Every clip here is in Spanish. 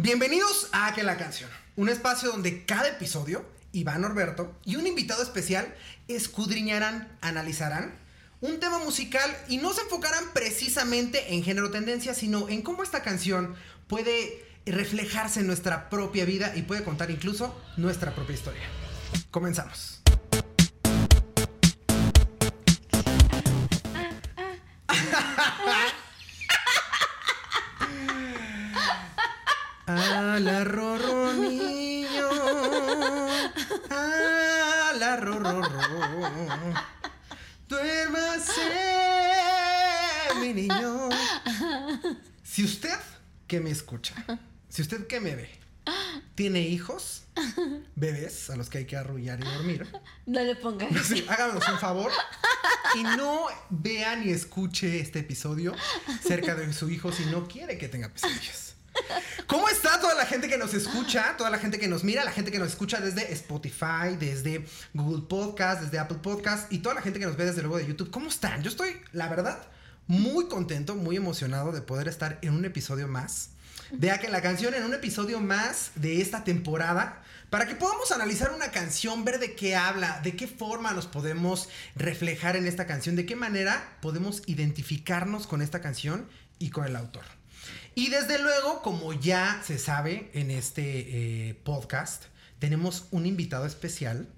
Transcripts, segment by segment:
Bienvenidos a Que la canción, un espacio donde cada episodio, Iván Norberto y un invitado especial escudriñarán, analizarán un tema musical y no se enfocarán precisamente en género tendencia, sino en cómo esta canción puede reflejarse en nuestra propia vida y puede contar incluso nuestra propia historia. Comenzamos. A la rorro niño. A la rorro. Duérmase, mi niño. Si usted que me escucha, si usted que me ve, tiene hijos, bebés a los que hay que arrullar y dormir, No le pongan. sí, háganos un favor y no vea ni escuche este episodio cerca de su hijo si no quiere que tenga pesadillas. ¿Cómo está toda la gente que nos escucha? Toda la gente que nos mira, la gente que nos escucha desde Spotify, desde Google Podcast, desde Apple Podcast y toda la gente que nos ve desde luego de YouTube. ¿Cómo están? Yo estoy, la verdad, muy contento, muy emocionado de poder estar en un episodio más. Vea que la canción en un episodio más de esta temporada para que podamos analizar una canción, ver de qué habla, de qué forma nos podemos reflejar en esta canción, de qué manera podemos identificarnos con esta canción y con el autor. Y desde luego, como ya se sabe en este eh, podcast, tenemos un invitado especial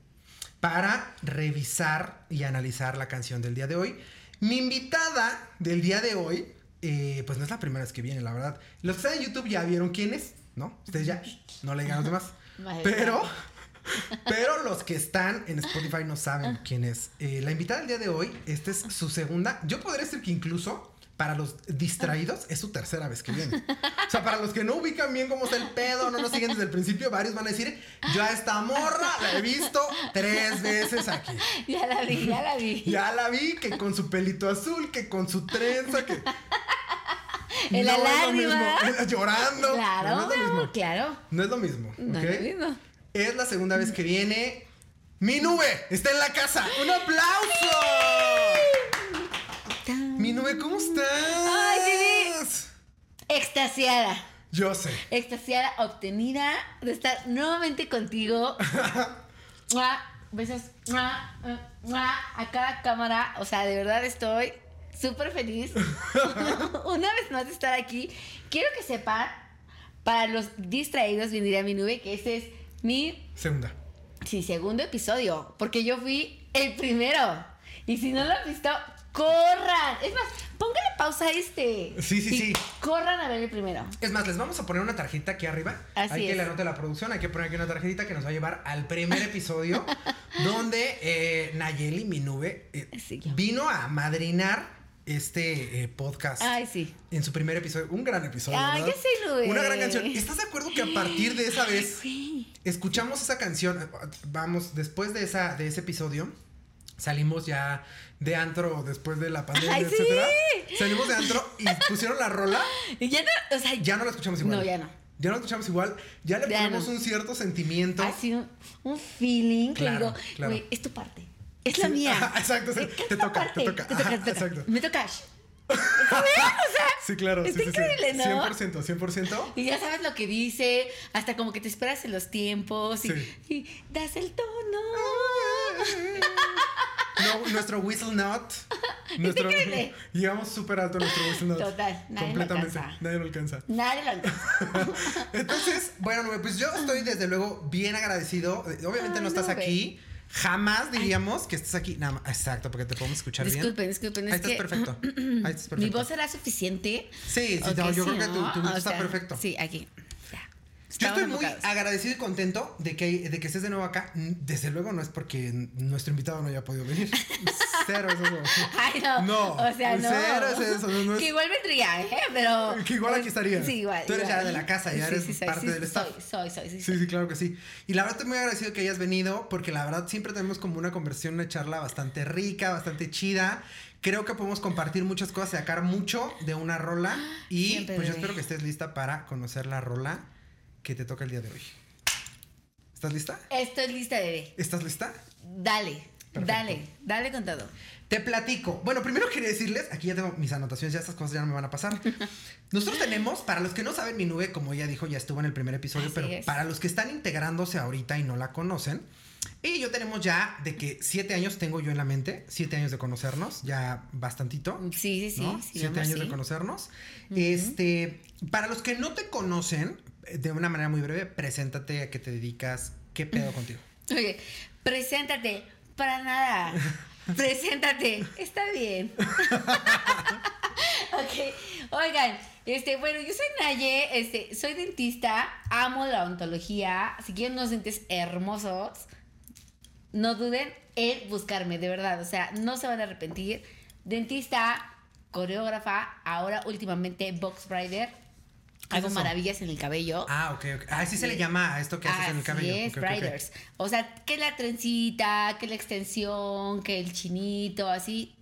para revisar y analizar la canción del día de hoy. Mi invitada del día de hoy, eh, pues no es la primera vez que viene, la verdad. Los que están en YouTube ya vieron quién es, ¿no? Ustedes ya no le digan a los demás. Pero, pero los que están en Spotify no saben quién es. Eh, la invitada del día de hoy, esta es su segunda. Yo podría decir que incluso para los distraídos es su tercera vez que viene. O sea, para los que no ubican bien cómo está el pedo, no nos siguen desde el principio, varios van a decir, yo a esta morra la he visto tres veces aquí. Ya la vi, ya la vi. Ya la vi, que con su pelito azul, que con su trenza, que... En la No es lo mismo, Llorando. Claro, no es lo mismo. claro. No es lo mismo. No es lo mismo. Es la segunda vez que viene. Mi nube está en la casa. ¡Un aplauso! Mi nube, ¿cómo estás? Ay, Extasiada. Yo sé. Extasiada, obtenida de estar nuevamente contigo. Besos mua, a cada cámara. O sea, de verdad estoy súper feliz. Una vez más de estar aquí. Quiero que sepan, para los distraídos, vendría mi nube, que este es mi Segunda. Sí, segundo episodio, porque yo fui el primero. Y si no lo han visto, corran. Es más, póngale pausa a este. Sí, sí, Y sí. Corran a ver el primero. Es más, les vamos a poner una tarjeta aquí arriba. Así hay que es. le anote la producción, hay que poner aquí una tarjetita que nos va a llevar al primer episodio donde eh, Nayeli, mi nube, eh, Sí, vino a madrinar este eh, podcast. Ay, sí. En su primer episodio, un gran episodio. Ay, sí, Nube. Una gran canción. ¿Estás de acuerdo que a partir de esa vez Sí. escuchamos esa canción? Vamos, después de, esa, de ese episodio, salimos ya de antro después de la pandemia, Ay, sí. etcétera. Salimos de antro y pusieron la rola. Y ya no, o sea, Ya no la escuchamos igual. No, ya no. Ya no la escuchamos igual. Ya le Ya ponemos no. un cierto sentimiento. así un, un feeling que Claro, digo, claro. güey, es tu parte. Es la Sí, mía. ajá, exacto, sí. ¿Qué es Te toca, te toca, Te toca, ajá, te toca. exacto. Me toca. ¿Sabes? O sea, Sí, claro. Está sí, sí, sí. increíble, ¿no? 100%, 100%. Y ya sabes lo que dice, hasta como que te esperas en los tiempos y, Sí. y das el tono. No, nuestro whistle note. Nuestro. Llegamos súper alto nuestro whistle note. Total, nadie lo Completamente. alcanza. Nadie lo alcanza. Nadie lo alcanza. Entonces, bueno, pues yo estoy desde luego bien agradecido. Obviamente Ay, no estás aquí. Jamás diríamos que estés aquí. Nada más. Exacto, porque te podemos escuchar Disculpen, bien. disculpen. Ahí Es estás que perfecto. Ahí estás perfecto. mi voz será suficiente. Sí, sí, ¿O no, que yo sí, creo que tu, tu voz O está sea, perfecto. Sí, aquí. Yo estoy muy agradecido y contento de que, de que estés de nuevo acá. Mm, Desde luego no es porque nuestro invitado no haya podido venir. Cero es eso. Ay, no. No, O sea, no. cero es eso, no, es- Que igual vendría, ¿eh? Pero. Que igual aquí estarías. Sí, igual. Tú eres igual. ya de la casa, ya Sí, eres sí, soy, parte sí, del staff. Soy, soy, soy. Sí, Sí, sí, claro que sí. Y la verdad estoy muy agradecido que hayas venido porque la verdad siempre tenemos como una conversión, una charla bastante rica, bastante chida. Creo que podemos compartir muchas cosas, sacar mucho de una rola y Siempre, pues yo espero que estés lista para conocer la rola que te toca el día de hoy. ¿Estás lista? Estoy lista, bebé. ¿Estás lista? Dale. Perfecto. Dale, dale con todo. Te platico. Bueno, primero quería decirles, aquí ya tengo mis anotaciones, ya estas cosas ya no me van a pasar. Nosotros tenemos, para los que no saben, mi nube, como ella dijo, ya estuvo en el primer episodio, Así pero es. para los que están integrándose ahorita y no la conocen, y yo tenemos ya de que siete años tengo yo en la mente, siete años de conocernos, ya bastantito. Sí, sí, sí. ¿no? sí, Siete vamos, años sí. de conocernos. Este, para los que no te conocen, de una manera muy breve, preséntate a qué te dedicas, qué pedo contigo. Oye, preséntate. Para nada. preséntate. Está bien. ok. Oigan, este, bueno, yo soy Naye, este, soy dentista, amo la odontología. Si quieren unos dientes hermosos, no duden en buscarme, de verdad. O sea, no se van a arrepentir. Dentista, coreógrafa, ahora últimamente box rider. ¿Qué es Hago eso? maravillas en el cabello. Ah, ok, ok. Ah, así se le llama a esto que haces en el cabello. es, Ok, ok, ok. briders. O sea, que la trencita, que la extensión, que el chinito, así,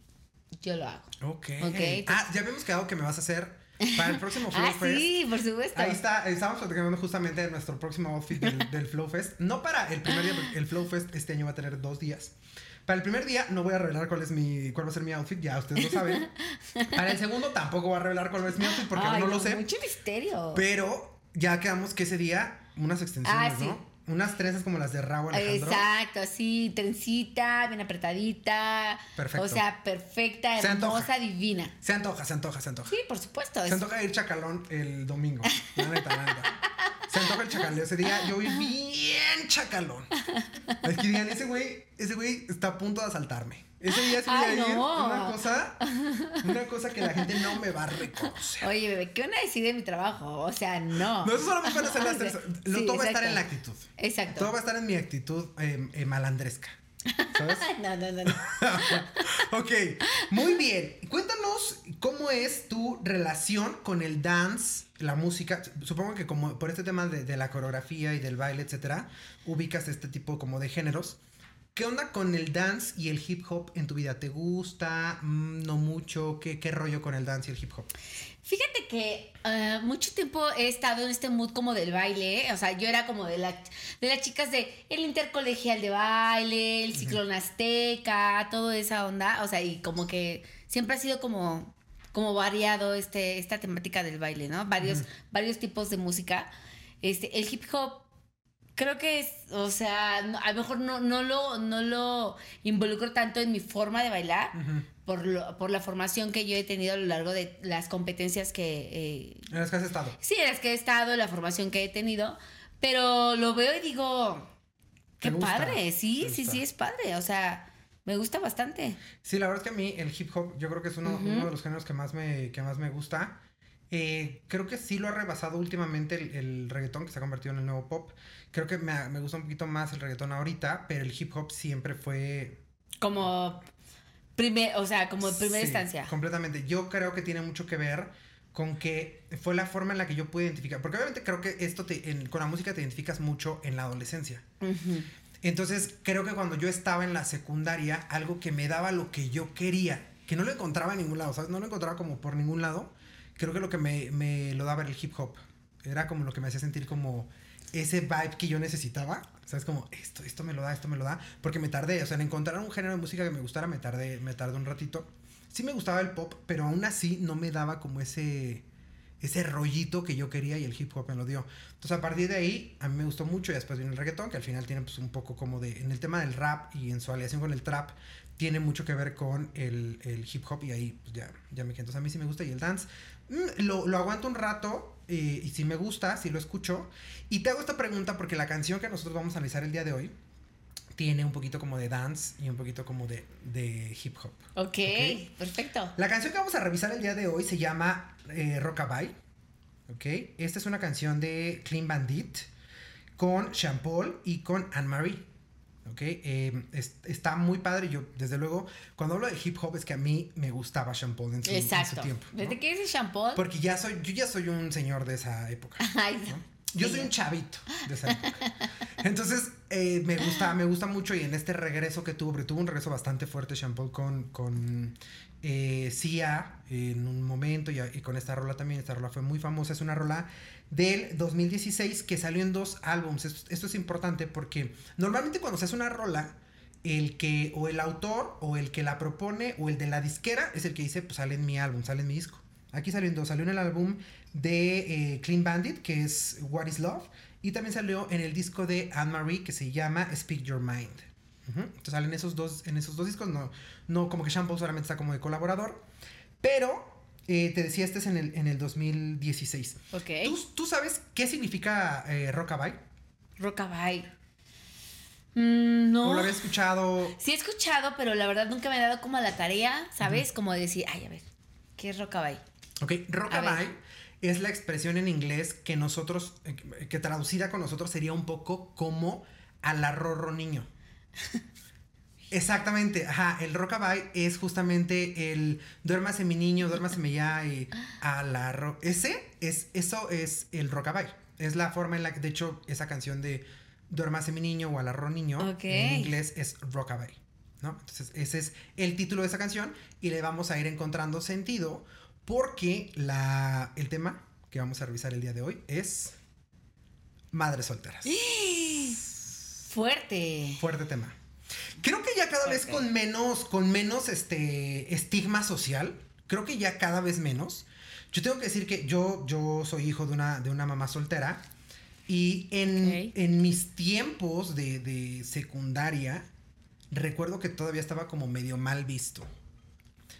yo lo hago. Ok. Ok, Ah, ya habíamos quedado que me vas a hacer para el próximo Flow Ah, Fest. sí, por supuesto. Ahí está, estábamos platicando justamente de nuestro próximo outfit del, del Flow Fest. No para el primer día, porque el Flow Fest este año va a tener dos días. Para el primer día no voy a revelar cuál es mi, cuál va a ser mi outfit, ya ustedes lo saben. Para el segundo tampoco voy a revelar cuál es mi outfit porque Ay, aún no lo sé. Mucho misterio. Pero ya quedamos que ese día unas extensiones, Ah, sí. ¿no? Unas trenzas como las de Raúl Alejandro. Exacto, así, trencita, bien apretadita. Perfecto. O sea, perfecta, Se antoja. hermosa, divina. Se antoja, se antoja, se antoja. Sí, por supuesto. Se es- antoja ir chacalón el domingo. La neta, la neta. Se antoja el chacaleo. Ese día yo voy bien chacalón. Es que digan, ese güey, ese güey está a punto de asaltarme. Ese día voy a Ay, ir. no. Una cosa, una cosa que la gente no me va a reconocer. Oye, bebé, ¿qué van a decir de mi trabajo? O sea, no. No, eso solamente a ser las. Lo, sí, todo va a estar en la actitud. Exacto. Todo va a estar en mi actitud eh, eh, malandresca. ¿Sabes? No, no, no, no. ok, muy bien. Cuéntanos cómo es tu relación con el dance, la música. Supongo que como por este tema de, de la coreografía y del baile, etcétera, ubicas este tipo como de géneros. ¿Qué onda con el dance y el hip hop en tu vida? ¿Te gusta? Mm, ¿No mucho? ¿Qué, qué rollo con el dance y el hip hop? Fíjate que eh, mucho tiempo he estado en este mood como del baile. O sea, yo era como de, la, de las chicas de el intercolegial de baile, el ciclón azteca, toda esa onda. O sea, y como que siempre ha sido como, como variado este, esta temática del baile, ¿no? Varios, varios tipos de música. Este, el hip hop creo que es, o sea, no- a lo mejor no, no, lo, no lo involucro tanto en mi forma de bailar. Por, lo- por la formación que yo he tenido a lo largo de las competencias que eh, ¿En las que has estado? sí, en las que he estado, la formación que he tenido, pero lo veo y digo, ¿Te qué padre, sí, ¿Te sí, sí, es padre, o sea, me gusta bastante. Sí, la verdad es que a mí el hip hop yo creo que es uno, uno de los géneros que más me, que más me gusta. Eh, creo que sí lo ha rebasado últimamente el, el reggaetón que se ha convertido en el nuevo pop. Creo que me, me gusta un poquito más el reggaetón ahorita, pero el hip hop siempre fue... Como primer, o sea, como primera Sí, instancia. Completamente. Yo creo que tiene mucho que ver con que fue la forma en la que yo pude identificar. Porque obviamente creo que esto te, en- con la música te identificas mucho en la adolescencia. Entonces, creo que cuando yo estaba en la secundaria, algo que me daba lo que yo quería, que no lo encontraba en ningún lado, ¿sabes? No lo encontraba como por ningún lado, creo que lo que me, me lo daba era el hip hop. Era como lo que me hacía sentir como ese vibe que yo necesitaba. ¿Sabes? Como esto, esto me lo da, esto me lo da. Porque me tardé, o sea, en encontrar un género de música que me gustara, me tardé, me tardé un ratito. Sí me gustaba el pop, pero aún así no me daba como ese ese rollito que yo quería y el hip hop me lo dio. Entonces a partir de ahí a mí me gustó mucho y después viene el reggaetón que al final tiene pues un poco como de, en el tema del rap y en su aliación con el trap, tiene mucho que ver con el, el hip hop y ahí pues ya, ya me quedé. Entonces a mí sí me gusta y el dance mm, lo, lo aguanto un rato eh, y si me gusta, si lo escucho. Y te hago esta pregunta porque la canción que nosotros vamos a analizar el día de hoy tiene un poquito como de dance y un poquito como de, de hip hop. ok, Ok. perfecto. La canción que vamos a revisar el día de hoy se llama eh, Rockabye. ¿Ok? Esta es una canción de Clean Bandit con Sean Paul y con Anne-Marie. ¿Ok? Eh, es- está muy padre. Yo, desde luego, cuando hablo de hip hop es que a mí me gustaba Sean Paul en su, en su Exacto. tiempo. ¿no? Desde que dice shampoo. Porque ya soy, yo ya soy un señor de esa época. ¿no? Yo soy un chavito de esa época. Entonces, eh, me gusta, me gusta mucho y en este regreso que tuvo, porque tuvo un regreso bastante fuerte Sean Paul con, con eh, Sia en un momento y, con esta rola también. Esta rola fue muy famosa. Es una rola del 2016 que salió en dos álbums. Esto, esto es importante porque normalmente cuando se hace una rola el que, o el autor, o el que la propone, o el de la disquera, es el que dice, pues sale en mi álbum, sale en mi disco. Aquí salió en dos, salió en el álbum de eh, Clean Bandit, que es What is Love, y también salió en el disco de Anne-Marie, que se llama Speak Your Mind. Entonces salen esos dos, en esos dos discos, no, no como que Shampoo solamente está como de colaborador, pero eh, te decía, este es en el, en el 2016. Ok. ¿Tú, tú sabes qué significa eh, rockabye? Rockabye. Mm, no. ¿O lo habías escuchado? Sí he escuchado, pero la verdad nunca me he dado como a la tarea, ¿sabes? Como de decir, ay, a ver, ¿qué es rockabye? Ok, rockabye es la expresión en inglés que nosotros, eh, que- traducida con nosotros sería un poco como alarrorro niño. Exactamente, ajá, el rockabye es justamente el duérmase mi niño, duérmase ya y alarro. Ese es, eso es el rockabye. Es la forma en la que, de hecho, esa canción de duérmase mi niño o alarro niño Ok. en inglés es rockabye. ¿no? Entonces, ese es el título de esa canción y le vamos a ir encontrando sentido porque la, el tema que vamos a revisar el día de hoy es madres solteras. Fuerte. Fuerte tema. Creo que ya cada vez con menos, con menos este estigma social. Creo que ya cada vez menos. Yo tengo que decir que yo, yo soy hijo de una, de una mamá soltera. Y en, en mis tiempos de, de secundaria, recuerdo que todavía estaba como medio mal visto.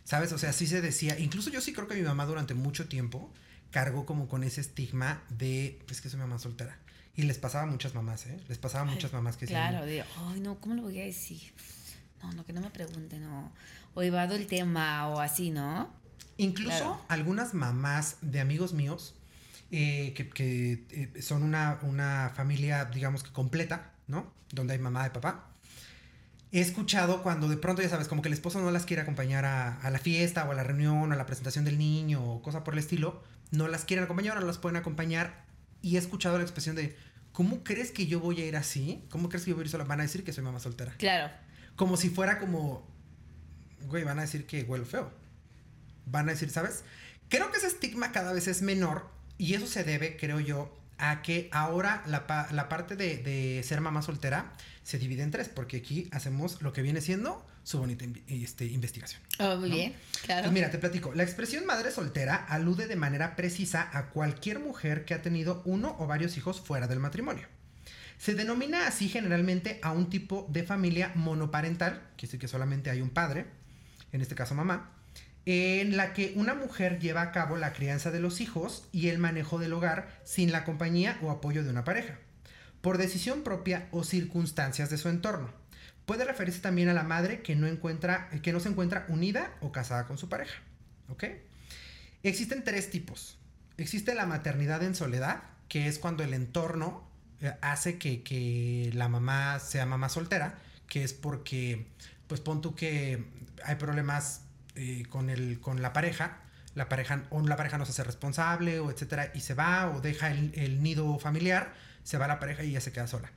¿Sabes? O sea, sí se decía. Incluso yo sí creo que mi mamá durante mucho tiempo cargó como con ese estigma de, es que soy mamá soltera. Y les pasaba a muchas mamás, ¿eh? Les pasaba a muchas mamás que decían, Claro, de, ay, no, ¿cómo lo voy a decir? No, no, que no me pregunten, no. O evado el tema o así, ¿no? Incluso Claro. algunas mamás de amigos míos eh, que, que, eh, son una, una familia, digamos que completa, ¿no? Donde hay mamá y papá. He escuchado cuando de pronto, ya sabes, como que el esposo no las quiere acompañar a, a la fiesta o a la reunión o a la presentación del niño o cosa por el estilo, no las quieren acompañar o no las pueden acompañar. Y he escuchado la expresión de, ¿cómo crees que yo voy a ir así? ¿Cómo crees que yo voy a ir sola? Van a decir que soy mamá soltera. Claro. Como si fuera como, güey, van a decir que huelo feo. Van a decir, ¿sabes? Creo que ese estigma cada vez es menor y eso se debe, creo yo, a que ahora la, pa- la parte de, de ser mamá soltera se divide en tres, porque aquí hacemos lo que viene siendo su bonita este, investigación. Oh, muy ¿no? bien, claro. Pues mira, te platico. La expresión madre soltera alude de manera precisa a cualquier mujer que ha tenido uno o varios hijos fuera del matrimonio. Se denomina así generalmente a un tipo de familia monoparental, que es que solamente hay un padre, en este caso mamá, en la que una mujer lleva a cabo la crianza de los hijos y el manejo del hogar sin la compañía o apoyo de una pareja, por decisión propia o circunstancias de su entorno. Puede referirse también a la madre que no, encuentra, que no se encuentra unida o casada con su pareja. ¿Ok? Existen tres tipos. Existe la maternidad en soledad, que es cuando el entorno eh, hace que, la mamá sea mamá soltera, que es porque, pues pon tú que hay problemas eh, con, el, con la pareja, la pareja o la pareja no se hace responsable o etcétera y se va o deja el, el nido familiar, se va la pareja y ya se queda sola.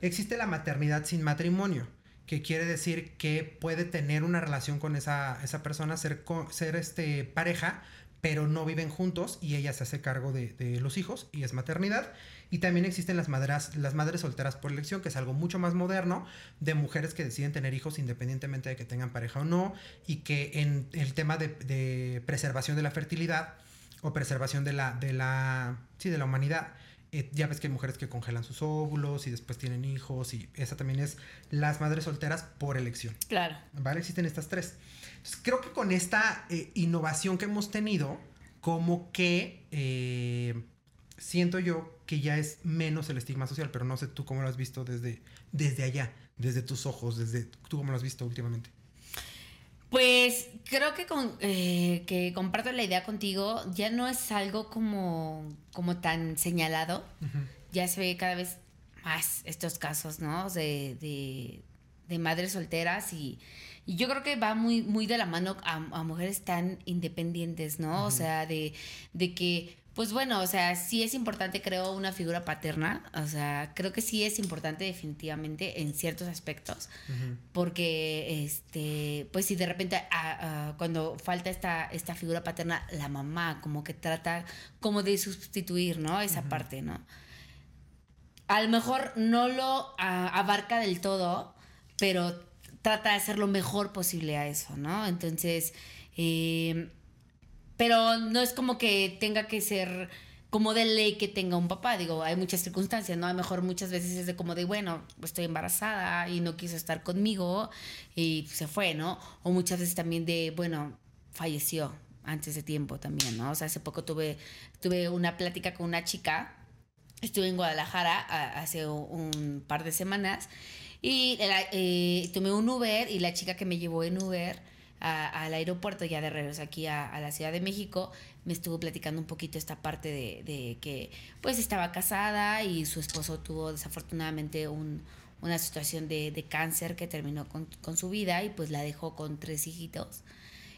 Existe la maternidad sin matrimonio, que quiere decir que puede tener una relación con esa, esa persona, ser, ser este, pareja, pero no viven juntos y ella se hace cargo de los hijos y es maternidad. Y también existen las, madras, las madres solteras por elección, que es algo mucho más moderno, de mujeres que deciden tener hijos independientemente de que tengan pareja o no, y que en el tema de, de preservación de la fertilidad o preservación de la, de la, sí, de la humanidad, eh, ya ves que hay mujeres que congelan sus óvulos y después tienen hijos, y esa también es las madres solteras por elección. Claro. ¿Vale? Existen estas tres. Entonces, creo que con esta eh, innovación que hemos tenido, como que eh, siento yo que ya es menos el estigma social, pero no sé tú cómo lo has visto desde, desde allá, desde tus ojos, desde tú cómo lo has visto últimamente. Pues creo que, con, eh, que comparto la idea contigo, ya no es algo como, como tan señalado, ya se ve cada vez más estos casos, ¿no? De, de, de madres solteras y, y yo creo que va muy, muy de la mano a, a mujeres tan independientes, ¿no? O sea, de, de que, pues bueno, o sea, sí es importante, creo, una figura paterna, o sea, creo que sí es importante definitivamente en ciertos aspectos porque este pues si de repente ah, ah, cuando falta esta esta figura paterna la mamá como que trata como de sustituir no esa parte no a lo mejor no lo ah, abarca del todo pero trata de hacer lo mejor posible a eso, ¿no? Entonces, eh, pero no es como que tenga que ser como de ley que tenga un papá. Digo, hay muchas circunstancias, ¿no? A lo mejor muchas veces es de como de, bueno, estoy embarazada y no quiso estar conmigo y se fue, ¿no? O muchas veces también de, bueno, falleció antes de tiempo también, ¿no? O sea, hace poco tuve, tuve una plática con una chica, estuve en Guadalajara hace un par de semanas y eh, tomé un Uber y la chica que me llevó en Uber al aeropuerto ya de regreso aquí a, la Ciudad de México, me estuvo platicando un poquito esta parte de, que pues estaba casada y su esposo tuvo desafortunadamente una situación de, cáncer que terminó con, con, su vida y pues la dejó con tres hijitos.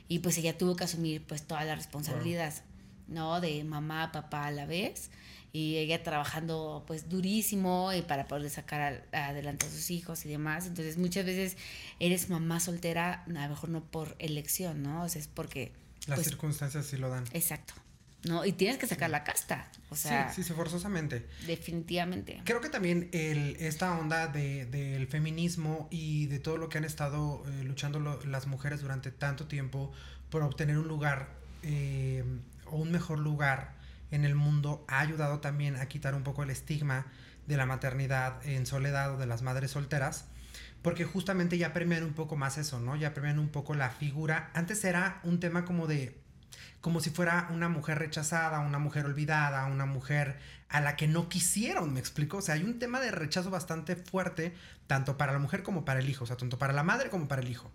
Y pues ella tuvo que asumir pues toda la responsabilidad, ¿no? De mamá, papá a la vez y ella trabajando pues durísimo y para poder sacar adelante a sus hijos y demás. Entonces muchas veces eres mamá soltera, a lo mejor no por elección, ¿no? O sea, es porque... Las pues, circunstancias sí lo dan. Exacto. ¿no? Y tienes que sacar la casta. O sea, sí, sí, forzosamente. Definitivamente. Creo que también el, esta onda de, del feminismo y de todo lo que han estado eh, luchando las mujeres durante tanto tiempo por obtener un lugar eh, o un mejor lugar en el mundo ha ayudado también a quitar un poco el estigma de la maternidad en soledad o de las madres solteras, porque justamente ya premian un poco más eso, ¿no? Ya premian un poco la figura. Antes era un tema como de como si fuera una mujer rechazada, una mujer olvidada, una mujer a la que no quisieron, me explico. O sea, hay un tema de rechazo bastante fuerte, tanto para la mujer como para el hijo, o sea, tanto para la madre como para el hijo.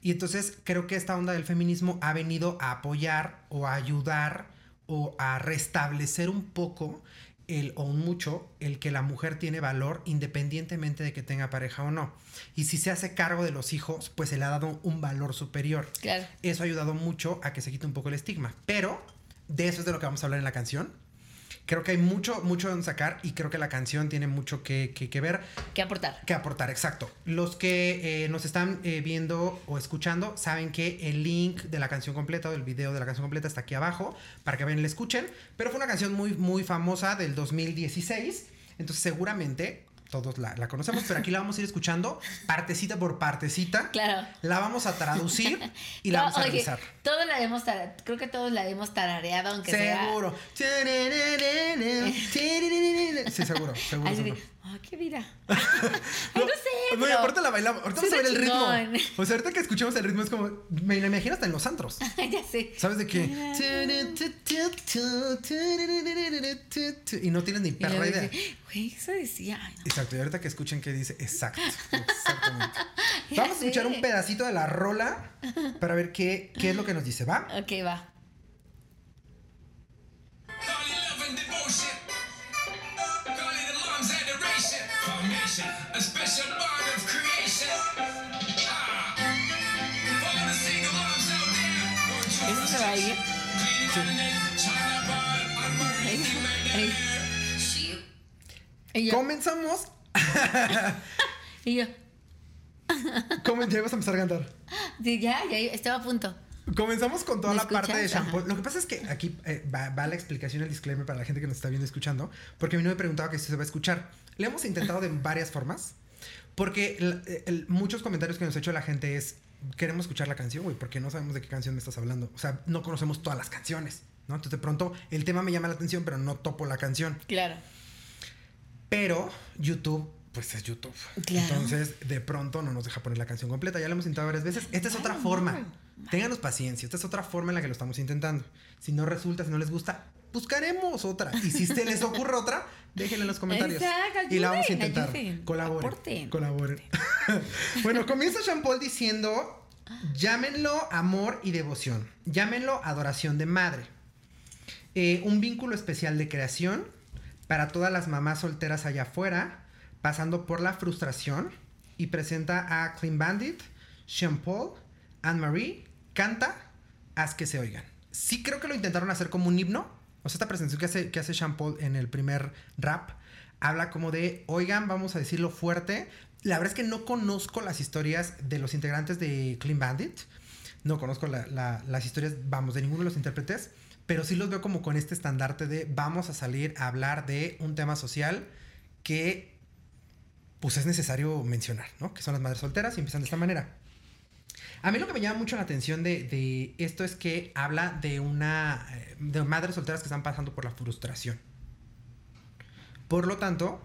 Y entonces creo que esta onda del feminismo ha venido a apoyar o a ayudar o a restablecer un poco el, o mucho el que la mujer tiene valor independientemente de que tenga pareja o no. Y si se hace cargo de los hijos, pues se le ha dado un valor superior. Claro. Eso ha ayudado mucho a que se quite un poco el estigma. Pero de eso es de lo que vamos a hablar en la canción creo que hay mucho, mucho en sacar y creo que la canción tiene mucho que, que, ver. Que aportar. Que aportar, exacto. Los que eh, nos están eh, viendo o escuchando saben que el link de la canción completa o del video de la canción completa está aquí abajo para que vayan y la escuchen. Pero fue una canción muy, muy famosa del 2016. Entonces seguramente todos la, conocemos, pero aquí la vamos a ir escuchando partecita por partecita. Claro. La vamos a traducir y la vamos a revisar. Todos la hemos creo que todos la hemos tarareado, aunque seguro. sea. Sí, seguro, seguro. seguro. Ah, qué vida. no, sé. No, aparte la bailamos. Ahorita vamos a ver el ritmo. O sea, ahorita que escuchemos el ritmo es como. Me lo imagino hasta en los antros. ya sé. ¿Sabes de qué? Y no tienes ni perra idea. Güey, eso decía. Exacto. Y ahorita que escuchen qué dice. Exacto. Exactamente. Vamos a escuchar un pedacito de la rola para ver qué, qué es lo que nos dice. ¿Va? Ok, va. A special bond of creation. Ah. ¿Eso se va a ir? Sí. Comenzamos. y yo. ¿Cómo ya ibas a empezar a cantar? Sí, ya, ya estaba a punto. Comenzamos con toda la parte de shampoo. Lo que pasa es que aquí eh, va, la explicación, el disclaimer para la gente que nos está viendo y escuchando, porque a mí no me preguntaba que si se va a escuchar. Le hemos intentado de varias formas, porque muchos comentarios que nos ha hecho la gente es, queremos escuchar la canción, güey, porque no sabemos de qué canción me estás hablando. O sea, no conocemos todas las canciones, ¿no? Entonces de pronto el tema me llama la atención, pero no topo la canción. Claro. Pero YouTube pues es YouTube. Claro. Entonces, de pronto no nos deja poner la canción completa. Ya lo hemos intentado varias veces. Esta es otra forma. Ténganos paciencia. Esta es otra forma en la que lo estamos intentando. Si no resulta, si no les gusta, buscaremos otra. Y si se les ocurre otra, déjenla en los comentarios. y la vamos a intentar. Colaboren. Colaboren. bueno, comienza Jean Paul diciendo: llámenlo amor y devoción. Llámenlo adoración de madre. Eh, un vínculo especial de creación para todas las mamás solteras allá afuera pasando por la frustración y presenta a Clean Bandit, Sean Paul, Anne-Marie, canta, haz que se oigan. Sí creo que lo intentaron hacer como un himno. O sea, esta presentación que hace, que hace Sean en el primer rap habla como de, oigan, vamos a decirlo fuerte. La verdad es que no conozco las historias de los integrantes de Clean Bandit. No conozco las historias, vamos, de ninguno de los intérpretes. Pero sí los veo como con este estandarte de vamos a salir a hablar de un tema social que pues es necesario mencionar, ¿no? Que son las madres solteras y empiezan de esta manera. A mí lo que me llama mucho la atención de, de esto es que habla de una. eh, de madres solteras que están pasando por la frustración. Por lo tanto,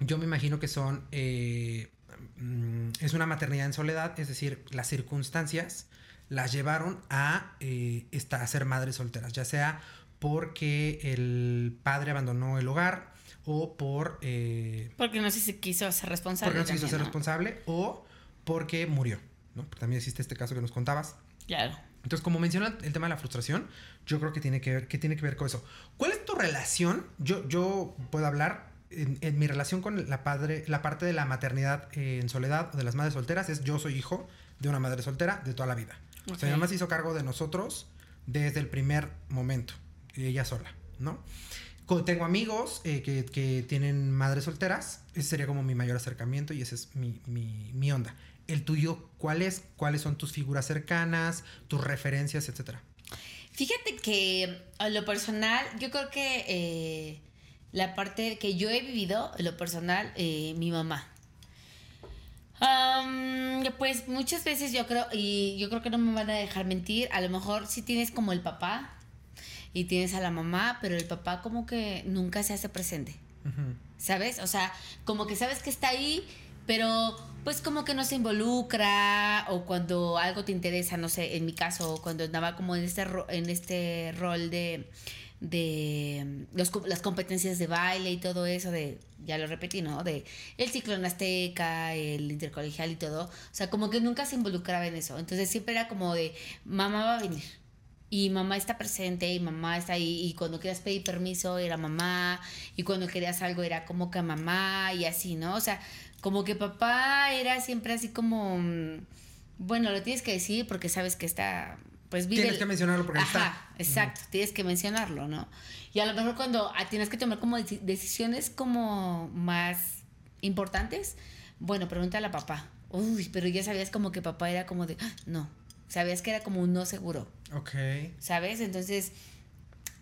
yo me imagino que son. eh, mm, es una maternidad en soledad, es decir, las circunstancias las llevaron a, eh, esta- a ser madres solteras, ya sea porque el padre abandonó el hogar o por. eh, Porque no sé si quiso ser responsable. porque no se quiso también, ser ¿no? responsable o porque murió, ¿no? También existe este caso que nos contabas. Claro. Entonces, como menciona el tema de la frustración, yo creo que tiene que ver, que tiene que ver con eso. ¿Cuál es tu relación? Yo, yo puedo hablar en, en mi relación con la padre, la parte de la maternidad en soledad o de las madres solteras es yo soy hijo de una madre soltera de toda la vida. O sea, mi mamá se hizo cargo de nosotros desde el primer momento, ella sola, ¿no? Tengo amigos eh, que, que tienen madres solteras, ese sería como mi mayor acercamiento y esa es mi, mi, mi onda. El tuyo, ¿cuál es? ¿Cuáles son tus figuras cercanas, tus referencias, etcétera? Fíjate que a lo personal, yo creo que eh, la parte que yo he vivido, lo personal, eh, mi mamá. Am, pues muchas veces yo creo, y yo creo que no me van a dejar mentir, a lo mejor sí tienes como el papá y tienes a la mamá, pero el papá como que nunca se hace presente. ¿sabes? O sea, como que sabes que está ahí, pero pues como que no se involucra o cuando algo te interesa, no sé, en mi caso, cuando andaba como en este, ro- en este rol de, de los las competencias de baile y todo eso, de, ya lo repetí, ¿no? De el ciclón azteca, el intercolegial y todo, o sea, como que nunca se involucraba en eso, entonces siempre era como de, mamá va a venir. Y mamá está presente y mamá está ahí. Y cuando querías pedir permiso era mamá. Y cuando querías algo era como que mamá y así, ¿no? O sea, como que papá era siempre así como... mm, Bueno, lo tienes que decir porque sabes que está... Pues vive... Tienes que mencionarlo porque Ajá, está. exacto. Tienes que mencionarlo, ¿no? Y a lo mejor cuando ah, tienes que tomar como deci- decisiones como más importantes, bueno, pregúntale a papá. Uy, pero ya sabías como que papá era como de... "Ah, No, sabías que era como un no seguro. Ok. ¿sabes? Entonces,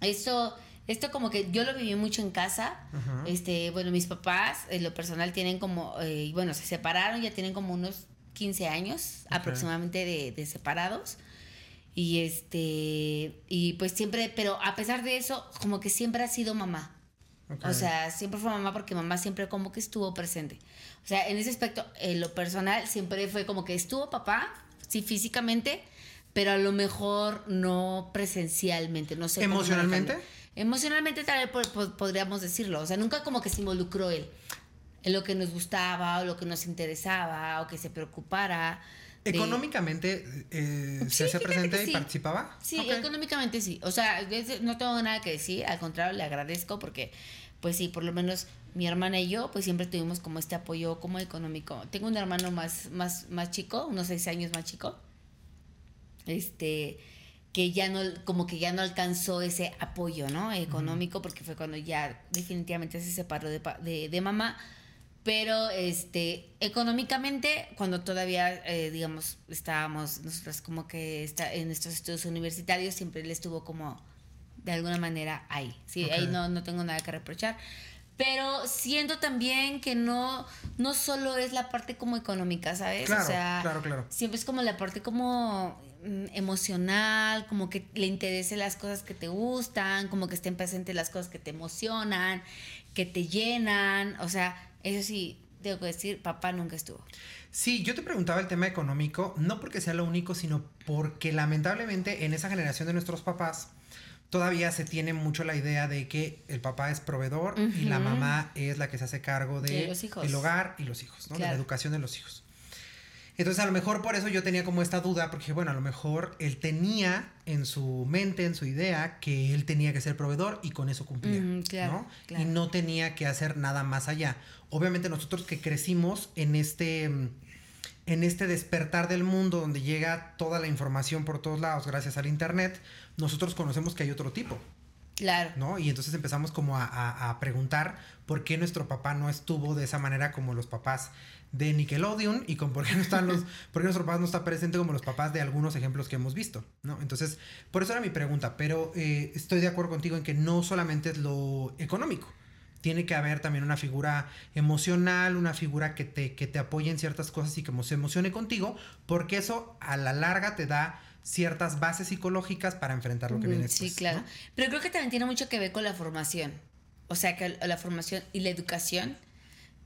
esto, esto como que yo lo viví mucho en casa. Ajá. Este, bueno, mis papás, en lo personal, tienen como, eh, bueno, se separaron, ya tienen como unos 15 años aproximadamente de, de separados. Y este, y pues siempre, pero a pesar de eso, como que siempre ha sido mamá. O sea, siempre fue mamá porque mamá siempre como que estuvo presente. O sea, en ese aspecto, en lo personal, siempre fue como que estuvo papá, sí, físicamente, pero a lo mejor no presencialmente, no sé. cómo ¿Emocionalmente? manejarlo. Emocionalmente tal vez po- po- podríamos decirlo. O sea, nunca como que se involucró él en lo que nos gustaba o lo que nos interesaba o que se preocupara. de- Económicamente eh, Sí, se fíjate presente que y sí. participaba. Sí, Ok. económicamente sí. O sea, no tengo nada que decir, al contrario, le agradezco porque, pues sí, por lo menos mi hermana y yo, pues siempre tuvimos como este apoyo como económico. Tengo un hermano más, más, más chico, unos seis años más chico, este, que ya no, como que ya no alcanzó ese apoyo, ¿no? Económico, porque fue cuando ya definitivamente se separó de, de, de mamá. Pero este, económicamente, cuando todavía, eh, digamos, estábamos nosotras como que está, en estos estudios universitarios, siempre él estuvo como de alguna manera ahí. Sí, Ok. ahí no, no tengo nada que reprochar. Pero siento también que no, no solo es la parte como económica, ¿sabes? Claro, o sea, claro, claro. siempre es como la parte como emocional, como que le interesen las cosas que te gustan, como que estén presentes las cosas que te emocionan, que te llenan, o sea, eso sí, tengo que decir, papá nunca estuvo. Sí, yo te preguntaba el tema económico, no porque sea lo único, sino porque lamentablemente en esa generación de nuestros papás todavía se tiene mucho la idea de que el papá es proveedor y la mamá es la que se hace cargo de, De los hijos. el hogar y los hijos, ¿no? De la educación de los hijos. Entonces a lo mejor por eso yo tenía como esta duda, porque bueno, a lo mejor él tenía en su mente, en su idea, que él tenía que ser proveedor y con eso cumplía, claro, ¿no? claro. Y no tenía que hacer nada más allá. Obviamente nosotros que crecimos en este, en este despertar del mundo donde llega toda la información por todos lados gracias al internet, nosotros conocemos que hay otro tipo, Claro. ¿no? Y entonces empezamos como a, a- a preguntar por qué nuestro papá no estuvo de esa manera como los papás de Nickelodeon y con por qué no están los, por qué nuestro papá no está presente como los papás de algunos ejemplos que hemos visto, ¿no? Entonces, por eso era mi pregunta, pero eh, estoy de acuerdo contigo en que no solamente es lo económico, tiene que haber también una figura emocional, una figura que te, que te apoye en ciertas cosas y que se emocione contigo, porque eso a la larga te da ciertas bases psicológicas para enfrentar lo que viene Sí, claro. Pero creo que también tiene mucho que ver con la formación. O sea, que la formación y la educación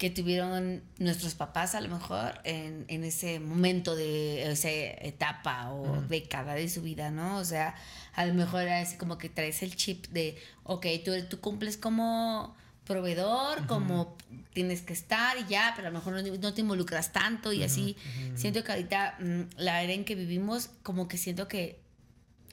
que tuvieron nuestros papás a lo mejor en, en ese momento de esa etapa o década de su vida, ¿no? O sea, a lo mejor era así como que traes el chip de, ok, tú, tú cumples como proveedor, como tienes que estar y ya, pero a lo mejor no, te involucras tanto y así. Siento que ahorita mm, la era en que vivimos, como que siento que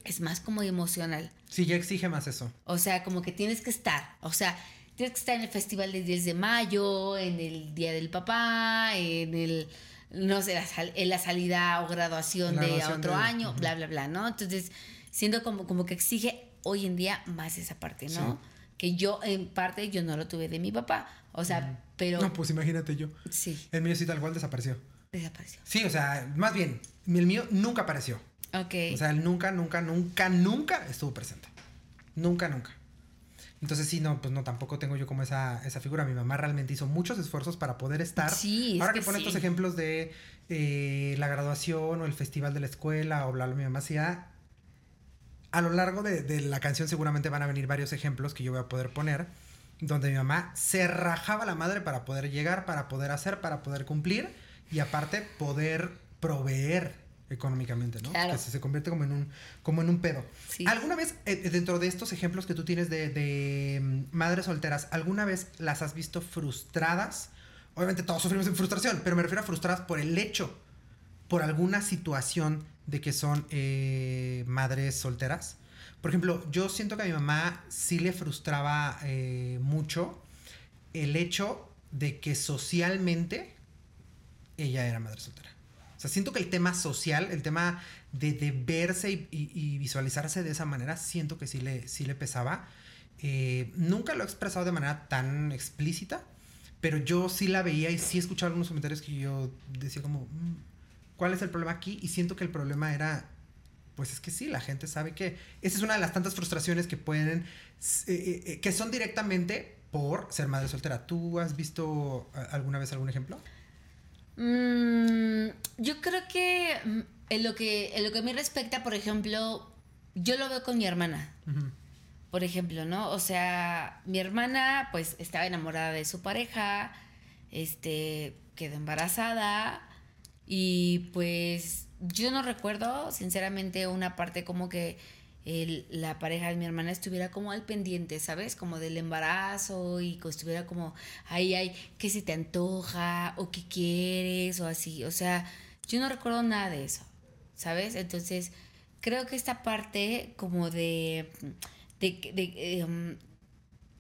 es más como emocional. Sí, ya exige más eso. O sea, como que tienes que estar, o sea, tienes que estar en el Festival del 10 de mayo, en el Día del Papá, en el, no sé, en la salida o graduación, de otro año, bla, bla, bla, ¿no? Entonces, siento como, como que exige hoy en día más esa parte, ¿no? que yo en parte yo no lo tuve de mi papá. O sea, pero... No, pues imagínate yo. Sí. El mío sí tal cual desapareció. Desapareció. Sí, o sea, más bien, el mío nunca apareció. Ok. O sea, él nunca, nunca, nunca, nunca estuvo presente. Nunca, nunca. Entonces sí, no, pues no, tampoco tengo yo como esa, esa figura. Mi mamá realmente hizo muchos esfuerzos para poder estar. Sí, Ahora que, pone estos ejemplos de eh, la graduación o el festival de la escuela o bla, bla, mi mamá hacía a lo largo de, la canción seguramente van a venir varios ejemplos que yo voy a poder poner, donde mi mamá se rajaba la madre para poder llegar, para poder hacer, para poder cumplir y aparte poder proveer económicamente, ¿no? Claro. Que se, convierte como en un, como en un pedo. ¿Alguna vez, eh, dentro de estos ejemplos que tú tienes de, de mm, madres solteras, alguna vez las has visto frustradas? Obviamente todos sufrimos de frustración, pero me refiero a frustradas por el hecho, por alguna situación de que son eh, madres solteras. Por ejemplo, yo siento que a mi mamá sí le frustraba eh, mucho el hecho de que socialmente ella era madre soltera. O sea, siento que el tema social, el tema de, verse y, visualizarse de esa manera, siento que sí le, sí le pesaba. Eh, nunca lo he expresado de manera tan explícita, pero yo sí la veía y sí escuchaba algunos comentarios que yo decía como, mm, ¿Cuál es el problema aquí? Y siento que el problema era, pues es que sí, la gente sabe que esa es una de las tantas frustraciones que pueden, eh, eh, eh, que son directamente por ser madre soltera. ¿Tú has visto alguna vez algún ejemplo? Mm, yo creo que mm, en lo que en lo que me respecta, por ejemplo, yo lo veo con mi hermana. Por ejemplo, ¿no? O sea, mi hermana pues estaba enamorada de su pareja, este, quedó embarazada y pues yo no recuerdo, sinceramente, una parte como que la pareja de mi hermana estuviera como al pendiente, ¿sabes? Como del embarazo y que estuviera como, ay, ay, ¿qué se te antoja? ¿O qué quieres? O así. O sea, yo no recuerdo nada de eso, ¿sabes? Entonces, creo que esta parte como de, de, de em,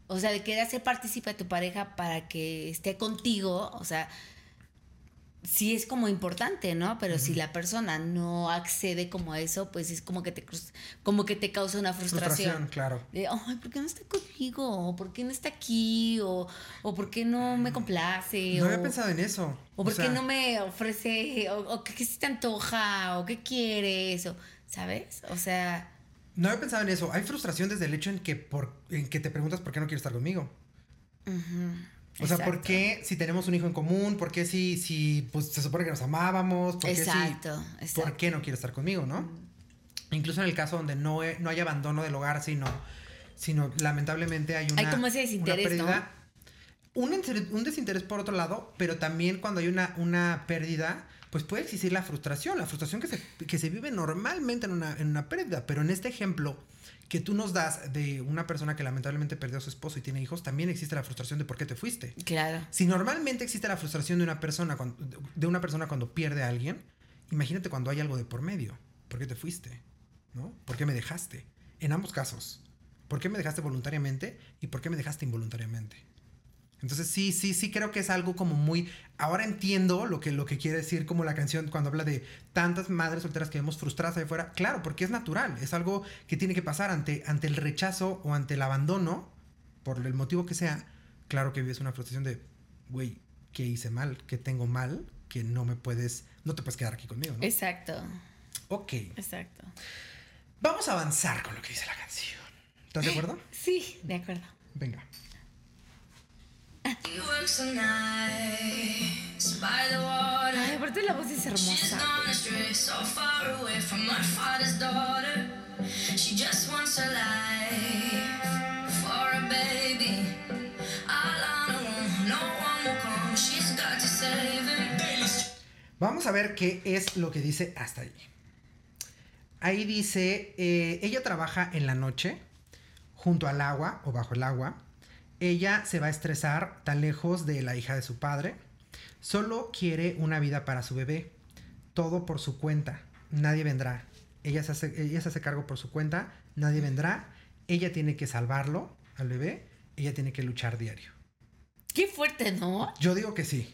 o sea, de querer hacer partícipe a tu pareja para que esté contigo, o sea, sí es como importante, ¿no? Pero si la persona no accede como a eso, pues es como que te como que te causa una frustración. Frustración, claro. De, ay, ¿por qué no está conmigo? ¿O por qué no está aquí? ¿O, o por qué no me complace? No había pensado en eso. ¿O por qué no me ofrece? ¿O, qué, se te antoja? ¿O qué quieres? O, ¿Sabes? O sea... No había pensado en eso. Hay frustración desde el hecho en que, por, en que te preguntas por qué no quieres estar conmigo. O sea, ¿por qué si tenemos un hijo en común? ¿Por qué si, si pues, se supone que nos amábamos? ¿Por qué exacto, ¿Por qué no quiere estar conmigo, no? Incluso en el caso donde no, no hay abandono del hogar, sino, sino lamentablemente hay una, hay como ese desinterés, pérdida. Un, un, desinterés por otro lado, pero también cuando hay una, una pérdida, pues puede existir la frustración, la frustración que se, que se vive normalmente en una, en una pérdida. Pero en este ejemplo, que tú nos das de una persona que lamentablemente perdió a su esposo y tiene hijos, también existe la frustración de por qué te fuiste. Claro. Si normalmente existe la frustración de una persona cuando, de una persona cuando pierde a alguien, imagínate cuando hay algo de por medio. ¿Por qué te fuiste? ¿No? ¿Por qué me dejaste? En ambos casos. ¿Por qué me dejaste voluntariamente y por qué me dejaste involuntariamente? Entonces sí, sí, sí creo que es algo como muy... Ahora entiendo lo que, lo que quiere decir como la canción cuando habla de tantas madres solteras que vemos frustradas ahí fuera. Claro, porque es natural, es algo que tiene que pasar ante, ante el rechazo o ante el abandono, por el motivo que sea. Claro que vives una frustración de, güey, ¿qué hice mal? ¿Qué tengo mal? Que no me puedes, no te puedes quedar aquí conmigo, ¿no? Exacto. Ok. Exacto. Vamos a avanzar con lo que dice la canción. ¿Estás de acuerdo? Sí, de acuerdo. Venga. He works the nights by the water. Ay, aparte la voz es hermosa. So far away from her father's daughter. She just wants a life for a baby. Vamos a ver qué es lo que dice hasta ahí. Ahí dice, eh, ella trabaja en la noche, junto al agua o bajo el agua. Ella se va a estresar tan lejos de la hija de su padre. Solo quiere una vida para su bebé. Todo por su cuenta. Nadie vendrá. Ella se hace, ella se hace cargo por su cuenta. Nadie vendrá. Ella tiene que salvarlo al bebé. Ella tiene que luchar diario. Qué fuerte, ¿no? Yo digo que sí.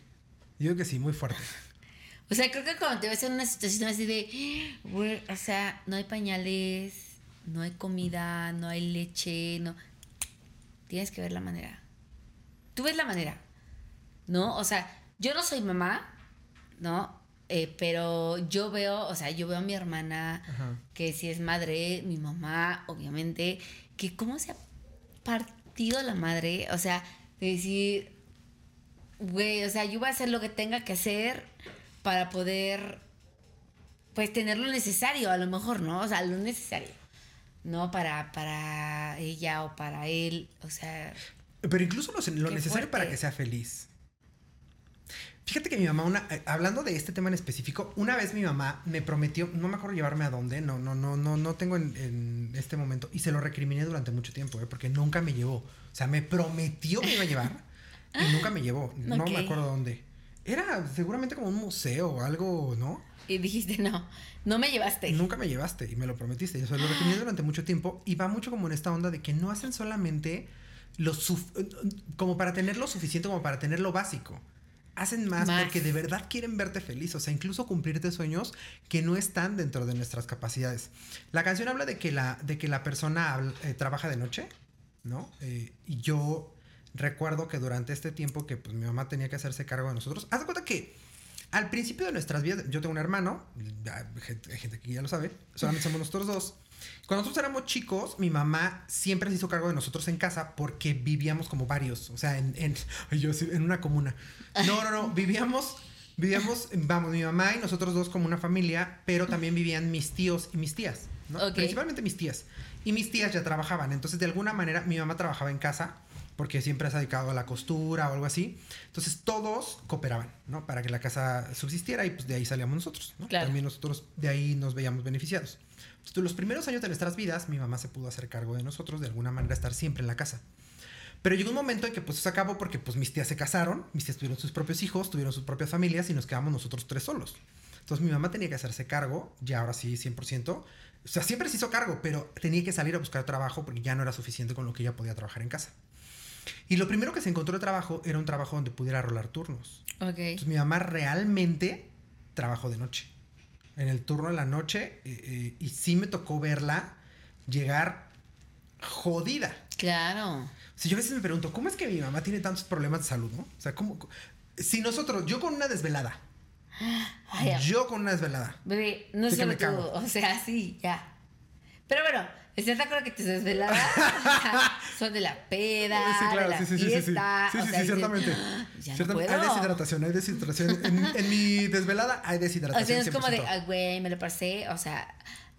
Yo digo que sí, muy fuerte. O sea, creo que cuando te ves en una situación así de, o sea, no hay pañales, no hay comida, no hay leche, no. Tienes que ver la manera. Tú ves la manera, ¿no? O sea, yo no soy mamá, ¿no? Eh, pero yo veo, o sea, yo veo a mi hermana, que si es madre, mi mamá, obviamente, que cómo se ha partido la madre, o sea, de decir, güey, o sea, yo voy a hacer lo que tenga que hacer para poder, pues, tener lo necesario, a lo mejor, ¿no? O sea, lo necesario, ¿no? Para, para ella o para él, o sea... Pero incluso lo, necesario para que sea feliz. Fíjate que mi mamá, una, eh, hablando de este tema en específico, una vez mi mamá me prometió, no me acuerdo llevarme a dónde, no, no, no, no, no tengo en, este momento, y se lo recriminé durante mucho tiempo, ¿eh? porque nunca me llevó. O sea, me prometió que me iba a llevar y nunca me llevó. No me acuerdo dónde. Era seguramente como un museo o algo, ¿no? Y dijiste, no, no me llevaste. Nunca me llevaste y me lo prometiste. Yo se lo recomendé durante mucho tiempo y va mucho como en esta onda de que no hacen solamente lo como para tener lo suficiente como para tener lo básico. Hacen más, porque de verdad quieren verte feliz, o sea, incluso cumplirte sueños que no están dentro de nuestras capacidades. La canción habla de que la, de que la persona eh, trabaja de noche, ¿no? Eh, y yo recuerdo que durante este tiempo que pues mi mamá tenía que hacerse cargo de nosotros, haz de cuenta que al principio de nuestras vidas, yo tengo un hermano, hay gente que ya lo sabe, solamente somos nosotros dos. Cuando nosotros éramos chicos, mi mamá siempre se hizo cargo de nosotros en casa porque vivíamos como varios, o sea, en, en, yo, en una comuna. No, no, no, vivíamos, vivíamos, vamos, mi mamá y nosotros dos como una familia, pero también vivían mis tíos y mis tías, ¿no? Principalmente mis tías. Y mis tías ya trabajaban, entonces de alguna manera mi mamá trabajaba en casa porque siempre has dedicado a la costura o algo así. Entonces todos cooperaban, ¿no? Para que la casa subsistiera y pues de ahí salíamos nosotros, ¿no? También nosotros de ahí nos veíamos beneficiados. Entonces los primeros años de nuestras vidas mi mamá se pudo hacer cargo de nosotros, de alguna manera estar siempre en la casa. Pero llegó un momento en que pues se acabó porque pues mis tías se casaron, mis tías tuvieron sus propios hijos, tuvieron sus propias familias y nos quedamos nosotros tres solos. Entonces mi mamá tenía que hacerse cargo, ya ahora sí 100%. O sea, siempre se hizo cargo, pero tenía que salir a buscar trabajo porque ya no era suficiente con lo que ella podía trabajar en casa. Y lo primero que se encontró de trabajo era un trabajo donde pudiera rolar turnos. Ok. Entonces mi mamá realmente trabajó de noche. En el turno de la noche. Eh, eh, y sí me tocó verla llegar jodida. Claro. O sea, yo a veces me pregunto, ¿cómo es que mi mamá tiene tantos problemas de salud, no? O sea, ¿cómo? Si nosotros, yo con una desvelada. yo con una desvelada. Bebé, no sé me cago. O sea, sí, ya. Pero bueno, ¿Estás de acuerdo que tus desveladas son de la peda, sí, claro, de la sí, sí, fiesta? Sí, sí, sí, sí, ciertamente. Ya no puedo. Hay deshidratación, hay deshidratación. En, mi desvelada hay deshidratación. O sea, es como de, ay, güey, me lo pasé, o sea,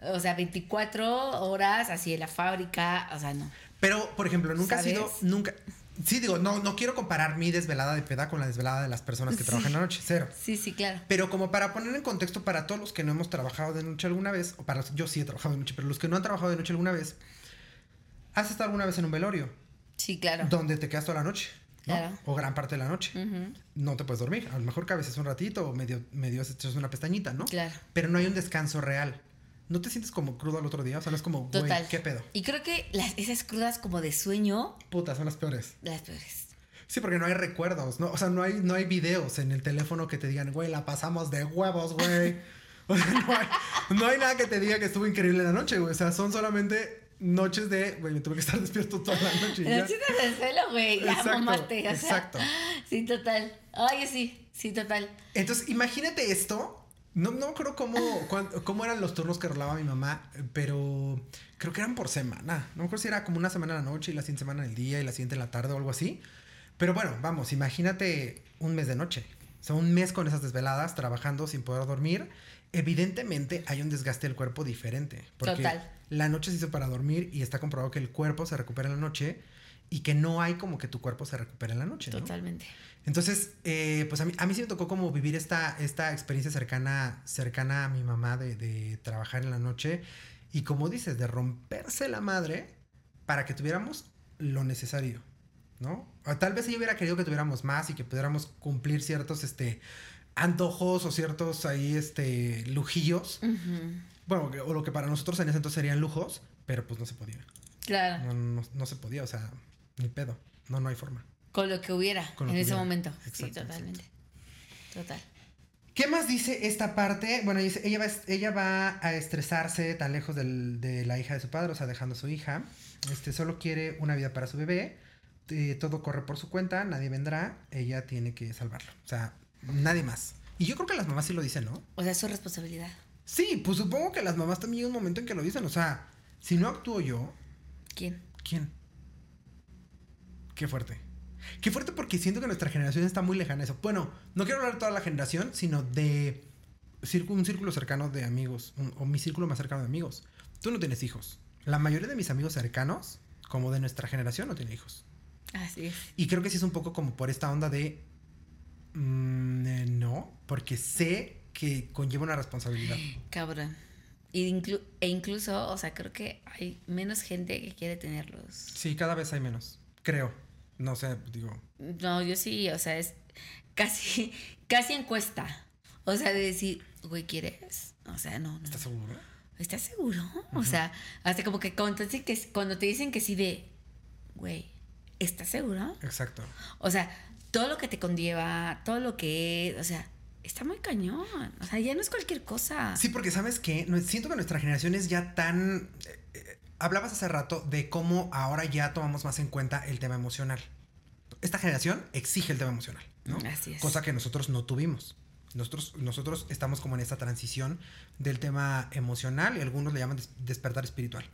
o sea, 24 horas así en la fábrica, o sea, no. Pero, por ejemplo, nunca ha sido, nunca, Sí, digo, no, no quiero comparar mi desvelada de peda con la desvelada de las personas que trabajan la noche, cero. Sí, sí, claro. Pero como para poner en contexto para todos los que no hemos trabajado de noche alguna vez, o para yo sí he trabajado de noche, pero los que no han trabajado de noche alguna vez, ¿has estado alguna vez en un velorio? Sí, claro. Donde te quedas toda la noche. Claro. O gran parte de la noche. No te puedes dormir. A lo mejor cabezas un ratito o medio, medio echas una pestañita, ¿no? Claro. Pero no hay un descanso real. ¿No te sientes como crudo al otro día? O sea, no es como, güey, ¿qué pedo? Y creo que las, esas crudas como de sueño. Putas, son las peores. Las peores. Sí, porque no hay recuerdos, ¿no? O sea, no hay, no hay videos en el teléfono que te digan, güey, la pasamos de huevos, güey. O sea, no hay, no hay nada que te diga que estuvo increíble la noche, güey. O sea, son solamente noches de, güey, me tuve que estar despierto toda la noche. Noches de suelo, güey. Ya mamaste. O sea, exacto. Sí, total. Ay, sí, sí, total. Entonces, imagínate esto. No, no me acuerdo cómo, cómo eran los turnos que rolaba mi mamá, pero creo que eran por semana. No me acuerdo si era como una semana en la noche y la siguiente semana en el día y la siguiente en la tarde o algo así. Pero bueno, vamos, imagínate un mes de noche. O sea, un mes con esas desveladas, trabajando sin poder dormir. Evidentemente hay un desgaste del cuerpo diferente. Porque Total. la noche se hizo para dormir y está comprobado que el cuerpo se recupera en la noche y que no hay como que tu cuerpo se recupere en la noche. ¿no? Entonces, eh, pues a mí, a mí sí me tocó como vivir esta, esta experiencia cercana, cercana a mi mamá de, de trabajar en la noche y como dices, de romperse la madre para que tuviéramos lo necesario, ¿no? O tal vez ella hubiera querido que tuviéramos más y que pudiéramos cumplir ciertos, este, antojos o ciertos ahí, este, lujillos. Bueno, o lo que para nosotros en ese entonces serían lujos, pero pues no se podía. Claro. No, no, no se podía, o sea, ni pedo. No, no hay forma. Con lo que hubiera lo en que ese hubiera. momento. sí, Exacto, totalmente. Total. ¿Qué más dice esta parte? Bueno, dice, ella va, ella va a estresarse tan lejos del- de la hija de su padre, o sea, dejando a su hija. Este, solo quiere una vida para su bebé. eh, todo corre por su cuenta, nadie vendrá. Ella tiene que salvarlo. O sea, nadie más. Y yo creo que las mamás sí lo dicen, ¿no? O sea, es su responsabilidad. Sí, pues supongo que las mamás también llega un momento en que lo dicen. O sea, si no actúo yo, ¿Quién? ¿quién? Qué fuerte. Qué fuerte porque siento que nuestra generación está muy lejana a eso. Bueno, no quiero hablar de toda la generación, sino de un círculo cercano de amigos, un- o mi círculo más cercano de amigos. Tú no tienes hijos. La mayoría de mis amigos cercanos, como de nuestra generación, no tienen hijos. Así es. Y creo que sí es un poco como por esta onda de... mm, eh, no, porque sé que conlleva una responsabilidad. Cabrón. Y inclu- e incluso, o sea, creo que hay menos gente que quiere tenerlos. Sí, cada vez hay menos. Creo. No sé, digo... No, yo sí, o sea, es casi, casi encuesta. O sea, de decir, güey, ¿quieres? O sea, no, no. ¿Estás seguro? ¿Estás seguro? O sea, hasta como que cuando te dicen que, cuando te dicen que sí de, güey, ¿estás seguro? Exacto. O sea, todo lo que te conlleva, todo lo que es, o sea, está muy cañón. O sea, ya no es cualquier cosa. Sí, porque sabes que siento que nuestra generación es ya tan... eh, hablabas hace rato de cómo ahora ya tomamos más en cuenta el tema emocional. Esta generación exige el tema emocional, ¿no? Así es. Cosa que nosotros no tuvimos. Nosotros, nosotros estamos como en esta transición del tema emocional y algunos le llaman des- despertar espiritual.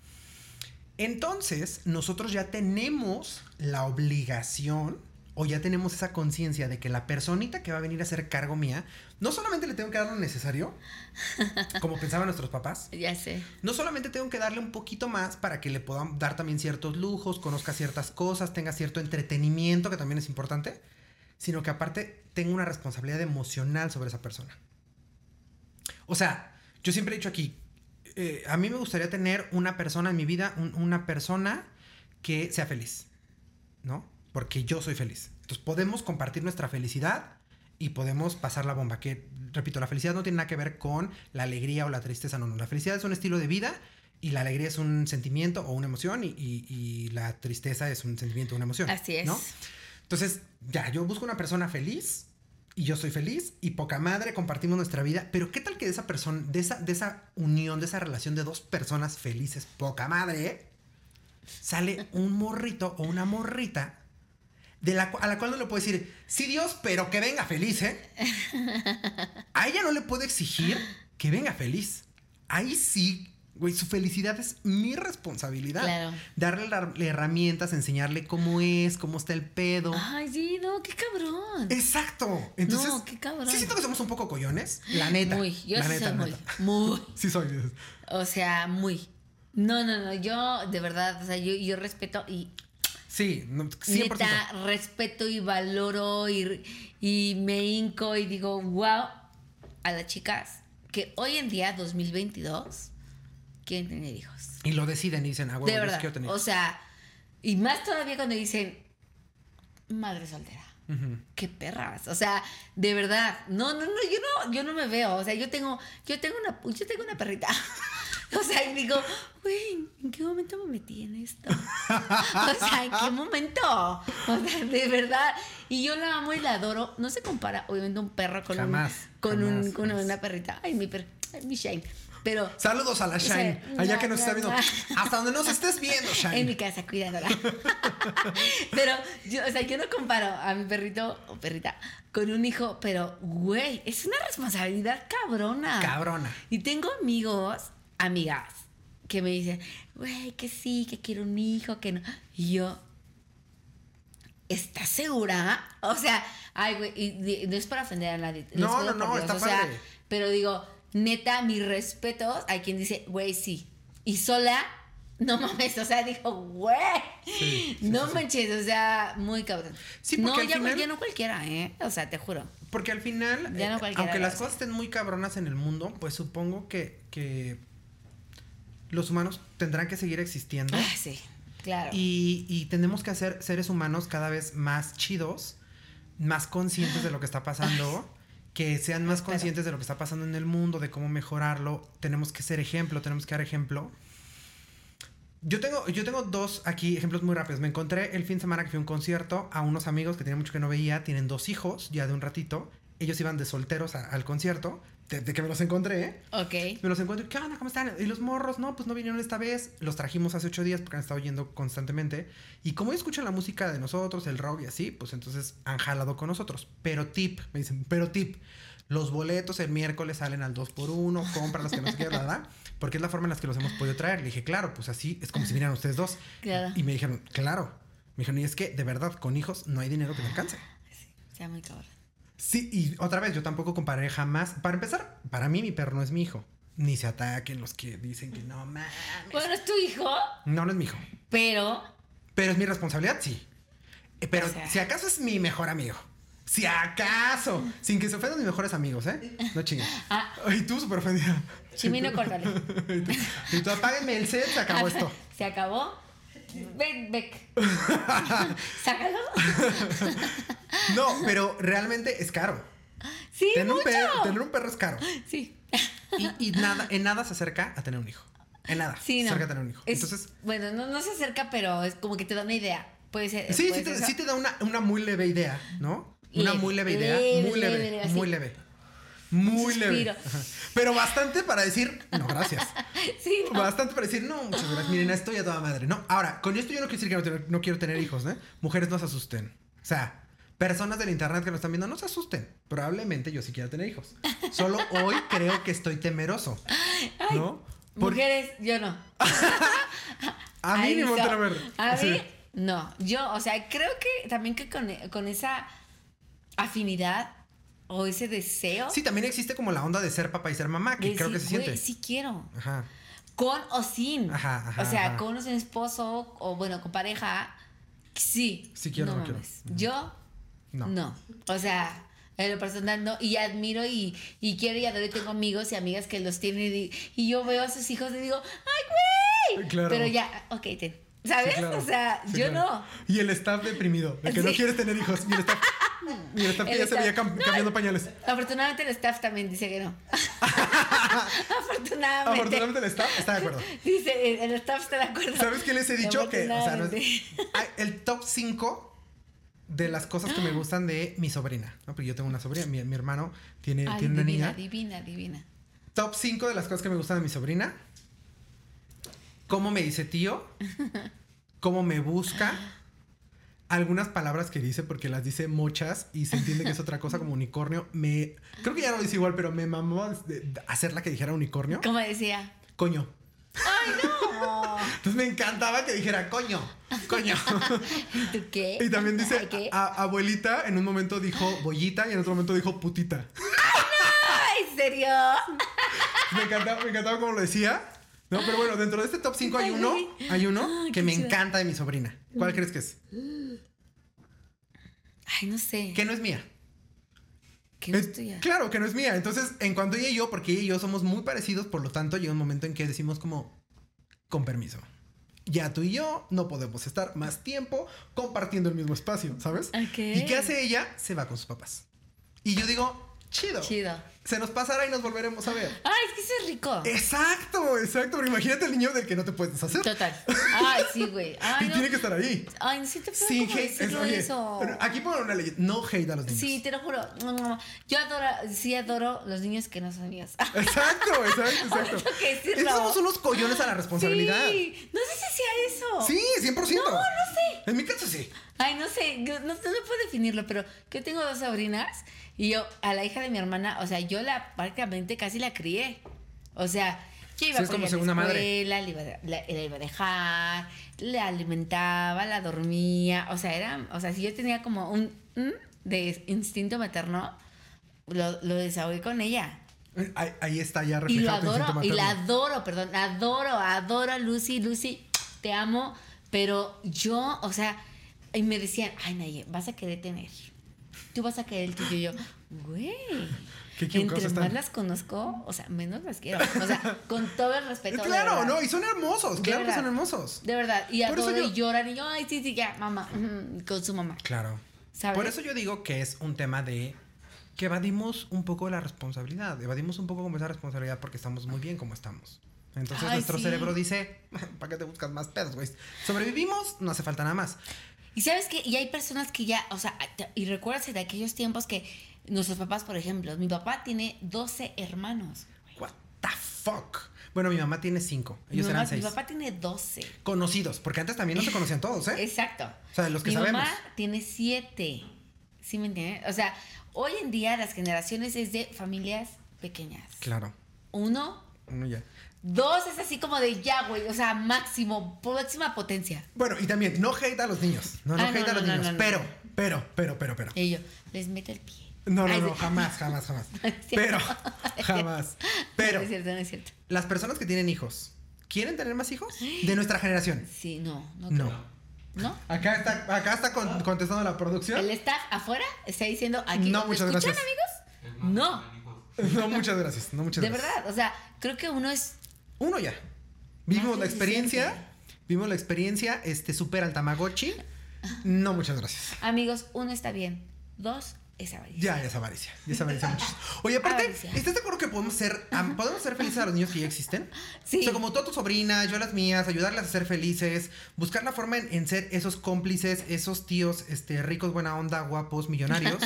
Entonces, nosotros ya tenemos la obligación o ya tenemos esa conciencia de que la personita que va a venir a ser cargo mía, no solamente le tengo que dar lo necesario, como pensaban nuestros papás, Ya sé. no solamente tengo que darle un poquito más para que le puedan dar también ciertos lujos, conozca ciertas cosas, tenga cierto entretenimiento, que también es importante, sino que aparte tengo una responsabilidad emocional sobre esa persona. O sea, yo siempre he dicho aquí, eh, a mí me gustaría tener una persona en mi vida, un- una persona que sea feliz, ¿no? Porque yo soy feliz. Entonces podemos compartir nuestra felicidad y podemos pasar la bomba. Que, repito, la felicidad no tiene nada que ver con la alegría o la tristeza, no, no. La felicidad es un estilo de vida y la alegría es un sentimiento o una emoción y, y- y la tristeza es un sentimiento o una emoción. Así es. ¿no? Entonces, ya, yo busco una persona feliz y yo soy feliz y poca madre compartimos nuestra vida, pero ¿qué tal que de esa persona, de esa, de esa unión, de esa relación de dos personas felices, poca madre, sale un morrito o una morrita de la, a la cual no le puedo decir, sí Dios, pero que venga feliz, ¿eh? A ella no le puedo exigir que venga feliz. Ahí sí, güey, su felicidad es mi responsabilidad. Claro. Darle la- herramientas, enseñarle cómo es, cómo está el pedo. Ay, sí, no, qué cabrón. Exacto. Entonces, No, qué cabrón. Sí siento que somos un poco collones. La neta. Muy, yo la sí neta, soy muy, muy. Sí soy. O sea, muy. No, no, no, yo de verdad, o sea, yo, yo respeto y Sí, no, 100%. neta respeto y valoro y, y me hinco y digo, wow, a las chicas que hoy en día, 2022, quieren tener hijos. Y lo deciden y dicen, ah, bueno, verdad. quiero tener. O sea, y más todavía cuando dicen madre soltera. Qué perras. O sea, de verdad. No, no, no, yo no, yo no me veo. O sea, yo tengo, yo tengo una, yo tengo una perrita. O sea, y digo, güey, ¿en qué momento me metí en esto? O sea, ¿en qué momento? O sea, de verdad. Y yo la amo y la adoro. No se compara, obviamente, un perro con Jamás, un, con jamás, un, con jamás. una perrita. Ay, mi per, ay, mi Shane. Pero Saludos a la sea, Shine. Allá no, que nos está viendo. no. Hasta donde nos estés viendo, en mi Shine. casa cuidándola. pero, yo, o sea, yo no comparo a mi perrito o perrita con un hijo, pero, güey, es una responsabilidad cabrona. Cabrona. Y tengo amigos, amigas, que me dicen, güey, que sí, que quiero un hijo, que no. Y yo, ¿estás segura? O sea, ay, güey, no es para ofender a nadie. No, no, no, está o sea, padre. pero digo, neta, mis respetos a quien dice, güey, sí. Y sola, no mames, o sea, dijo, güey, Sí, sí, no sí, manches, o sea, muy cabrón. Sí, porque no, al ya, final- ya no cualquiera, ¿eh? O sea, te juro. Porque al final, Ya no eh, aunque las cosas estén muy cabronas en el mundo, pues supongo que, que los humanos tendrán que seguir existiendo. Ah, sí, claro. Y, y tenemos que hacer seres humanos cada vez más chidos, más conscientes de lo que está pasando, que sean más conscientes de lo que está pasando en el mundo, de cómo mejorarlo. Tenemos que ser ejemplo, tenemos que dar ejemplo. Yo tengo, yo tengo dos aquí ejemplos muy rápidos. Me encontré el fin de semana que fui a un concierto a unos amigos que tenía mucho que no veía, tienen dos hijos ya de un ratito. Ellos iban de solteros a- al concierto, de, que me los encontré, ¿eh? Ok. Me los encuentro, ¿qué onda? ¿Cómo están? Y los morros, no, pues no vinieron esta vez. Los trajimos hace ocho días porque han estado yendo constantemente. Y como ellos escuchan la música de nosotros, el rock y así, pues entonces han jalado con nosotros. Pero tip, me dicen, pero tip. Los boletos el miércoles salen al 2 por 1 compra los que no se quieran, verdad. Porque es la forma en la que los hemos podido traer. Le dije, claro, pues así es como si vinieran ustedes dos. Claro. Y me dijeron, claro. Me dijeron, y es que de verdad, con hijos no hay dinero que me alcance. O sea, muy cabrón. Sí, y otra vez, yo tampoco compararé jamás. Para empezar, para mí mi perro no es mi hijo. Ni se ataquen los que dicen que no mames. Bueno, es tu hijo, No, no es mi hijo. pero Pero es mi responsabilidad, sí. Eh, Pero O sea. si acaso es mi mejor amigo. Si acaso. Sin que se ofendan mis mejores amigos, ¿eh? No chingues. Ah. Ay, tú súper ofendida. Chimino, córtale. y, tú, y tú apáguenme el set, se acabó esto. ¿Se acabó? Ven, Beck. Sácalo. No, pero realmente es caro. Sí, Tener un, mucho. perro, tener un perro es caro. Sí. Y, y nada, en nada se acerca a tener un hijo. En nada. Sí, se no. acerca a tener un hijo. Es- Entonces, Bueno, no, no se acerca, pero es como que te da una idea. Puede ser. Sí, puede sí te, ser sí te da una, una muy leve idea, ¿no? Una Leve, muy leve idea. leve, muy leve, muy leve. Muy leve. Pero bastante para decir, no, gracias. Sí, no. Bastante para decir, no, muchas gracias. Miren, estoy a toda madre. No, ahora, con esto yo no quiero decir que no, tener- no quiero tener hijos, ¿eh? Mujeres no se asusten. O sea, personas del internet que nos están viendo, no se asusten. Probablemente yo sí quiera tener hijos. Solo hoy creo que estoy temeroso. ¿No? Por- Mujeres, yo no. a mí ni so- voltean a Sí. mí, no. Yo, o sea, creo que también que con, con esa afinidad o ese deseo. Sí, también existe como la onda de ser papá y ser mamá, que de creo que se siente. "Güey, Sí quiero. Ajá. Con o sin. Ajá, ajá, o sea, ajá. con o sin esposo o bueno, con pareja. Sí. Sí quiero, no quiero. mames. Yo, No. no. O sea, en lo personal no. Y admiro y, y quiero y adoro y tengo amigos y amigas que los tienen y, y yo veo a sus hijos y digo, ¡ay, güey! Claro. Pero ya, ok, ten. ¿Sabes? Sí, claro. O sea, Sí, yo claro. Y el staff deprimido, de que no quieres tener hijos. Y el staff, y el staff que ya se veía cam- No, cambiando pañales. no. Afortunadamente el staff también dice que no. Afortunadamente. Afortunadamente el staff está de acuerdo. Dice, el, staff está de acuerdo. ¿Sabes qué les he dicho? Que, o sea, no es- Afortunadamente. Ay, el top 5 de las cosas que me gustan de mi sobrina. ¿no? Porque yo tengo una sobrina, mi, mi hermano tiene, Ay, tiene una divina, niña. divina, divina. Top 5 de las cosas que me gustan de mi sobrina. Cómo me dice tío. Cómo me busca. Algunas palabras que dice, porque las dice muchas y se entiende que es otra cosa como unicornio. Me. Creo que ya lo dice igual, pero me mamó hacerla que dijera unicornio. Como decía. Coño. ¡Ay, no! Entonces me encantaba que dijera coño. Coño. ¿Tú qué? Y también dice, ¿qué? a- abuelita, en un momento dijo bollita y en otro momento dijo putita. Ay, ¿en serio? Me encantaba, me encantaba cómo lo decía. No, pero bueno, dentro de este top 5 hay Ay, uno, hay uno Ay, que me encanta de mi sobrina. ¿Cuál crees que es? Ay, no sé. Que no es mía. ¿Qué no es tuya? Claro que no es mía. Entonces, en cuanto ella y yo, porque ella y yo somos muy parecidos, por lo tanto, llega un momento en que decimos como, con permiso. Ya tú y yo no podemos estar más tiempo compartiendo el mismo espacio, ¿sabes? ¿Y qué hace ella? Se va con sus papás. Y yo digo, chido. Chido. Se nos pasará y nos volveremos a ver. Ay, es que eso es rico. Exacto, exacto. Pero imagínate el niño del que no te puedes deshacer. Total. Ay, sí, güey. Y no. tiene que estar ahí. Ay, sí te puedo como hate. es- oye, eso. aquí pongo una ley. No hate a los niños. Sí, te lo juro. Yo adoro, sí adoro los niños que no son míos. Exacto, exacto, exacto. Tengo que decirlo. Esos somos unos collones a la responsabilidad. Sí. No sé si sea eso. Sí, 100%. No, no sé. En mi caso sí. Ay, no sé, no, no, no puedo definirlo, pero yo tengo dos sobrinas y yo a la hija de mi hermana, o sea, yo la prácticamente casi la crié. O sea, Yo iba Sí, con como a segunda la madre. escuela, le iba, a- la, la iba a dejar, la alimentaba, la dormía. O sea, era, o sea, si yo tenía como un mm, de instinto materno, lo, lo desahogué con ella. Ahí, ahí está ya Y lo reflejado tu instinto adoro, y la adoro, perdón, adoro, adoro a Lucy, Lucy, te amo, pero yo, o sea, y me decían, ay, Naye, vas a querer tener. Tú vas a querer el tuyo. Y yo, güey. Entre están. más las conozco, o sea, menos las quiero. O sea, con todo el respeto. Claro, verdad. no, y son hermosos, De claro que verdad. son hermosos. De verdad. Y Por eso adoro yo- y lloran y yo, ay, sí, sí, ya, mamá. Con su mamá. Claro. ¿Sabes? Por eso yo digo que es un tema de que evadimos un poco la responsabilidad, evadimos un poco como esa responsabilidad porque estamos muy bien como estamos. Entonces Ay, nuestro sí. cerebro dice, ¿para qué te buscas más pedos, güey? Sobrevivimos, no hace falta nada más. Y sabes que y hay personas que ya, o sea, y recuerdas de aquellos tiempos que nuestros papás, por ejemplo, mi papá tiene 12 hermanos. What the fuck? Bueno, mi mamá tiene cinco, ellos mi, eran mamá- mi seis. papá tiene 12. Conocidos, porque antes también no se conocían todos, ¿eh? Exacto. O sea, de los que mi sabemos. mamá tiene 7. ¿Sí me entiendes? O sea, hoy en día las generaciones es de familias pequeñas. Claro, Uno, uno ya. Dos es así como de ya, güey. O sea, máximo, máxima potencia. Bueno, y también, no hate a los niños. No, no Ah, no, hate a los no, no, niños. no, no. pero, pero, pero, pero, pero. Y yo, les meto el pie. No, no, no, jamás, jamás, jamás. Pero, jamás. Pero, No es cierto, no es cierto. las personas que tienen hijos, ¿quieren tener más hijos? De nuestra generación. Sí, no, no. No. creo. ¿No? Acá está, acá está con- contestando la producción. El staff afuera está diciendo aquí. No, ¿me muchas escuchan, gracias. amigos? No, No, muchas gracias. No, muchas de gracias. verdad. O sea, creo que uno es. Uno ya. Vimos Más la experiencia. Vimos la experiencia. Este, supera al Tamagotchi. No, muchas gracias. Amigos, uno está bien. Dos es avaricia. Ya, es avaricia. Ya es avaricia muchísimo. Oye, aparte, Avaricia. ¿estás de acuerdo que podemos ser, podemos ser felices a los niños que ya existen? Sí. O sea, como tú a tus sobrinas, yo a las mías, ayudarlas a ser felices, buscar la forma en, en ser esos cómplices, esos tíos este, ricos, buena onda, guapos, millonarios,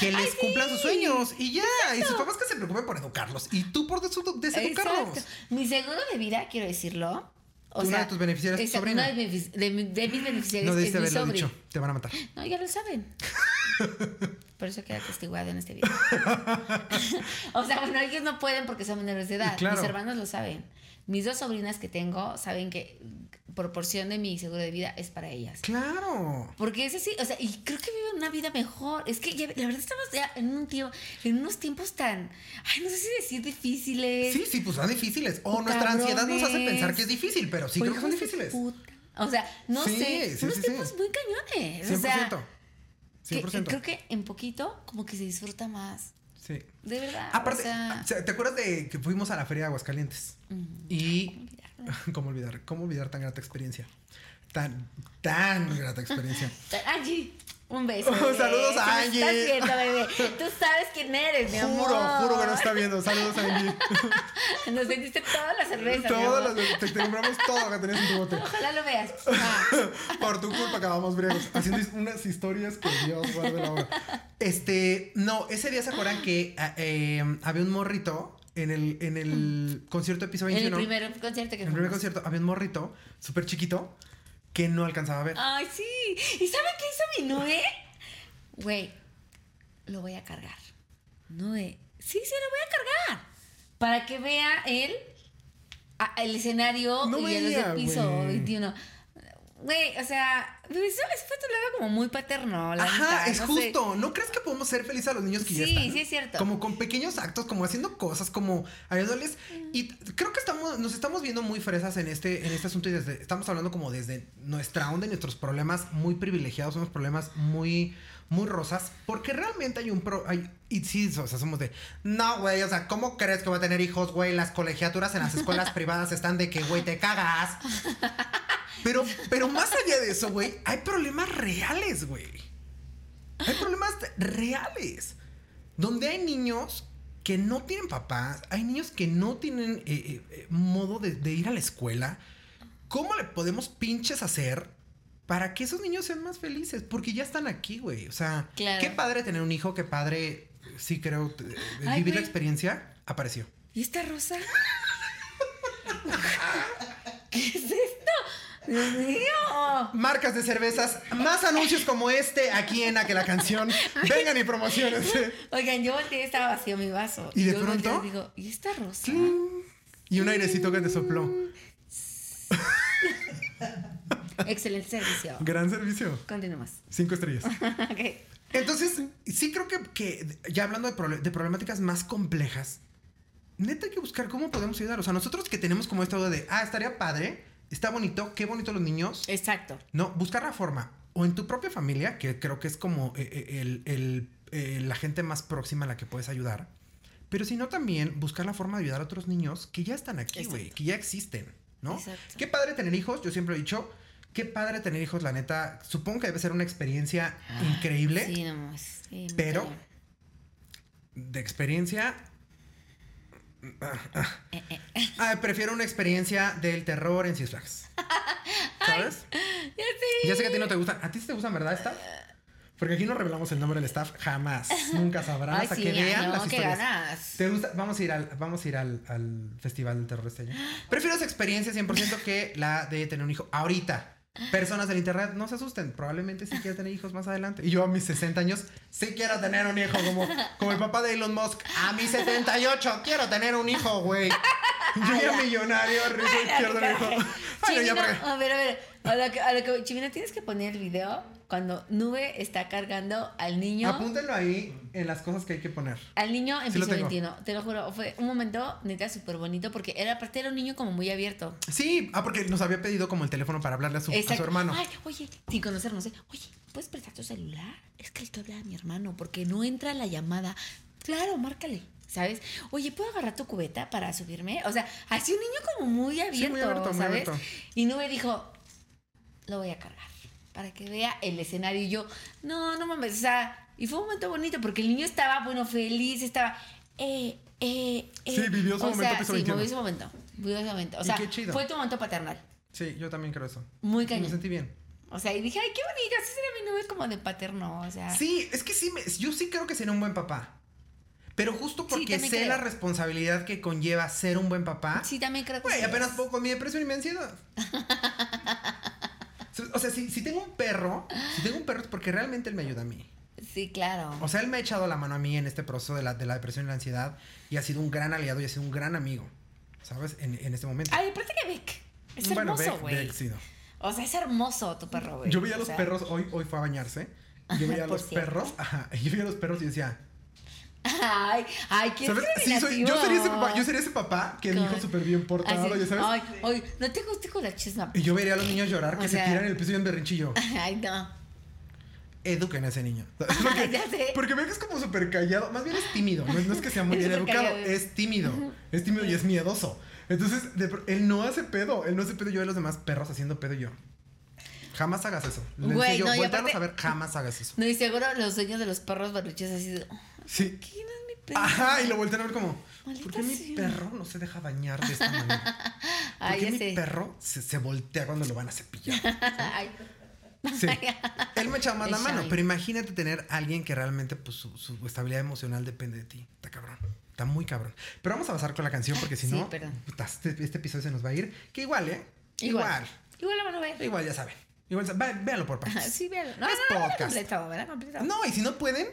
que les sí. cumplan sus sueños. Y ya, y sus papás que se preocupen por educarlos. Y tú por desu- deseducarlos. Exacto. Mi seguro de vida, quiero decirlo. O Una sea, de tus beneficiarias es tu sobrina. una de, mis, de de mis No es mi haberlo sobri. dicho. Te van a matar. No, ya lo saben. Por eso queda testiguado en este video. o sea, bueno, ellos no pueden porque son menores de edad. Claro. Mis hermanos lo saben. Mis dos sobrinas que tengo saben que proporción de mi seguro de vida es para ellas. Claro. Porque es así, o sea, y creo que viven una vida mejor. Es que ya- la verdad estamos ya en un tiempo, en unos tiempos tan, ay, no sé si decir difíciles. Sí, sí, pues son difíciles. O nuestra ansiedad nos hace pensar que es difícil, pero sí creo que son difíciles. puta. O sea, no Sí, sé, sí, unos sí, tiempos muy cañones. 100%. O sea, que- 100%. creo que en poquito como que se disfruta más. Sí. De verdad. Aparte, o sea, ¿te acuerdas de que fuimos a la feria de Aguascalientes? Y. ¿Cómo olvidar? ¿Cómo olvidar tan grata experiencia? Tan, tan grata experiencia. Angie, un beso. Bebé. saludos a Si me Estás Angie. viendo, bebé. Tú sabes quién eres, mi amor. Juro, juro que nos está viendo. Saludos, Angie. Nos vendiste toda la cerveza. mi Todas las, te, te nombramos todo lo que tenías en tu bote. Ojalá lo veas. Ah. Por tu culpa acabamos briagos. Haciendo unas historias que Dios guarde la hora. Este, no, ese día se acuerdan que eh, había un morrito en el, en el concierto de piso En el 21. primer concierto que En el primer concierto había un morrito súper chiquito que no alcanzaba a ver. Ay, sí. ¿Y sabe qué hizo mi Nue? Güey, lo voy a cargar. Nue. Sí, sí, lo voy a cargar. Para que vea él a- el escenario No y veía, del piso güey. 21. Güey, o sea, eso, eso fue lado como muy paterno, la Ajá, es no sé. justo. ¿No crees que podemos ser felices a los niños que ya Sí, están? sí es cierto. Como con pequeños actos, como haciendo cosas, como ayudándoles. Y creo que estamos, nos estamos viendo muy fresas en este, en este asunto y desde, estamos hablando como desde nuestra onda y nuestros problemas muy privilegiados, unos problemas muy, muy rosas, porque realmente hay un pro, hay, y sí, o sea, somos de, no, güey, o sea, ¿cómo crees que va a tener hijos, güey? Las colegiaturas en las escuelas privadas están de que, güey, te cagas. Pero, pero más allá de eso, güey, hay problemas reales, güey. Hay problemas reales. Donde hay niños que no tienen papás, hay niños que no tienen eh, eh, eh, modo de, de ir a la escuela. ¿Cómo le podemos pinches hacer para que esos niños sean más felices? Porque ya están aquí, güey. O sea, Claro. qué padre tener un hijo, qué padre, sí creo, Ay, vivir la experiencia. Apareció. ¿Y esta rosa? ¿Qué es esto? Dios mío. Marcas de cervezas, más anuncios como este aquí en A que la canción. Vengan y promocionense. Oigan, yo volteé estaba vacío mi vaso. ¿Y de yo pronto? digo, ¿y esta rosa? Y Y un airecito que te sopló. Excelente servicio. Gran servicio. Continuamos. Cinco estrellas. ok. Entonces, sí creo que, que ya hablando de, proble- de problemáticas más complejas, neta hay que buscar cómo podemos ayudar. O sea, nosotros que tenemos como estado de, ah, estaría padre, está bonito, qué bonito los niños. Exacto. No, buscar la forma. O en tu propia familia, que creo que es como eh, eh, el, el, eh, la gente más próxima a la que puedes ayudar. Pero si no, también buscar la forma de ayudar a otros niños que ya están aquí, güey, que ya existen, ¿no? Exacto. Qué padre tener hijos, yo siempre he dicho, qué padre tener hijos, la neta. Supongo que debe ser una experiencia increíble. Sí, nomás. Sí, muy Pero-. De experiencia. ah, ah. Eh, eh. Ah, prefiero una experiencia del terror en Six Flags. ¿Sabes? Ya sé. Ya sé que a ti no te gustan. ¿A ti sí te gustan, verdad, staff? Porque aquí no revelamos el nombre del staff jamás. Nunca sabrán Ay, hasta sí, que vean no, las qué historias. ganas. ¿Te gusta? Vamos a ir al, vamos a ir al, al Festival del Terror este año. Prefiero esa experiencia 100% que la de tener un hijo ahorita. Personas del internet, no se asusten. Probablemente sí quiera tener hijos más adelante. Y yo a mis 60 años sí quiero tener un hijo, como, como el papá de Elon Musk. A mis 78 quiero tener un hijo, güey. Yo ya millonario, rico, un hijo. Bueno, ya porque- a ver, a ver. A lo que, a lo que- Chivino, tienes que poner el video cuando Nube está cargando al niño. Apúntenlo ahí en las cosas que hay que poner. Al niño en Sí piso tengo. 21. Te lo juro, fue un momento neta súper bonito porque era aparte era un niño como muy abierto. Sí, ah, porque nos había pedido como el teléfono para hablarle a su, a su hermano. Ay, oye, sin conocernos, ¿eh? Oye, ¿puedes prestar tu celular? Es que que habla a mi hermano porque no entra la llamada. Claro, márcale. ¿Sabes? Oye, ¿puedo agarrar tu cubeta para subirme? O sea, así un niño como muy abierto, muy abierto, muy ¿sabes? abierto. Y Nube dijo, lo voy a cargar para que vea el escenario. Y yo, no, no mames, o sea, y fue un momento bonito porque el niño estaba, bueno, feliz, estaba, eh, eh, eh. Sí, vivió su o momento sea, sí, 21. vivió su momento, vivió su momento. O sea, qué chido. fue tu momento paternal. Sí, yo también creo eso. Muy Me cañón. sentí bien. O sea, y dije, ay, qué bonito, así sería mi nube como de paterno, o sea. Sí, es que sí, me- yo sí creo que sería un buen papá. Pero justo porque también sé creo. la responsabilidad que conlleva ser un buen papá. Sí, también creo que Güey, sí apenas puedo con mi depresión y mi ansiedad. o sea, si, si tengo un perro, si tengo un perro es porque realmente él me ayuda a mí. Sí, claro. O sea, él me ha echado la mano a mí en este proceso de la, de la depresión y la ansiedad y ha sido un gran aliado y ha sido un gran amigo, ¿sabes? En, en este momento. Ay, aparte que Beck. Es bueno, hermoso, güey. Sí, no. O sea, es hermoso tu perro, güey. Yo veía a los sea, perros, hoy, hoy fue a bañarse. Yo veía a los cierto. perros, ajá, yo veía a los perros y decía, Ay, ay, qué ¿sabes? Sí, soy- yo, sería ese papá, yo sería ese papá que el Con- hijo súper bien portado, ya sabes. Ay, ay, no te guste con la chisma. Y yo vería a los niños llorar, que O se sea- tiran en el piso y en berrinchillo. Ay, no. Eduquen a ese niño. Porque, Ya sé. porque veo que es como súper callado. Más bien es tímido. No es, no es que sea muy Es bien educado, callado. es tímido. Es tímido y es miedoso. Entonces, de él no hace pedo. Él no hace pedo. Yo veo a los demás perros haciendo pedo y yo. Jamás hagas eso. Le Güey, enseño, no, y voltearlos aparte- a ver, jamás hagas eso. No, y seguro los sueños de los perros berruches así de. Sí. ¿Quién es mi perro? Ajá, y lo voltean a ver como, Maldita ¿por qué mi sea. perro no se deja bañar de esta manera? ¿Por Ay, qué mi sé. perro se, se voltea cuando lo van a cepillar? Ay, Sí. Él me echaba más la mano, pero imagínate tener a alguien que realmente pues, su, su estabilidad emocional depende de ti. Está cabrón. Está muy cabrón. Pero vamos a pasar con la canción porque si Sí, no, este, este episodio se nos va a ir. Que igual, ¿eh? igual. Igual la van a ver. Igual, ya saben. Igual, véanlo por partes. Sí, véanlo. No, Es no, no, podcast. completo, ¿verdad? Completo. No, y si no pueden,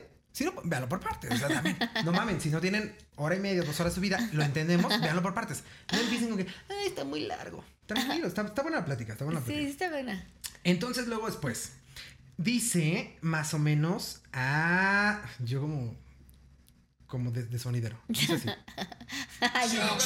no, véanlo por partes. O sea, también, no mamen, si no tienen hora y media, dos horas de su vida, lo entendemos, véanlo por partes. No empiecen con que, ay, está muy largo. Tranquilo, está, está buena la plática, está buena la Sí, plática. sí está buena. Entonces, luego después, dice más o menos a. Yo como. Como de, de sonidero. Dice así. Ay, no.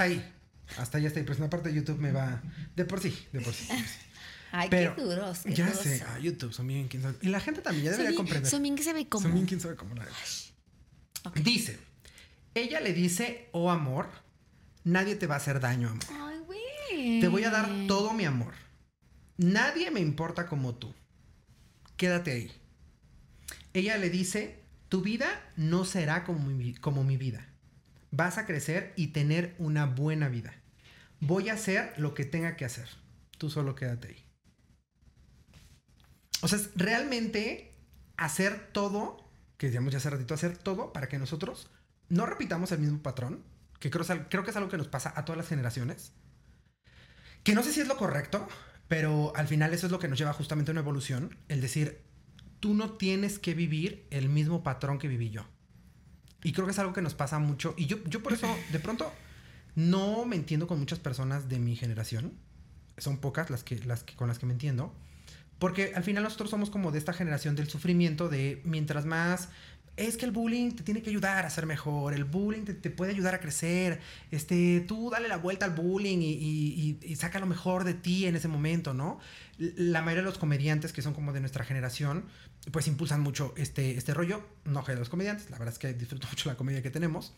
Hasta ahí. Hasta ahí, hasta ahí. Pues en la parte de YouTube me va. De por sí, de por sí. de por sí. Ay, Pero. qué duros. Qué ya duros sé, a YouTube son bien quién sabe. Y la gente también ya Son debería bien- comprender. Son bien que se ve como. Son bien quién sabe cómo la Dice. Ella le dice, oh amor, nadie te va a hacer daño, amor. Ay, güey. Te voy a dar todo mi amor. Nadie me importa como tú. Quédate ahí. Ella le dice, tu vida no será como mi, vi- como mi vida. Vas a crecer y tener una buena vida. Voy a hacer lo que tenga que hacer. Tú solo quédate ahí. O sea, es realmente hacer todo que decíamos ya hace ratito, hacer todo para que nosotros no repitamos el mismo patrón, que creo, que es algo que nos pasa a todas las generaciones, que no sé si es lo correcto, pero al final eso es lo que nos lleva justamente a una evolución, el decir, tú no tienes que vivir el mismo patrón que viví yo. Y creo que es algo que nos pasa mucho. Y yo, yo por eso, de pronto, no me entiendo con muchas personas de mi generación. Son pocas las que, las que, con las que me entiendo. Porque al final nosotros somos como de esta generación del sufrimiento de mientras más... Es que el bullying te tiene que ayudar a ser mejor, el bullying te, puede ayudar a crecer, este, tú dale la vuelta al bullying y, y- y- saca lo mejor de ti en ese momento, ¿no? La mayoría de los comediantes que son como de nuestra generación, pues impulsan mucho este, este rollo, no los comediantes, la verdad es que disfruto mucho la comedia que tenemos,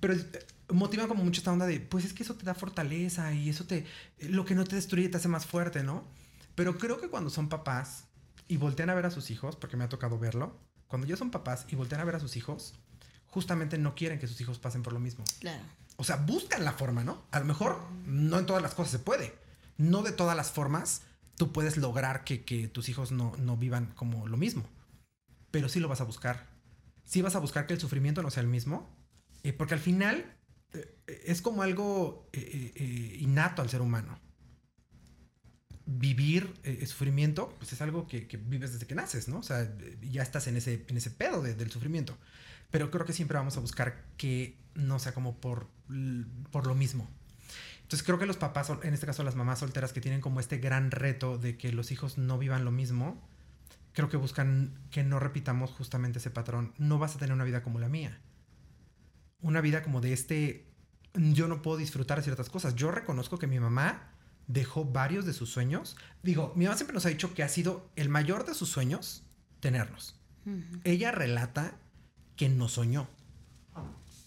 pero eh, motivan como mucho esta onda de, pues es que eso te da fortaleza y eso te, lo que no te destruye te hace más fuerte, ¿no? Pero creo que cuando son papás y voltean a ver a sus hijos, porque me ha tocado verlo, cuando ya son papás y voltean a ver a sus hijos, justamente no quieren que sus hijos pasen por lo mismo. Claro. O sea, buscan la forma, ¿no? A lo mejor no en todas las cosas se puede. No de todas las formas tú puedes lograr que, que tus hijos no, no vivan como lo mismo. Pero sí lo vas a buscar. Sí vas a buscar que el sufrimiento no sea el mismo. eh, porque al final eh, es como algo eh, innato al ser humano. Vivir eh, sufrimiento, pues es algo que, vives desde que naces, ¿no? O sea, ya estás en ese, en ese pedo de- del sufrimiento. Pero creo que siempre vamos a buscar que no sea como por, por lo mismo. Entonces creo que los papás, en este caso las mamás solteras que tienen como este gran reto de que los hijos no vivan lo mismo, creo que buscan que no repitamos justamente ese patrón. No vas a tener una vida como la mía. Una vida como de este, yo no puedo disfrutar ciertas cosas. Yo reconozco que mi mamá dejó varios de sus sueños. Digo, mi mamá siempre nos ha dicho que ha sido el mayor de sus sueños tenernos. Ella relata que no soñó.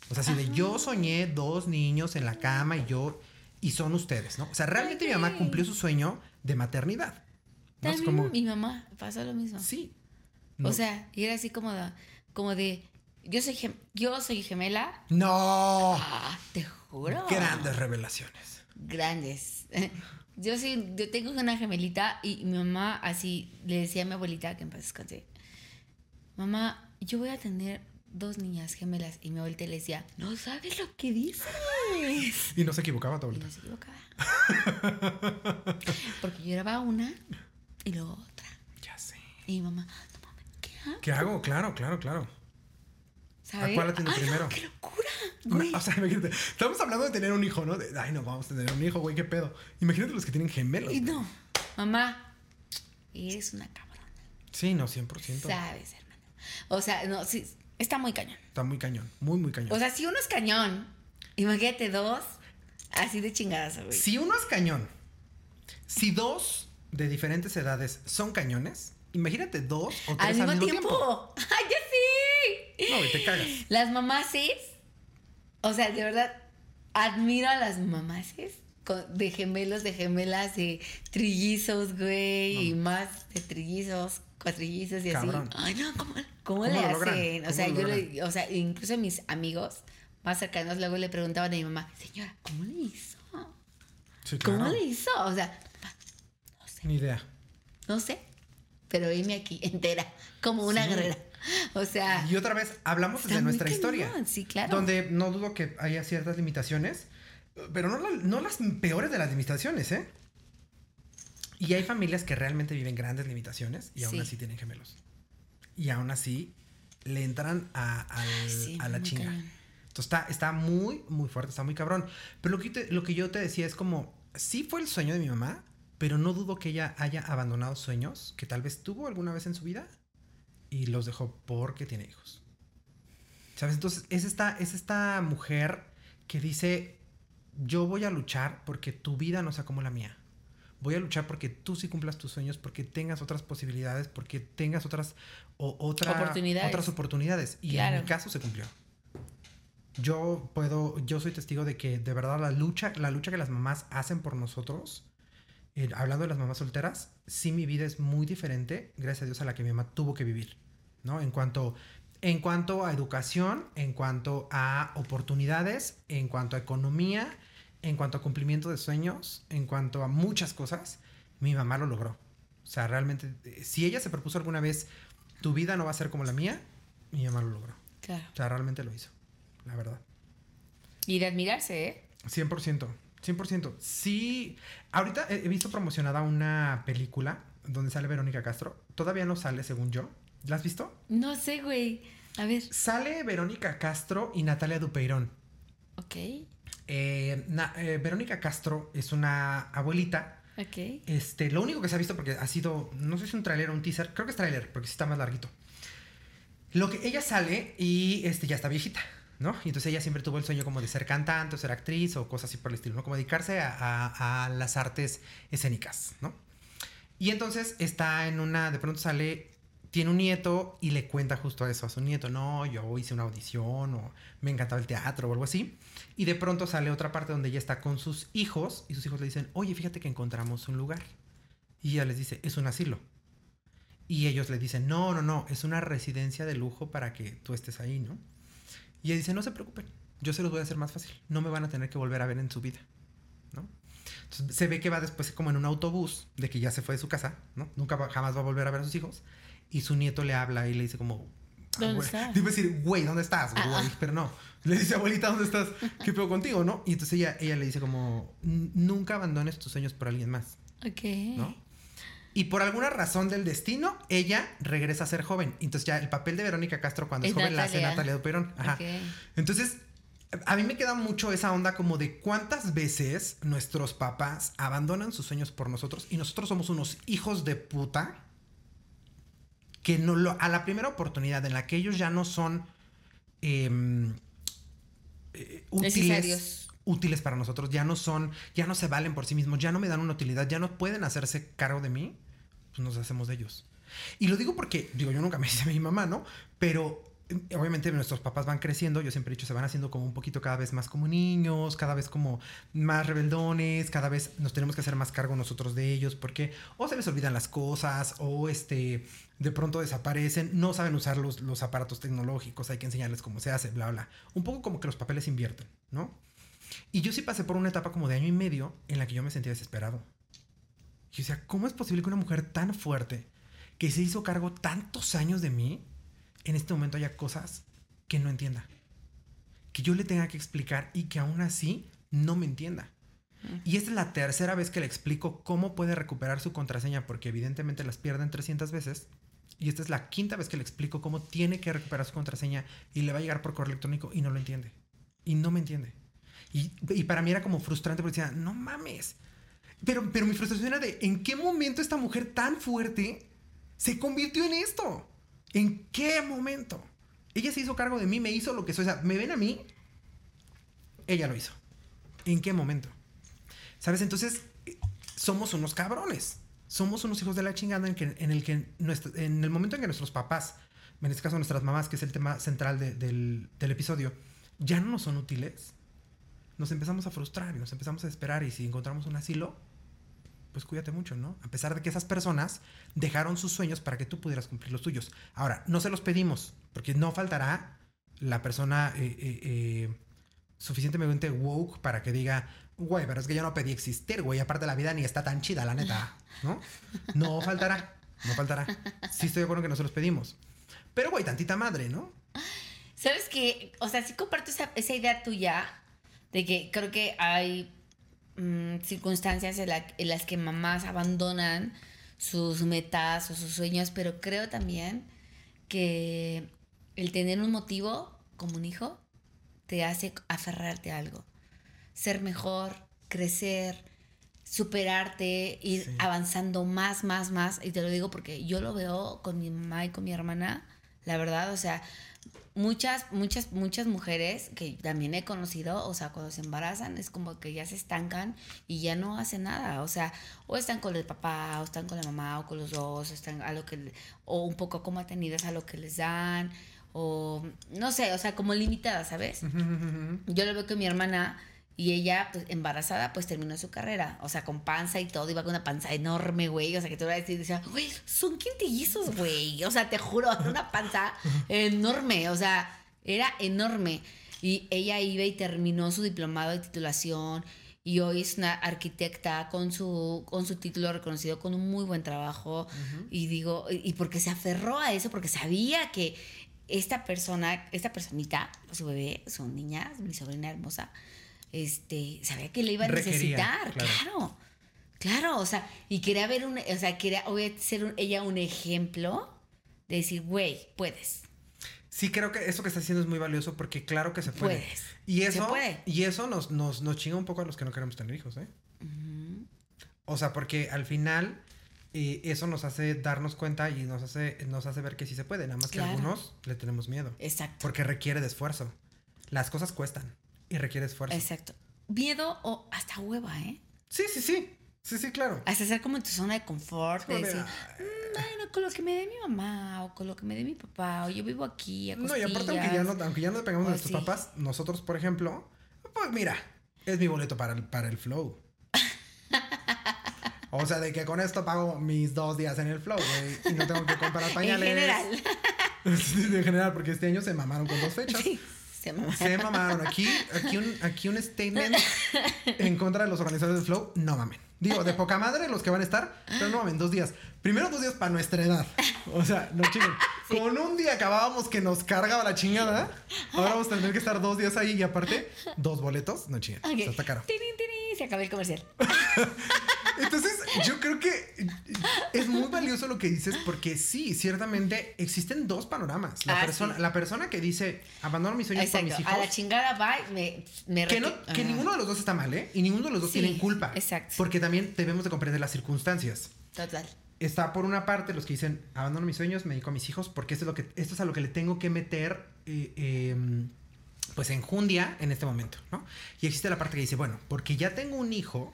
O sea, si de yo soñé dos niños en la cama y yo, y son ustedes, ¿no? O sea, realmente mi mamá cumplió su sueño de maternidad. ¿no? También como, mi mamá pasó lo mismo. sí. O sea, y era así como de, como de yo soy yo soy gemela. no. Ah, te juro. Grandes revelaciones. Grandes. Yo sí, yo tengo una gemelita y mi mamá así le decía a mi abuelita que en paz descanse. Mamá, yo voy a tener dos niñas gemelas y mi abuelita le decía, no sabes lo que dices. Y no se equivocaba todo Y no se equivocaba. Porque yo grababa una y luego otra. Ya sé. Y mi mamá, no mames, ¿qué hago? ¿Qué hago? Claro, claro, claro. ¿Sabes? cuál no, primero? ¡Qué locura! Güey. O sea, imagínate. Estamos hablando de tener un hijo, ¿no? De, ay, no, vamos a tener un hijo, güey, qué pedo. Imagínate los que tienen gemelos. Y no, mamá, eres una cabrona. Sí, no, 100%. Sabes, hermana. O sea, no, sí, está muy cañón. Está muy cañón. Muy, muy cañón. O sea, si uno es cañón, imagínate dos, así de chingadas, güey. Si uno es cañón, si dos de diferentes edades son cañones, imagínate dos o Al tres mismo, tiempo. ¡Ay, ya! No, y te cagas. Las mamaces, o sea, de verdad, admiro a las mamaces de gemelos, de gemelas, de trillizos, güey, y más de trillizos, cuatrillizos y Cabrón. así. Ay, no, ¿cómo, cómo, ¿Cómo le hacen? O ¿Cómo sea, yo le, o sea, incluso mis amigos más cercanos luego le preguntaban a mi mamá, señora, ¿cómo le hizo? Sí, ¿Cómo le hizo? O sea, no sé, Ni idea. no sé, pero veme aquí entera, como una Sí. guerrera. O sea, Y otra vez, hablamos de nuestra cañón, historia. sí, claro. Donde no dudo que haya ciertas limitaciones, pero no, la- no las peores de las limitaciones, ¿eh? Y hay familias que realmente viven grandes limitaciones y aún Sí. así tienen gemelos. Y aún así le entran a, al- sí, a la chinga. cañón. Entonces está, está muy, muy fuerte, está muy cabrón. Pero lo que, yo te- lo que yo te decía es como, sí fue el sueño de mi mamá, pero no dudo que ella haya abandonado sueños que tal vez tuvo alguna vez en su vida y los dejó porque tiene hijos. ¿Sabes? Entonces es esta, es esta mujer que dice, yo voy a luchar porque tu vida no sea como la mía. Voy a luchar porque tú sí cumplas tus sueños, porque tengas otras posibilidades, porque tengas otras, o, otra- Oportunidades. otras oportunidades. Y en mi caso se cumplió. Yo puedo, yo soy testigo de que de verdad la lucha, la lucha que las mamás hacen por nosotros, eh, hablando de las mamás solteras, sí mi vida es muy diferente, gracias a Dios, a la que mi mamá tuvo que vivir, ¿no? En cuanto, en cuanto a educación, en cuanto a oportunidades, en cuanto a economía, en cuanto a cumplimiento de sueños, en cuanto a muchas cosas, mi mamá lo logró. O sea, realmente, eh, si ella se propuso alguna vez, tu vida no va a ser como la mía, mi mamá lo logró. Claro. O sea, realmente lo hizo, la verdad. Y de admirarse, ¿eh? 100%, 100%. Sí, ahorita he visto promocionada una película donde sale Verónica Castro. Todavía no sale, según yo. ¿La has visto? No sé, güey. A ver. Sale Verónica Castro y Natalia Dupeirón. Ok. Eh, na- eh, Verónica Castro es una abuelita. Ok. Este, lo único que se ha visto, porque ha sido, no sé si es un tráiler o un teaser, creo que es tráiler, porque sí está más larguito. Lo que ella sale y este, ya está viejita, ¿no? Y entonces ella siempre tuvo el sueño como de ser cantante o ser actriz o cosas así por el estilo, ¿no? Como dedicarse a, las artes escénicas, ¿no? Y entonces está en una, de pronto sale, tiene un nieto y le cuenta justo eso a su nieto, no, yo hice una audición o me encantaba el teatro o algo así. Y de pronto sale otra parte donde ella está con sus hijos y sus hijos le dicen, oye, fíjate que encontramos un lugar. Y ella les dice, es un asilo. Y ellos le dicen, no, no, no, es una residencia de lujo para que tú estés ahí, ¿no? Y ella dice, no se preocupen, yo se los voy a hacer más fácil, no me van a tener que volver a ver en su vida, ¿no? Entonces se ve que va después como en un autobús de que ya se fue de su casa, ¿no? Nunca va- jamás va a volver a ver a sus hijos. Y su nieto le habla y le dice como... "Ah, ¿Dónde güey". estás? A decir, güey, ¿dónde estás? Ah, Güey, ah. pero no. Le dice, abuelita, ¿dónde estás? ¿Qué pedo contigo, no? Y entonces ella, ella le dice como, "N- nunca abandones tus sueños por alguien más, Ok. ¿no? Y por alguna razón del destino, ella regresa a ser joven. Entonces ya el papel de Verónica Castro cuando es, Es joven la hace Natalia. Duperón. Ajá. Entonces, a mí me queda mucho esa onda como de cuántas veces nuestros papás abandonan sus sueños por nosotros y nosotros somos unos hijos de puta que no lo, a la primera oportunidad en la que ellos ya no son em, eh, útiles, Necesarios. Útiles para nosotros, ya no son, ya no se valen por sí mismos, ya no me dan una utilidad, ya no pueden hacerse cargo de mí, pues nos hacemos de ellos. Y lo digo porque, digo, yo nunca me hice a mi mamá, ¿no? Pero eh, obviamente nuestros papás van creciendo, yo siempre he dicho, se van haciendo como un poquito cada vez más como niños, cada vez como más rebeldones, cada vez nos tenemos que hacer más cargo nosotros de ellos, porque o se les olvidan las cosas, o este, de pronto desaparecen, no saben usar los, los aparatos tecnológicos, hay que enseñarles cómo se hace, bla, bla. Un poco como que los papeles invierten, ¿no? Y yo sí pasé por una etapa como de año y medio en la que yo me sentía desesperado. Y yo decía, ¿cómo es posible que una mujer tan fuerte, que se hizo cargo tantos años de mí, en este momento haya cosas que no entienda? Que yo le tenga que explicar y que aún así no me entienda. Y esta es la tercera vez que le explico cómo puede recuperar su contraseña, porque evidentemente las pierden 300 veces. Y esta es la quinta vez que le explico cómo tiene que recuperar su contraseña y le va a llegar por correo electrónico y no lo entiende. Y no me entiende. Y, para mí era como frustrante porque decía, no mames. Pero, pero mi frustración era de, ¿en qué momento esta mujer tan fuerte se convirtió en esto? ¿En qué momento? Ella se hizo cargo de mí, me hizo lo que soy. O sea, me ven a mí, ella lo hizo. ¿En qué momento? ¿Sabes? Entonces, somos unos cabrones. Somos unos hijos de la chingada en, que, en el que en el momento en que nuestros papás, en este caso nuestras mamás, que es el tema central de- del, del episodio, ya no nos son útiles, nos empezamos a frustrar y nos empezamos a esperar. Y si encontramos un asilo, pues cuídate mucho, ¿no? A pesar de que esas personas dejaron sus sueños para que tú pudieras cumplir los tuyos. Ahora, no se los pedimos, porque no faltará la persona eh, eh, eh, suficientemente woke para que diga, güey, pero es que yo no pedí existir, güey, aparte la vida ni está tan chida, la neta, ¿no? No faltará, no faltará. Sí estoy de acuerdo que no se los pedimos. Pero, güey, tantita madre, ¿no? ¿Sabes qué? O sea, sí comparto esa, esa idea tuya de que creo que hay mm, circunstancias en, la- en las que mamás abandonan sus metas o sus sueños, pero creo también que el tener un motivo como un hijo te hace aferrarte a algo. Ser mejor, crecer, superarte, ir Sí. avanzando más, más, más. Y te lo digo porque yo lo veo con mi mamá y con mi hermana, la verdad, o sea, muchas, muchas, muchas mujeres que también he conocido, o sea, cuando se embarazan es como que ya se estancan y ya no hacen nada, o sea, o están con el papá, o están con la mamá, o con los dos, o están a lo que, o un poco como atenidas a lo que les dan, o no sé, o sea, como limitadas, ¿sabes? Yo lo veo que mi hermana y ella, pues, embarazada, pues terminó su carrera. O sea, con panza y todo, iba con una panza enorme, güey. O sea, que te voy a decir, decía, güey, son quintillizos, güey. O sea, te juro, una panza enorme. O sea, era enorme. Y ella iba y terminó su diplomado de titulación. Y hoy es una arquitecta con su, con su título reconocido, con un muy buen trabajo. Y digo, y porque se aferró a eso, porque sabía que esta persona, esta personita, su bebé, su niña, mi sobrina hermosa, este, sabía que le iba a Requería, necesitar, claro. claro. Claro, o sea, y quería ver un, o sea, quería ser un- ella un ejemplo de decir, güey, puedes. Sí, creo que eso que está haciendo es muy valioso porque claro que se puede. Puedes. Y Se eso, puede. y eso nos, nos, nos chinga un poco a los que no queremos tener hijos, ¿eh? O sea, porque al final eh, eso nos hace darnos cuenta y nos hace, nos hace ver que sí se puede. Nada más que algunos le tenemos miedo. Exacto. Porque requiere de esfuerzo. Las cosas cuestan y requiere esfuerzo. Exacto. Miedo o hasta hueva, ¿eh? Sí, sí, sí. Sí, sí, claro. Hasta estar como en tu zona de confort, de decir, "Mm, bueno, con lo que me dé mi mamá, o con lo que me dé mi papá, o yo vivo aquí, a No, y aparte, aunque ya no, aunque ya no dependamos de Pues nuestros sí. papás, nosotros, por ejemplo, pues mira, es mi boleto para el, para el flow. O sea, de que con esto pago mis dos días en el flow, güey. Y no tengo que comprar En pañales. general. Sí, en general, porque este año se mamaron con dos fechas. Sí, se me Se mamaron. Aquí, aquí, un, aquí un statement en contra de los organizadores del Flow. No mamen. Digo, de poca madre los que van a estar, pero no mamen, dos días. Primero dos días para nuestra edad. O sea, no chinguen. Con un día acabábamos que nos cargaba la chingada. Ahora vamos a tener que estar dos días ahí y aparte, dos boletos. No chinguen. O sea, está caro. Se acabó el comercial. Entonces, yo creo que es muy valioso lo que dices porque sí, ciertamente existen dos panoramas. La, Ah, persona, sí. la persona que dice, abandono mis sueños por mis hijos. A la chingada, bye. Me, me Que, no, que ninguno de los dos está mal, ¿eh? Y ninguno de los dos Sí, tienen culpa. exacto. Porque también debemos de comprender las circunstancias. Total. Está por una parte los que dicen, abandono mis sueños, me dedico a mis hijos, porque esto es, lo que, esto es a lo que le tengo que meter, eh, eh, pues, enjundia en este momento, ¿no? Y existe la parte que dice, bueno, porque ya tengo un hijo,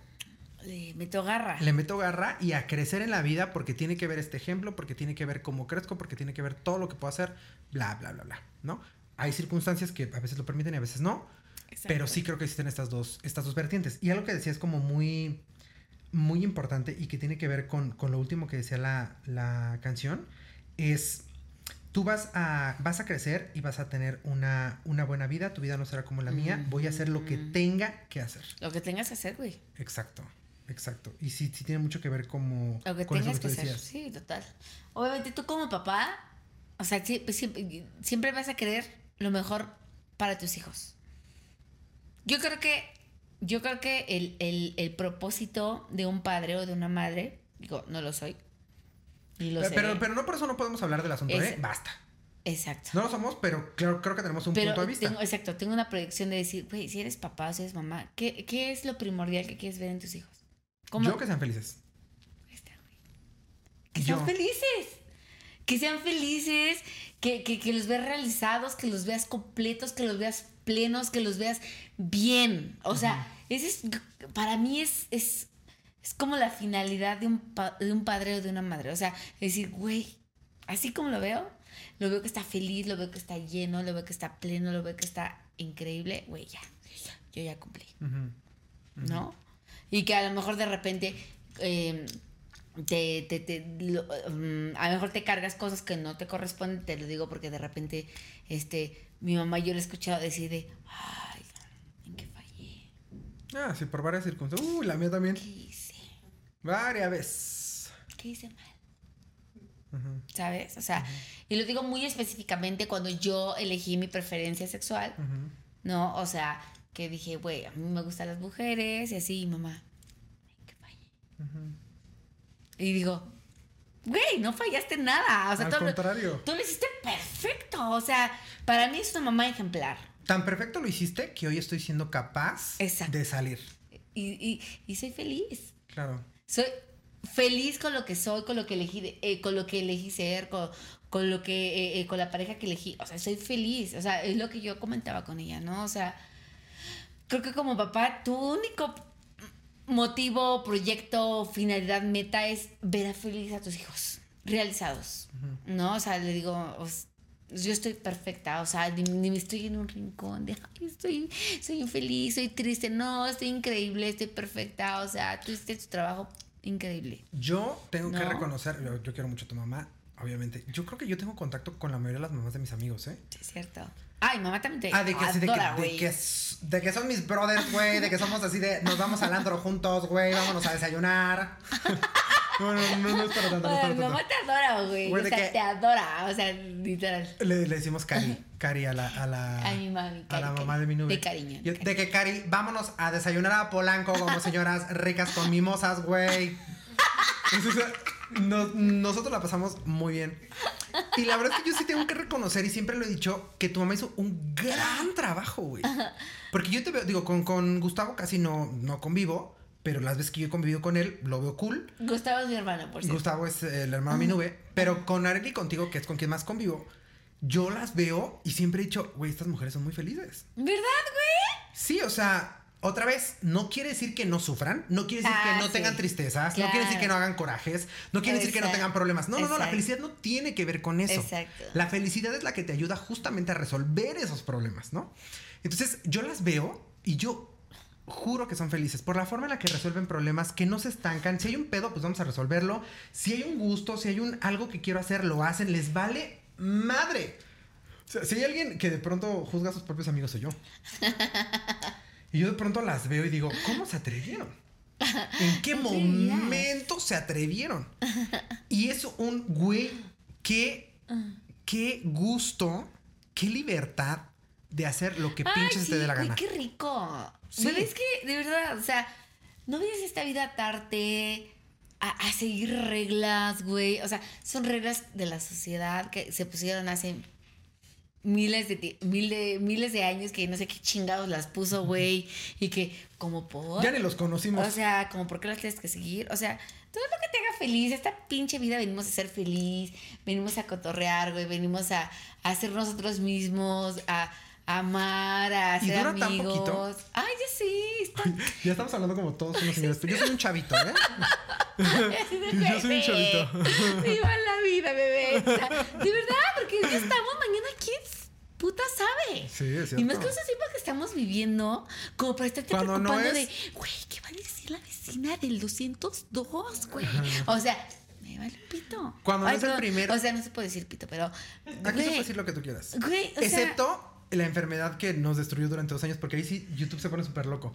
Le meto garra. le meto garra y a crecer en la vida porque tiene que ver este ejemplo, porque tiene que ver cómo crezco, porque tiene que ver todo lo que puedo hacer, bla, bla, bla, bla, ¿no? Hay circunstancias que a veces lo permiten y a veces no, Exacto. pero sí creo que existen estas dos, estas dos vertientes. Y algo que decía es como muy, muy importante y que tiene que ver con, con lo último que decía la, la canción, es tú vas a, vas a crecer y vas a tener una, una buena vida, tu vida no será como la mía, voy a hacer lo que tenga que hacer. Lo que tengas que hacer, güey. Exacto, exacto. Y sí, sí tiene mucho que ver como Lo que con tengas que hacer. decías. Sí, total. Obviamente tú como papá, o sea, pues, siempre, siempre vas a querer lo mejor para tus hijos. Yo creo que, yo creo que el, el- el propósito de un padre o de una madre, digo, no lo soy. Ni lo sé. Pero, pero no por eso no podemos hablar del asunto, Es- ¿eh? Basta. Exacto. No lo somos, pero creo, creo que tenemos un Pero punto de vista. tengo, exacto, tengo una proyección de decir, güey, si eres papá o si eres mamá, ¿qué, qué es lo primordial que quieres ver en tus hijos? ¿Cómo? Yo que sean felices. Güey. Que Yo. sean felices. Que sean felices, que, que, que los veas realizados, que los veas completos, que los veas plenos, que los veas bien. O sea, ese es, para mí es, es, es como la finalidad de un, pa- de un padre o de una madre. O sea, decir, güey, así como lo veo, lo veo que está feliz, lo veo que está lleno, lo veo que está pleno, lo veo que está increíble. Güey, ya, ya, yo ya cumplí. ¿no? Y que a lo mejor de repente eh, te, te- te- lo- mm, a lo mejor te cargas cosas que no te corresponden, te lo digo porque de repente este, mi mamá yo le he escuchado decir de, ay, ¿en qué fallé? Ah, sí, por varias circunstancias. Uh, la mía también. ¿Qué hice? Varias veces. ¿Qué hice mal? ¿Sabes? O sea, y lo digo muy específicamente cuando yo elegí mi preferencia sexual. ¿no? O sea, que dije, güey, a mí me gustan las mujeres y así, y mamá, ¿en qué fallé? Y digo, güey, no fallaste nada. O sea, Al tú, contrario. tú lo hiciste perfecto. O sea, para mí es una mamá ejemplar. Tan perfecto lo hiciste que hoy estoy siendo capaz Exacto. de salir. Y, y- y soy feliz. Claro. Soy feliz con lo que soy, con lo que elegí, eh, con lo que elegí ser, con, con lo que, eh, eh, con la pareja que elegí. O sea, soy feliz. O sea, es lo que yo comentaba con ella, ¿no? O sea, creo que como papá, tu único motivo, proyecto, finalidad, meta es ver a feliz a tus hijos realizados. ¿No? O sea, le digo, yo estoy perfecta, o sea, ni, ni me estoy en un rincón de, ay, estoy, soy infeliz, soy triste. No, estoy increíble, estoy perfecta, o sea, tú hiciste tu trabajo increíble. Yo tengo que No. reconocer, yo, yo quiero mucho a tu mamá, obviamente. Yo creo que yo tengo contacto con la mayoría de las mamás de mis amigos, ¿eh? Sí, es cierto. Ay, mamá también te Ah, de que, sí, de, que, adora, de, que, de que son mis brothers, güey, de que somos así de, nos vamos al antro juntos, güey, vámonos a desayunar. No, no, no, no es para tanto, Bueno, mamá te adora, güey. O sea, te adora. O sea, literal. Le, le decimos Cari, Cari a la, a la, A mi mami, a la mamá Cari. de mi nube. De cariño, Yo- de que Cari, vámonos a desayunar a Polanco como señoras ricas con mimosas, güey. Nosotros la pasamos muy bien. Y la verdad es que yo sí tengo que reconocer, y siempre lo he dicho, que tu mamá hizo un gran trabajo, güey. Porque yo te veo, digo, con, con Gustavo casi no, no convivo, pero las veces que yo he convivido con él, lo veo cool. Gustavo es mi hermano, por cierto. Gustavo es el hermano de mi nube, pero con Arely y contigo, que es con quien más convivo, yo las veo y siempre he dicho, güey, estas mujeres son muy felices. ¿Verdad, güey? Sí, o sea, otra vez, no quiere decir que no sufran, no quiere decir Ah, que no sí. tengan tristezas, no quiere decir que no hagan corajes, no quiere decir que no tengan problemas. No, no, no, la felicidad no tiene que ver con eso. Exacto. La felicidad es la que te ayuda justamente a resolver esos problemas, ¿no? Entonces, yo las veo y yo juro que son felices por la forma en la que resuelven problemas, que no se estancan. Si hay un pedo, pues vamos a resolverlo. Si hay un gusto, si hay un algo que quiero hacer, lo hacen, les vale madre. O sea, si hay alguien que de pronto juzga a sus propios amigos, soy yo. Y yo de pronto las veo y digo, ¿cómo se atrevieron? ¿En qué momento se atrevieron? Y es un güey, qué, qué gusto, qué libertad de hacer lo que Ay, pinches sí, te dé la güey, gana. qué rico. Sí. Pero es que, de verdad, o sea, no vienes esta vida a atarte, a, a seguir reglas, güey. O sea, son reglas de la sociedad que se pusieron hace miles de, mil de miles de años que no sé qué chingados las puso, güey. Y que, como por. Ya ni los conocimos. O sea, como por qué las tienes que seguir. O sea, todo lo que te haga feliz. Esta pinche vida venimos a ser feliz. Venimos a cotorrear, güey. Venimos a, a ser nosotros mismos, a amar, a ¿Y ser dura tan amigos. poquito? Ay, ya sí. Está... ya estamos hablando como todos unos señores, yo soy un chavito, ¿eh? Yo soy un chavito. Viva la vida, bebé. De verdad, porque ya estamos mañana. ¿Quién puta sabe? Sí, es Y más cierto. que esos tiempos que estamos viviendo, como para estarte Cuando no preocupando es- de, güey, ¿qué va a decir la vecina del 202, güey? O sea, me vale pito. Cuando no es el primer- O sea, no se puede decir pito, pero. Aquí se puede güey, decir lo que tú quieras. Güey, o sea- Excepto la enfermedad que nos destruyó durante dos años, porque ahí sí YouTube se pone súper loco.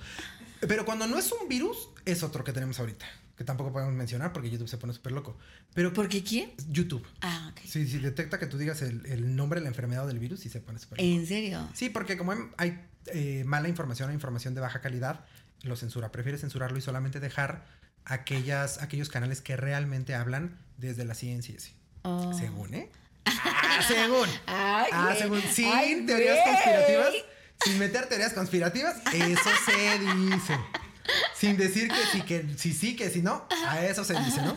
Pero cuando no es un virus, es otro que tenemos ahorita. Que tampoco podemos mencionar porque YouTube se pone súper loco. Pero ¿Por qué quién? YouTube. Ah, ok. Si sí, detecta que tú digas el, el nombre de la enfermedad o del virus, sí se pone súper loco. ¿En serio? Sí, porque como hay, hay, eh, mala información o información de baja calidad, lo censura. Prefiere censurarlo y solamente dejar aquellas, aquellos canales que realmente hablan desde la ciencia y. Oh. Según, ¿eh? Ah, según. Ay, Ah, según. Sin Ay, teorías conspirativas. Sin meter teorías conspirativas. Eso se dice. Sin decir que sí, que sí, sí, que sí, no. A eso se dice, ¿no?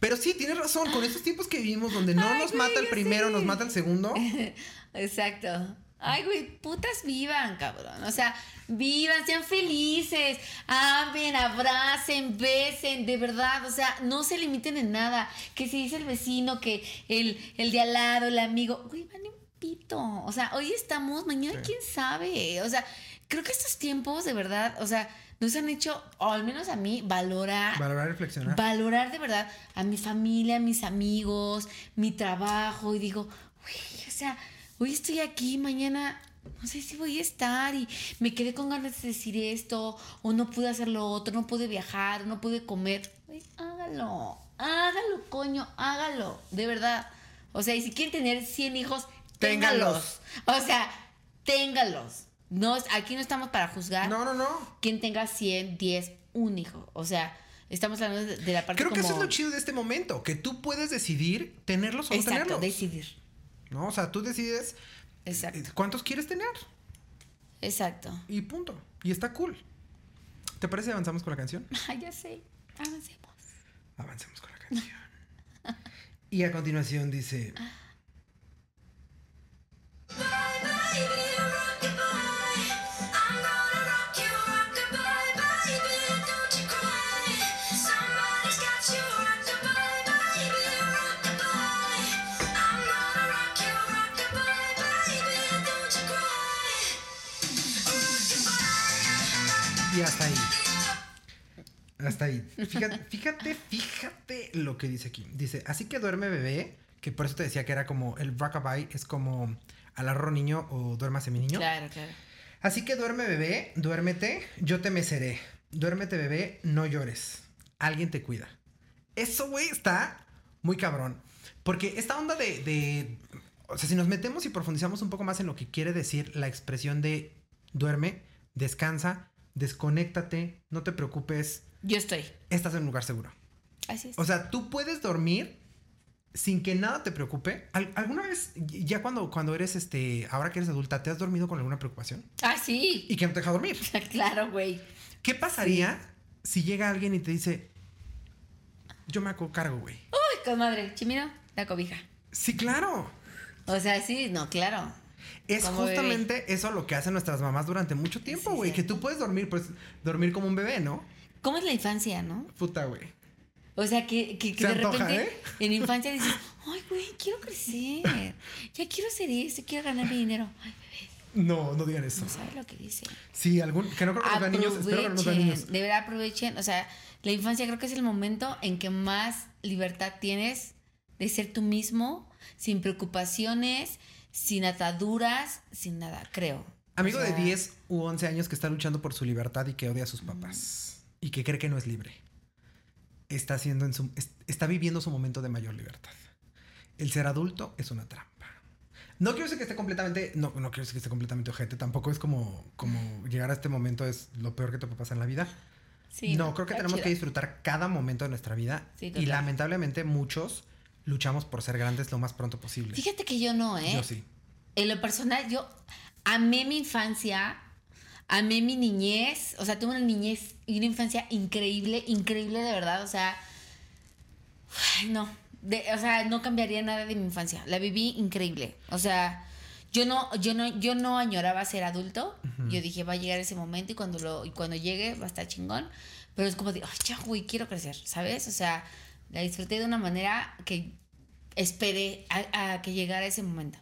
Pero sí, tienes razón. Con estos tiempos que vivimos donde no Ay, nos mata el primero, nos mata el segundo. Exacto. Ay, güey, putas vivan, cabrón. O sea, vivan, sean felices, amen, abracen, besen, de verdad. O sea, no se limiten en nada. Que si dice el vecino, que el, el de al lado, el amigo, güey, vale un pito. O sea, hoy estamos, mañana Sí. quién sabe. O sea, creo que estos tiempos, de verdad, o sea, nos han hecho, o al menos a mí, valorar Valorar reflexionar. valorar de verdad a mi familia, a mis amigos, mi trabajo y digo, güey, o sea, hoy estoy aquí, mañana no sé si voy a estar y me quedé con ganas de decir esto o no pude hacer lo otro, no pude viajar, no pude comer. Güey, hágalo, hágalo, coño, hágalo, de verdad. O sea, y si quieren tener 100 hijos, téngalos. O sea, téngalos. No, aquí no estamos para juzgar No, no, no. quien tenga 100, 10, un hijo. O sea, estamos hablando de, de la parte Creo que como... eso es lo chido de este momento, que tú puedes decidir tenerlos o no tenerlos. decidir. ¿No? O sea, tú decides eh, Exacto, cuántos quieres tener exacto. y punto. Y está cool. ¿Te parece avanzamos con la canción? Ya sé. Avancemos. Avancemos con la canción. Y a continuación dice, y hasta ahí. Hasta ahí. Fíjate, fíjate, fíjate lo que dice aquí. Dice, así que duerme bebé, que por eso te decía que era como el rockabye, es como alarro niño o duérmase mi niño. Claro, claro. Así que duerme bebé, duérmete, yo te meceré. Duérmete bebé, no llores. Alguien te cuida. Eso, güey, está muy cabrón. Porque esta onda de, de- O sea, si nos metemos y profundizamos un poco más en lo que quiere decir la expresión de duerme, descansa, desconéctate, no te preocupes, Yo estoy. estás en un lugar seguro. Así es. O sea, tú puedes dormir sin que nada te preocupe. ¿Al- ¿Alguna vez, ya cuando, cuando eres, este, ahora que eres adulta, te has dormido con alguna preocupación? ah, sí. Y que no te deja dormir. claro, güey. ¿Qué pasaría si llega alguien y te dice, yo me hago cargo, güey? Uy, comadre. Chimino, la cobija. Sí, claro. O sea, sí, no, claro. Es Como bebé. justamente eso lo que hacen nuestras mamás durante mucho tiempo, Sí, güey. sí. Que tú puedes dormir, pues, dormir como un bebé, ¿no? ¿Cómo es la infancia, no? Puta, güey. O sea, que, que, que Se de antoja, repente ¿eh? en infancia dices, ay, güey, quiero crecer. Ya quiero ser esto, quiero ganar mi dinero. Ay, bebé, No, no digan eso. no sabes lo que dice. Sí, algún, que no creo que nos vean niños, espero que no nos vean niños. De verdad aprovechen. O sea, la infancia creo que es el momento en que más libertad tienes de ser tú mismo, sin preocupaciones, sin ataduras, sin nada, creo. Amigo O sea, de 10 u 11 años que está luchando por su libertad y que odia a sus papás y que cree que no es libre. Está haciendo en su es- está viviendo su momento de mayor libertad. El ser adulto es una trampa. No quiero decir que esté completamente no, no quiero decir que esté completamente ojete, tampoco es como como llegar a este momento es lo peor que te puede pasar en la vida. sí, no, creo que tenemos que disfrutar cada momento de nuestra vida Sí, y lamentablemente muchos luchamos por ser grandes lo más pronto posible. Fíjate que yo no, ¿eh? Yo sí. En lo personal, yo amé mi infancia, amé mi niñez, o sea, tuve una niñez y una infancia increíble, increíble de verdad, o sea, no, de- o sea, no cambiaría nada de mi infancia, la viví increíble, o sea, yo no, yo no, yo no añoraba ser adulto, yo dije va a llegar ese momento y cuando lo, y cuando llegue va a estar chingón, pero es como de, ay, ya, güey, quiero crecer, ¿sabes? O sea, la disfruté de una manera que esperé a, a que llegara ese momento.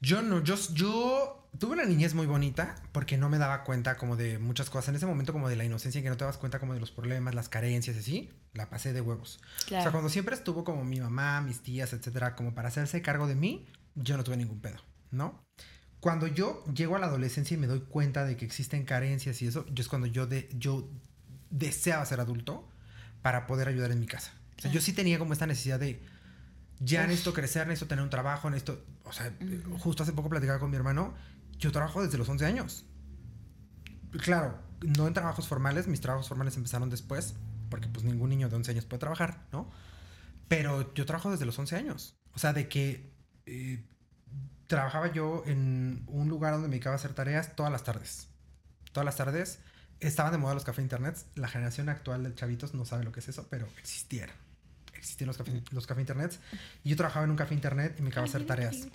Yo no, yo, yo tuve una niñez muy bonita porque no me daba cuenta como de muchas cosas. En ese momento como de la inocencia en que no te das cuenta como de los problemas, las carencias y así, la pasé de huevos. O sea, cuando siempre estuvo como mi mamá, mis tías, etcétera, como para hacerse cargo de mí, yo no tuve ningún pedo, ¿no? Cuando yo llego a la adolescencia y me doy cuenta de que existen carencias y eso, yo es cuando yo, de, yo deseaba ser adulto para poder ayudar en mi casa. O sea, yo sí tenía como esta necesidad de ya necesito crecer, necesito tener un trabajo, necesito, o sea, justo hace poco platicaba con mi hermano, yo trabajo desde los 11 años. Claro, no en trabajos formales, mis trabajos formales empezaron después, porque pues ningún niño de 11 años puede trabajar, ¿no? Pero yo trabajo desde los 11 años. O sea, de que eh, trabajaba yo en un lugar donde me dedicaba a hacer tareas todas las tardes. Todas las tardes estaban de moda los café internets. La generación actual de chavitos no sabe lo que es eso, pero existieron. Existían los café, los café internets. Y yo trabajaba en un café internet y me dedicaba a hacer tareas.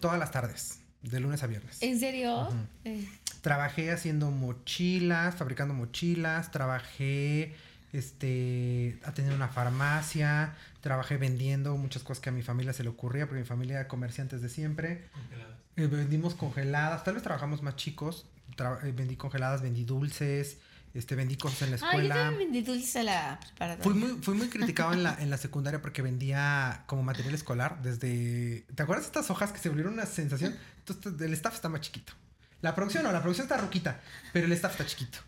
Todas las tardes, de lunes a viernes. ¿En serio? Eh, Trabajé haciendo mochilas, fabricando mochilas, trabajé este, atendiendo una farmacia, trabajé vendiendo muchas cosas que a mi familia se le ocurría, porque mi familia era comerciantes de siempre. Eh, vendimos congeladas, tal vez trabajamos más chicos, tra- eh, vendí congeladas, vendí dulces, este, vendí cosas en la Ay, yo escuela. también vendí dulces a la preparatoria. Fui muy, fui muy criticado en la, en la secundaria porque vendía como material escolar desde... ¿Te acuerdas de estas hojas que se volvieron una sensación? Entonces, el staff está más chiquito. La producción no, la producción está ruquita, pero el staff está chiquito.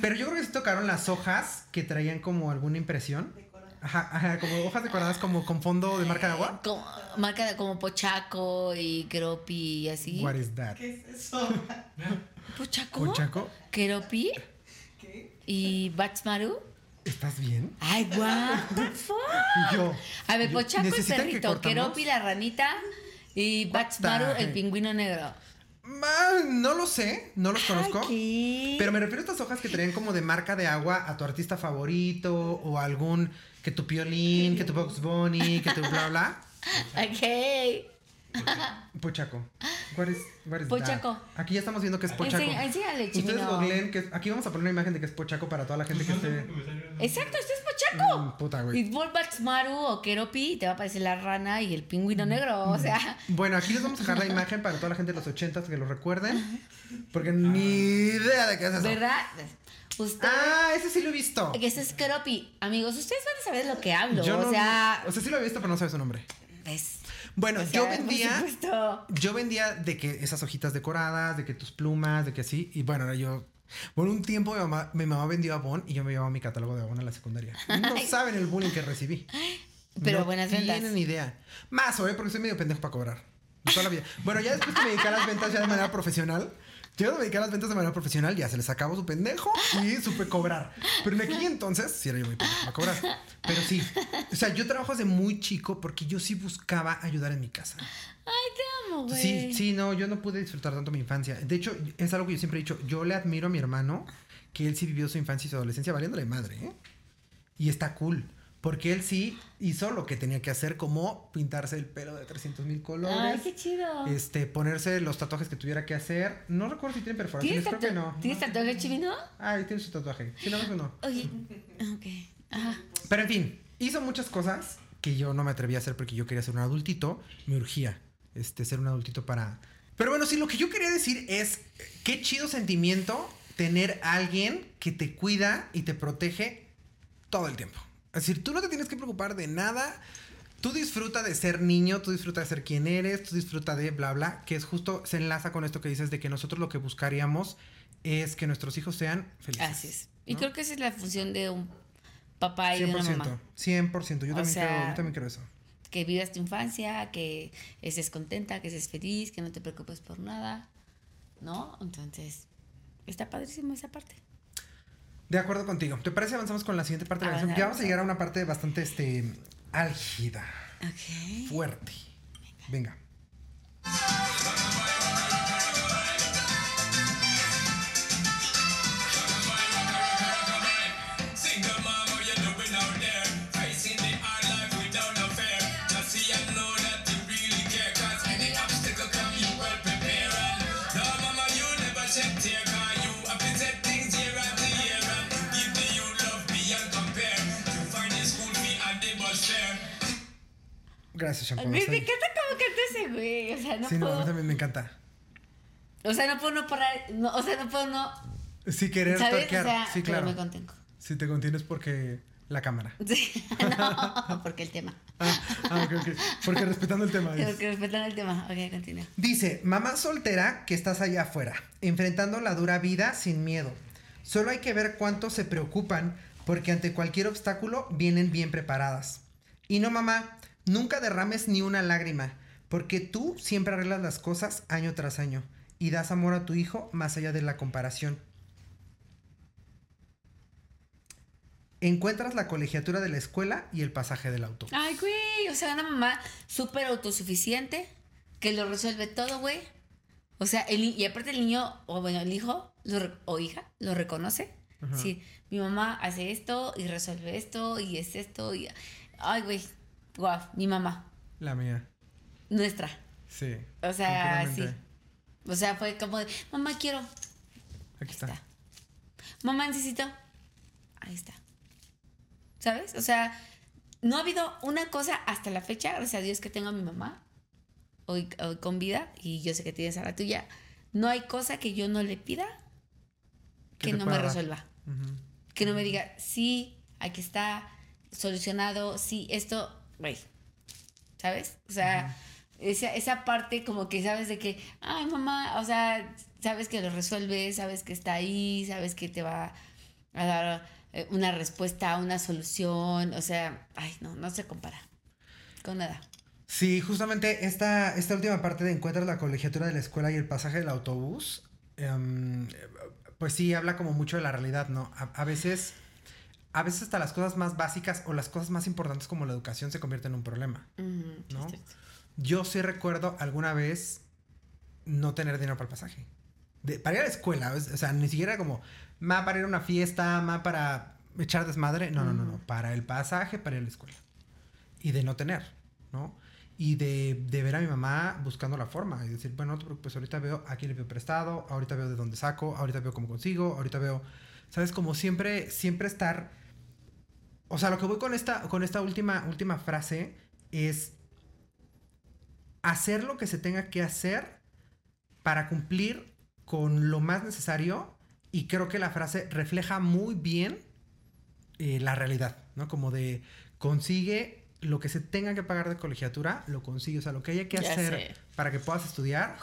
Pero yo creo que sí tocaron las hojas que traían como alguna impresión. Ajá, ajá, como hojas decoradas como con fondo de marca de agua. Como, marca de como Pochaco y Keropi y así. What is that? ¿Qué es eso? ¿Pochaco? ¿Qué? Y Batsmaru. ¿Estás bien? Ay, what the fuck. Yo... A ver, Pochaco el ¿necesitan que perrito, cortamos? Keropi la ranita y Batsmaru el pingüino negro. No lo sé, no los conozco. Pero me refiero a estas hojas que traían como de marca de agua a tu artista favorito o algún que tu piolín, que tu Box Bunny, que tu bla bla. Ok. Pochaco. What is, what is Pochaco. that? Aquí ya estamos viendo que es Pochaco. Enseña- enséñale, Ustedes googleen que es- aquí vamos a poner una imagen de que es Pochaco para toda la gente que esté. Exacto, este es Pochaco. Mm, puta, güey. Y pon Batsmaru o Keropi y te va a aparecer la rana y el pingüino negro. O sea, Bueno, aquí les vamos a dejar la imagen para toda la gente de los ochentas que lo recuerden. Porque ni idea de qué es eso. ¿verdad? Usted. Ah, ese sí lo he visto. Que ese es Keropi. Amigos, ustedes van a saber de lo que hablo. Yo no- o sea, o sea, sí lo he visto, pero no sabe su nombre. es- Bueno, o sea, yo por vendía. Yo vendía de que esas hojitas decoradas, de que tus plumas, de que así. Y bueno, yo Bueno, un tiempo mi mamá, mi mamá vendió Avon y yo me llevaba mi catálogo de Avon a la secundaria. No saben el bullying que recibí. Pero no buenas ventas. tienen idea. Más, ¿eh? Porque soy medio pendejo para cobrar. Toda la vida. Bueno, ya después que me dediqué a las ventas ya de manera profesional. Yo me dediqué a las ventas de manera profesional, ya se les acabó su pendejo y supe cobrar. Pero en aquel entonces, sí era yo muy pendejo para cobrar. Pero sí. O sea, yo trabajo desde muy chico porque yo sí buscaba ayudar en mi casa. Ay, te amo, güey. Sí, sí, no, yo no pude disfrutar tanto mi infancia. De hecho, es algo que yo siempre he dicho. Yo le admiro a mi hermano que él sí vivió su infancia y su adolescencia valiéndole madre, ¿eh? Y está cool. Porque él sí hizo lo que tenía que hacer, como pintarse el pelo de 300 mil colores. Ay, qué chido. Este, ponerse los tatuajes que tuviera que hacer. No recuerdo si tienen perforaciones, ¿Tienes, creo que no. ¿Tienes tatuaje chivino? Ay, tiene su tatuaje. Sí, no, no. Oye, ok. Ajá. Pero en fin, hizo muchas cosas que yo no me atreví a hacer porque yo quería ser un adultito. Me urgía este, ser un adultito para... Pero bueno, sí, lo que yo quería decir es, qué chido sentimiento tener a alguien que te cuida y te protege todo el tiempo. Es decir, tú no te tienes que preocupar de nada. Tú disfruta de ser niño, tú disfruta de ser quien eres, tú disfruta de bla, bla, que es justo, se enlaza con esto que dices de que nosotros lo que buscaríamos es que nuestros hijos sean felices. Así es. Y ¿no? creo que esa es la función de un papá y de una 100%, mamá. 100%, yo también, sea, creo, yo también creo eso. Que vivas tu infancia, que estés contenta, que estés feliz, que no te preocupes por nada. ¿No? Entonces, está padrísimo esa parte. De acuerdo contigo. ¿Te parece avanzamos con la siguiente parte de la canción? Ya vamos a llegar a una parte bastante este, álgida, fuerte. Venga. Gracias, Shampoo. Me, me encanta cómo canta ese güey. O sea, no Sí, no, a mí también me encanta. o sea, no puedo no parar. No, o sea, no puedo no. Sí, querer ¿Sabes? toquear. O sea, sí, pero claro. me contengo. Si te contienes porque la cámara. Sí. no, porque el tema. Ah, ah, ok, ok. Porque respetando el tema. es- Porque respetan el tema. Ok, continúa. Dice, mamá soltera que estás allá afuera, enfrentando la dura vida sin miedo. Solo hay que ver cuánto se preocupan porque ante cualquier obstáculo vienen bien preparadas. Y no, mamá, nunca derrames ni una lágrima, porque tú siempre arreglas las cosas año tras año y das amor a tu hijo más allá de la comparación. Encuentras la colegiatura de la escuela y el pasaje del auto. Ay, güey. O sea, una mamá súper autosuficiente que lo resuelve todo, güey. O sea, el, y aparte el niño, o bueno, el hijo lo o hija lo reconoce. Sí, mi mamá hace esto y resuelve esto y es esto. Y, ay, güey. Guau, mi mamá. La mía. Nuestra. Sí. O sea, sí. O sea, fue como de, mamá, quiero. Aquí está. está. Mamá, necesito. Ahí está. ¿Sabes? O sea, no ha habido una cosa hasta la fecha, gracias a Dios que tengo a mi mamá hoy, hoy con vida y yo sé que tienes a la tuya. No hay cosa que yo no le pida Que no me dar. resuelva. Que no me diga, sí, aquí está, solucionado, sí, esto, güey. ¿Sabes? O sea, esa, esa parte como que sabes de que, ay, mamá, o sea, sabes que lo resuelve, sabes que está ahí, sabes que te va a dar eh, una respuesta, una solución, o sea, ay, no, no se compara con nada. Sí, justamente esta, esta última parte de encuentras la colegiatura de la escuela y el pasaje del autobús, em, pues sí, habla como mucho de la realidad, ¿no? A, a veces, a veces hasta las cosas más básicas o las cosas más importantes como la educación se convierten en un problema. Ujú, ¿No? es cierto. Yo sí recuerdo alguna vez no tener dinero para el pasaje. De- para ir a la escuela, o sea, ni siquiera como, más para ir a una fiesta, más para echar desmadre. No, no, no, no. Para el pasaje, para ir a la escuela. Y de no tener, ¿no? Y de, de ver a mi mamá buscando la forma. Y decir, bueno, no preocupes, ahorita veo a quién le pido prestado, ahorita veo de dónde saco, ahorita veo cómo consigo, ahorita veo, ¿sabes? Como siempre, siempre estar... O sea, lo que voy con esta, con esta última, última frase es hacer lo que se tenga que hacer para cumplir con lo más necesario y creo que la frase refleja muy bien eh, la realidad, ¿no? Como de consigue lo que se tenga que pagar de colegiatura, lo consigue, o sea, lo que haya que Ya hacer sé. para que puedas estudiar,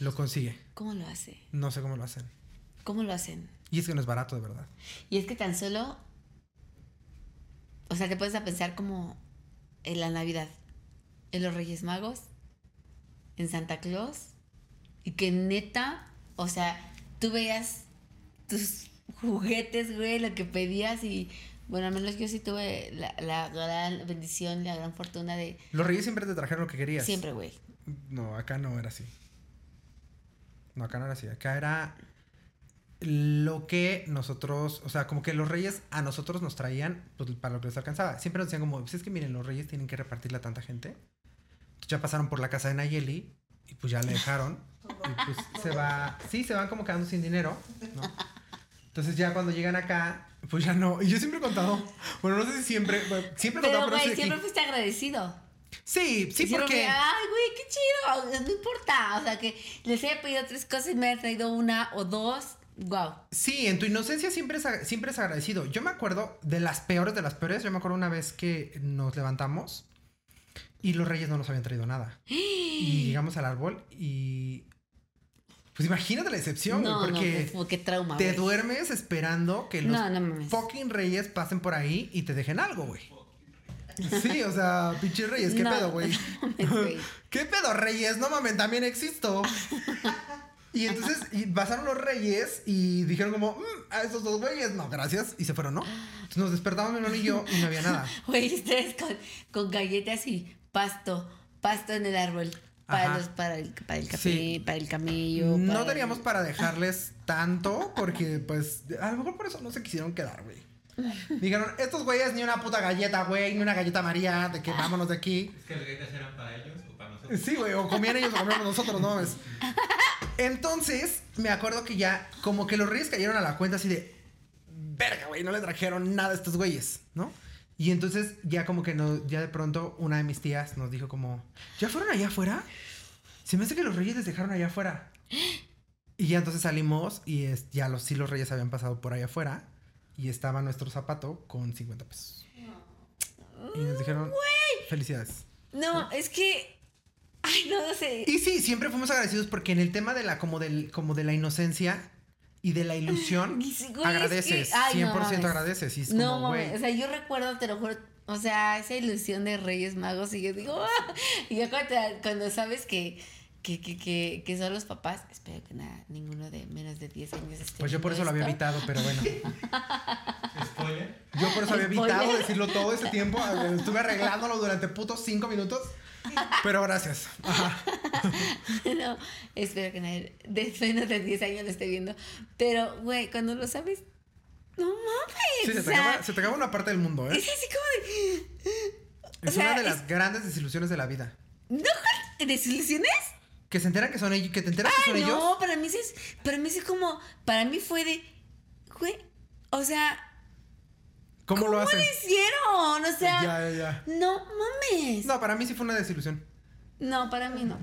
lo consigue. ¿Cómo lo hace? No sé cómo lo hacen. ¿Cómo lo hacen? Y es que no es barato, de verdad. Y es que tan solo, o sea, te puedes a pensar como en la Navidad, en los Reyes Magos, en Santa Claus, y que neta, o sea, tú veías tus juguetes, güey, lo que pedías y, bueno, al menos yo sí tuve la, la gran bendición, la gran fortuna de Los reyes siempre te trajeron lo que querías. siempre, güey. No, acá no era así. No, acá no era así. Acá era lo que nosotros, o sea, como que los reyes a nosotros nos traían pues, para lo que les alcanzaba. Siempre nos decían como, pues es que miren, los reyes tienen que repartirle a tanta gente. Entonces ya pasaron por la casa de Nayeli y pues ya le dejaron. Y pues se va, sí, se van como quedando sin dinero, ¿no? Entonces ya cuando llegan acá, pues ya no. Y yo siempre he contado, bueno, no sé si siempre, bueno, siempre he contado, pero, güey, siempre fuiste agradecido. Sí, sí, porque... fue, Ay, güey, qué chido. No importa. O sea, que les haya pedido tres cosas y me haya traído una o dos. Wow. Sí, en tu inocencia siempre es, siempre es agradecido. Yo me acuerdo de las peores de las peores. Yo me acuerdo una vez que nos levantamos y los reyes no nos habían traído nada. Y llegamos al árbol y... Pues imagínate la decepción, güey, No, porque qué, qué trauma. te duermes esperando que los No, fucking reyes pasen por ahí y te dejen algo, güey. Sí, o sea, pinches reyes, ¿qué pedo, güey. ¿Qué pedo, reyes? No mames, también existo. Y entonces y pasaron los reyes y dijeron como, "Mm, a esos dos güeyes, no, gracias. Y se fueron, ¿no? Entonces nos despertamos mi hermano y yo y no había nada. Güey, ustedes con, con galletas y pasto. Pasto en el árbol. Para, Ajá. los, para, el, para el café, Sí. para el camello. No para- teníamos para dejarles tanto porque, pues, a lo mejor por eso no se quisieron quedar, güey. Dijeron, estos güeyes ni una puta galleta, güey, ni una galleta María, de que vámonos de aquí. Es que las galletas eran para ellos o para nosotros. Sí, güey, o comían ellos o comíamos nosotros, no mames. Entonces, me acuerdo que ya, como que los reyes cayeron a la cuenta así de, verga, güey, no le trajeron nada a estos güeyes, ¿no? Y entonces, ya como que no, ya de pronto, una de mis tías nos dijo como, ¿ya fueron allá afuera? Se me hace que los reyes les dejaron allá afuera. Y ya entonces salimos y es, ya los, sí los reyes habían pasado por allá afuera y estaba nuestro zapato con 50 pesos. Y nos dijeron, felicidades. No, es que. Ay, no, no sé. Y sí, siempre fuimos agradecidos porque en el tema de la como del como de la inocencia y de la ilusión güey, es agradeces, que- ay, no 100% mames. agradeces y es No, como, mames, güey. o sea, yo recuerdo, te lo juro, o sea, esa ilusión de Reyes Magos y yo digo, ¡ah! y ya cuando, sabes que, que, que, que, que son los papás, espero que nada, ninguno de menos de 10 años esté Pues yo por eso lo había evitado, pero bueno. Spoiler. Yo por eso había evitado decirlo todo ese tiempo. Estuve arreglándolo durante putos cinco minutos. Pero gracias. Ajá. no, espero que nadie de menos de 10 años lo esté viendo, pero, güey, cuando lo sabes, no mames, Sí, se te, acaba, se te acaba una parte del mundo, ¿eh? es así como de, Es o sea, una de es- las grandes desilusiones de la vida. ¿no? ¿Desilusiones? Que se enteran que son ellos, que te enteras que son ellos. no, para mí sí es, para mí sí es como, para mí fue de, güey, o sea, ¿Cómo, ¿cómo lo hacen? le hicieron? O sea, Ya, ya, ya. no mames. No. No, para mí sí fue una desilusión. para mí no.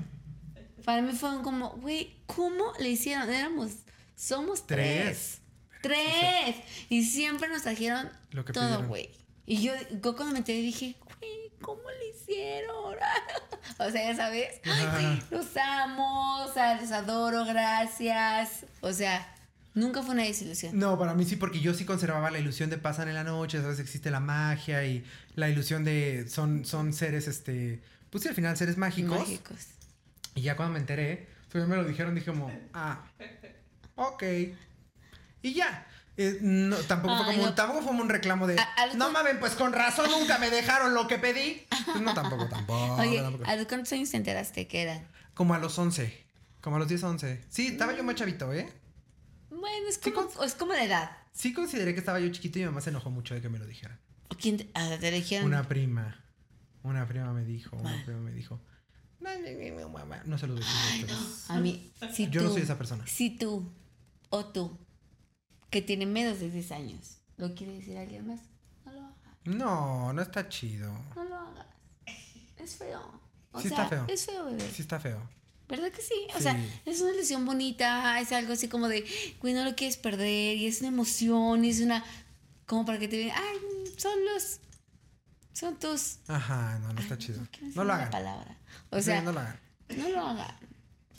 Para mí fue como, güey, ¿cómo le hicieron? Éramos, somos tres. Tres. Y siempre nos trajeron Lo que todo, güey. Y yo, yo cuando me enteré dije, güey, ¿cómo le hicieron? o sea, ya sabes, los amo, o sea, los adoro, gracias. O sea, nunca fue una desilusión. No, para mí sí, porque yo sí conservaba la ilusión de pasan en la noche, sabes, existe la magia y la ilusión de son, son seres, este, pues sí, al final seres mágicos. Mágicos. Y ya cuando me enteré, pues me lo dijeron, dije como, ah, ok. Y ya. Eh, no, tampoco, fue como, no. tampoco fue un reclamo de, A- no mames, pues con razón nunca me dejaron lo que pedí. Pues no, tampoco, tampoco. Oye, tampoco. ¿a los cuántos años te enteraste que eran? Como a los 11, como a los 10, 11. Sí, estaba yo muy chavito, ¿eh? Bueno, es Sí, como, con- es como la edad. Sí consideré que estaba yo chiquito y mi mamá se enojó mucho de que me lo dijeran. ¿O quién te, ah, te dijeron? Una prima. Una prima me dijo, una Ah. prima me dijo. No, no, no, no, mamá". No se lo a ustedes. A mí, si Yo tú, no soy esa persona. Si tú o tú, que tiene menos de 10 años, lo quiere decir a alguien más, no lo hagas. No, no está chido. No lo hagas. Es feo. O Sí sea, está feo. es feo, bebé. Sí está feo. ¿Verdad que sí? O Sí. sea, es una ilusión bonita, es algo así como de, güey, no lo quieres perder, y es una emoción, y es una, como para que te vean, ay, son los, son tus... Ajá, no, no está chido. No, No lo hagan. palabra. O Sí, sea, no lo hagan. no lo hagan.